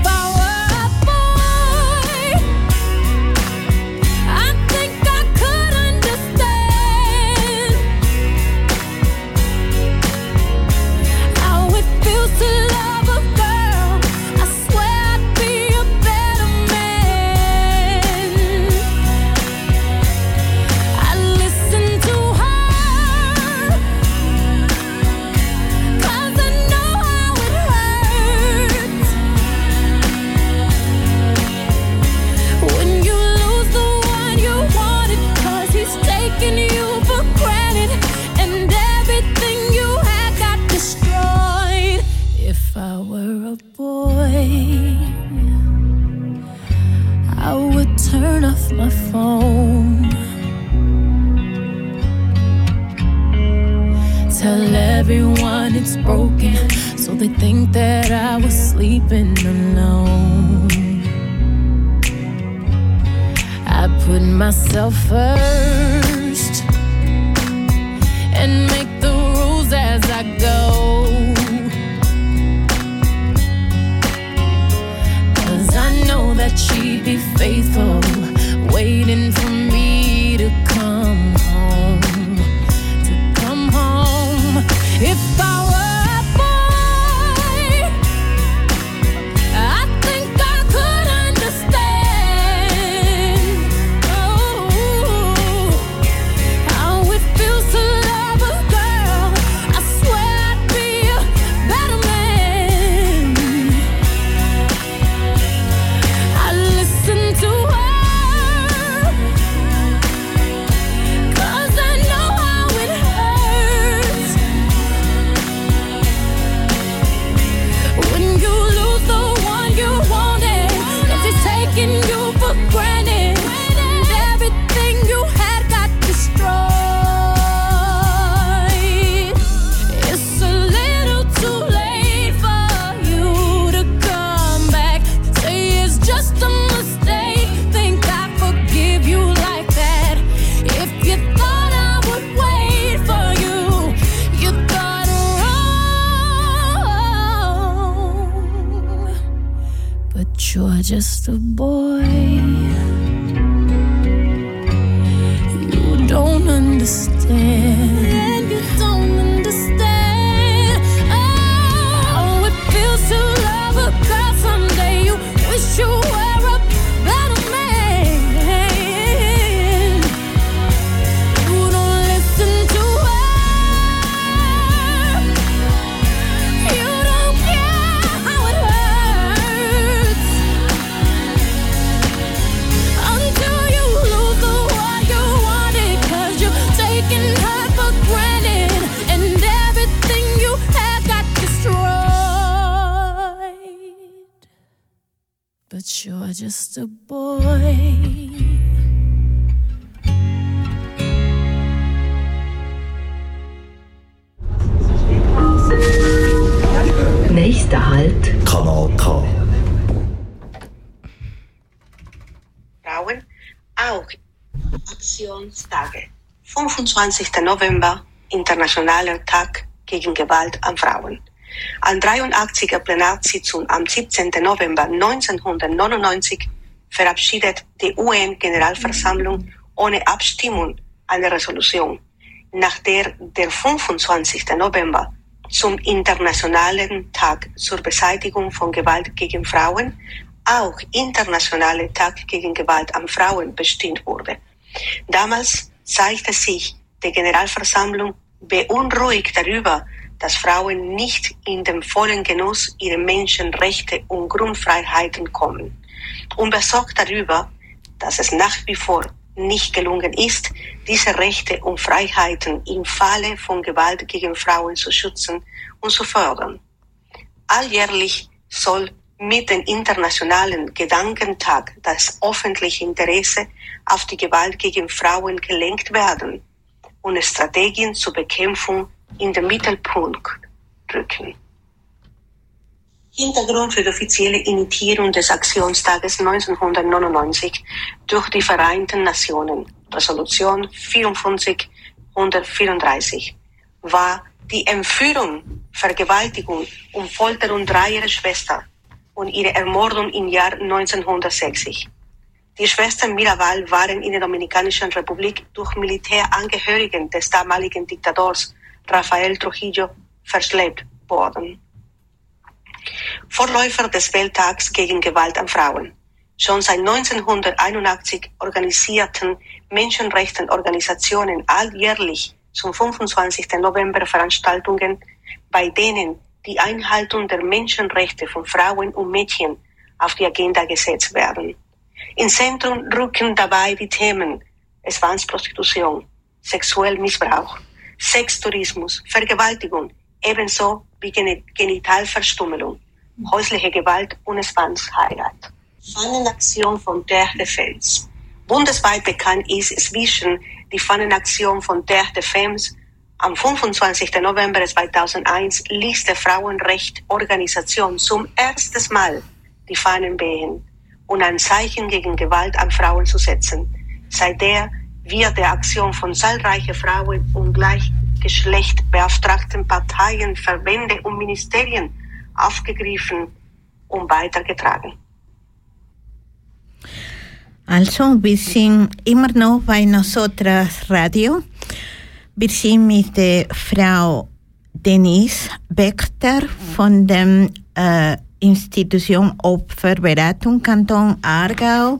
A: Nächster Halt.
K: Kanal K.
I: Frauen, auch Aktionstage. 25. November, Internationaler Tag gegen Gewalt an Frauen. An 83. Plenarsitzung am 17. November 1999 verabschiedet die UN-Generalversammlung ohne Abstimmung eine Resolution, nach der der 25. November zum Internationalen Tag zur Beseitigung von Gewalt gegen Frauen auch Internationale Tag gegen Gewalt an Frauen bestimmt wurde. Damals zeigte sich die Generalversammlung beunruhigt darüber, dass Frauen nicht in den vollen Genuss ihrer Menschenrechte und Grundfreiheiten kommen und besorgt darüber, dass es nach wie vor nicht gelungen ist, diese Rechte und Freiheiten im Falle von Gewalt gegen Frauen zu schützen und zu fördern. Alljährlich soll mit dem Internationalen Gedankentag das öffentliche Interesse auf die Gewalt gegen Frauen gelenkt werden und Strategien zur Bekämpfung in den Mittelpunkt rücken. Hintergrund für die offizielle Initiierung des Aktionstages 1999 durch die Vereinten Nationen, Resolution 5434, war die Entführung, Vergewaltigung und Folterung dreier Schwestern und ihre Ermordung im Jahr 1960. Die Schwestern Mirabal waren in der Dominikanischen Republik durch Militärangehörigen des damaligen Diktators Rafael Trujillo verschleppt worden. Vorläufer des Welttags gegen Gewalt an Frauen. Schon seit 1981 organisierten Menschenrechtenorganisationen alljährlich zum 25. November Veranstaltungen, bei denen die Einhaltung der Menschenrechte von Frauen und Mädchen auf die Agenda gesetzt werden. Ins Zentrum rücken dabei die Themen Zwangsprostitution, Sexuellmissbrauch, Sextourismus, Vergewaltigung, ebenso wie Genitalverstümmelung, häusliche Gewalt und Zwangsheirat. Fahnenaktion von Terre de Fels. Bundesweit bekannt ist inzwischen die Fahnenaktion von Terre de Femmes. Am 25. November 2001 ließ die Frauenrechtorganisation zum ersten Mal die Fahnen wehen und ein Zeichen gegen Gewalt an Frauen zu setzen. Seitdem wird der Aktion von zahlreichen Frauen und gleichgeschlechtbeauftragten Parteien, Verbände und Ministerien aufgegriffen und weitergetragen.
F: Also, wir sind immer noch bei Nosotras Radio. Wir sind mit der Frau Denise Bechter von der äh, Institution Opferberatung Kanton Aargau.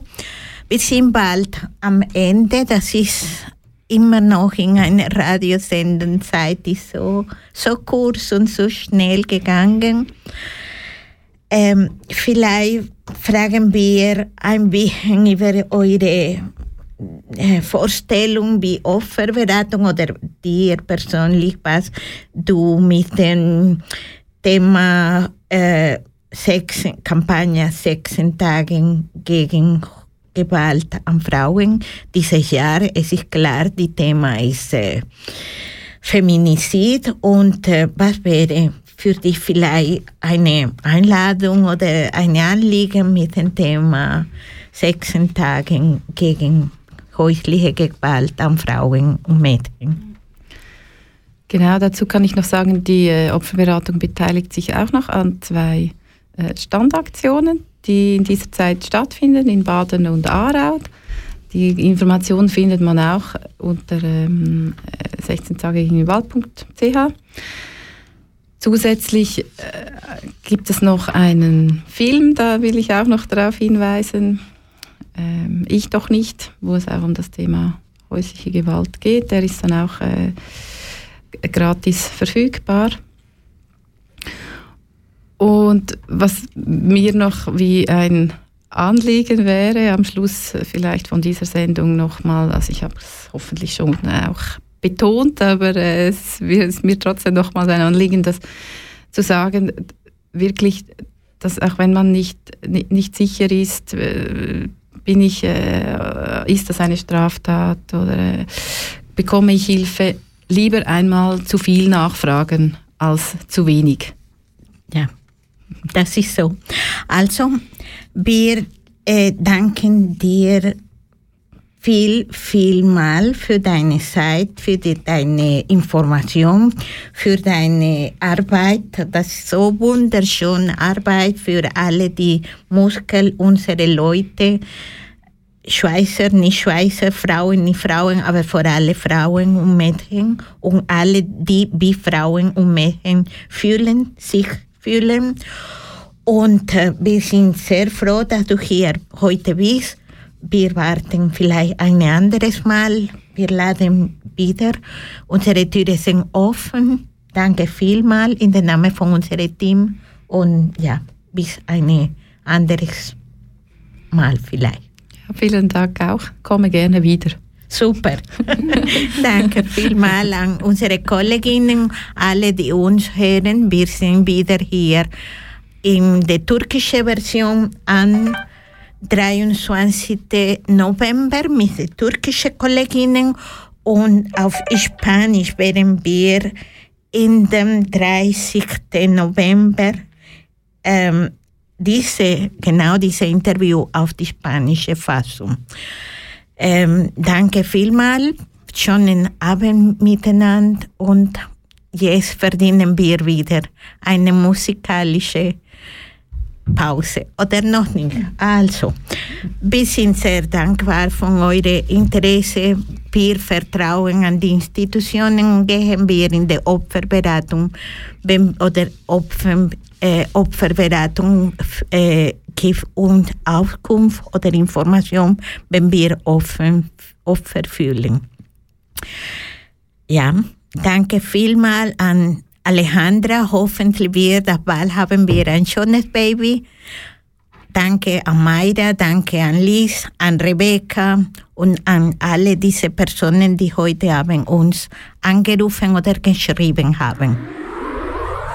F: Wir sind bald am Ende. Das ist immer noch in einer Radiosendenzeit, die so, so kurz und so schnell gegangen. Ähm, vielleicht fragen wir ein bisschen über eure äh, Vorstellung wie Opferberatung oder dir persönlich, was du mit dem Thema äh, Sex, Kampagne Sechsen Tagen gegen Gewalt an Frauen dieses Jahr. Es ist klar, das Thema ist äh, Feminizid und äh, was wäre für dich vielleicht eine Einladung oder ein Anliegen mit dem Thema Sechsentagen gegen häusliche Gewalt an Frauen und Mädchen?
G: Genau, dazu kann ich noch sagen, die äh, Opferberatung beteiligt sich auch noch an zwei äh, Standaktionen die in dieser Zeit stattfinden in Baden und Aarau. Die Informationen findet man auch unter ähm, 16 Tage gegen Wald.ch. Zusätzlich äh, gibt es noch einen Film, da will ich auch noch darauf hinweisen. Ähm, ich doch nicht, wo es auch um das Thema häusliche Gewalt geht. Der ist dann auch äh, gratis verfügbar. Und was mir noch wie ein Anliegen wäre, am Schluss vielleicht von dieser Sendung nochmal, also ich habe es hoffentlich schon auch betont, aber es ist mir trotzdem nochmal ein Anliegen, das zu sagen, wirklich, dass auch wenn man nicht, nicht sicher ist, äh, bin ich, äh, ist das eine Straftat oder äh, bekomme ich Hilfe, lieber einmal zu viel nachfragen als zu wenig.
F: Das ist so. Also, wir äh, danken dir viel, viel mal für deine Zeit, für die, deine Information, für deine Arbeit. Das ist so wunderschöne Arbeit für alle die Muskel, unsere Leute, Schweizer, nicht Schweizer, Frauen, nicht Frauen, aber vor allem Frauen und Mädchen und alle, die wie Frauen und Mädchen fühlen, sich fühlen. Und äh, wir sind sehr froh, dass du hier heute bist wir warten vielleicht ein anderes Mal. Wir laden wieder. Unsere Türen sind offen. Danke vielmals in dem Namen von unserem Team. Und ja, bis ein anderes Mal vielleicht.
G: Ja, vielen Dank auch. Komme gerne wieder.
F: Super. *laughs* Danke vielmals an unsere Kolleginnen, alle, die uns hören. Wir sind wieder hier in der türkischen Version an 23. November mit den türkischen Kolleginnen und auf Spanisch werden wir in dem 30. November ähm, diese, genau diese Interview auf die spanische Fassung. Ähm, danke vielmals, schönen Abend miteinander und jetzt verdienen wir wieder eine musikalische Pause oder noch nicht. Also, wir sind sehr dankbar von eurem Interesse. Wir vertrauen an die Institutionen und gehen wir in die Opferberatung oder Opfer, äh, Opferberatung äh, und Auskunft oder Information, wenn wir Opfer, Opfer fühlen. Ja, danke vielmals an Alejandra, hoffentlich wird bald haben wir ein schönes Baby. Danke an Mayra, danke an Liz, an Rebecca und an alle diese Personen, die heute Abend uns angerufen oder geschrieben haben.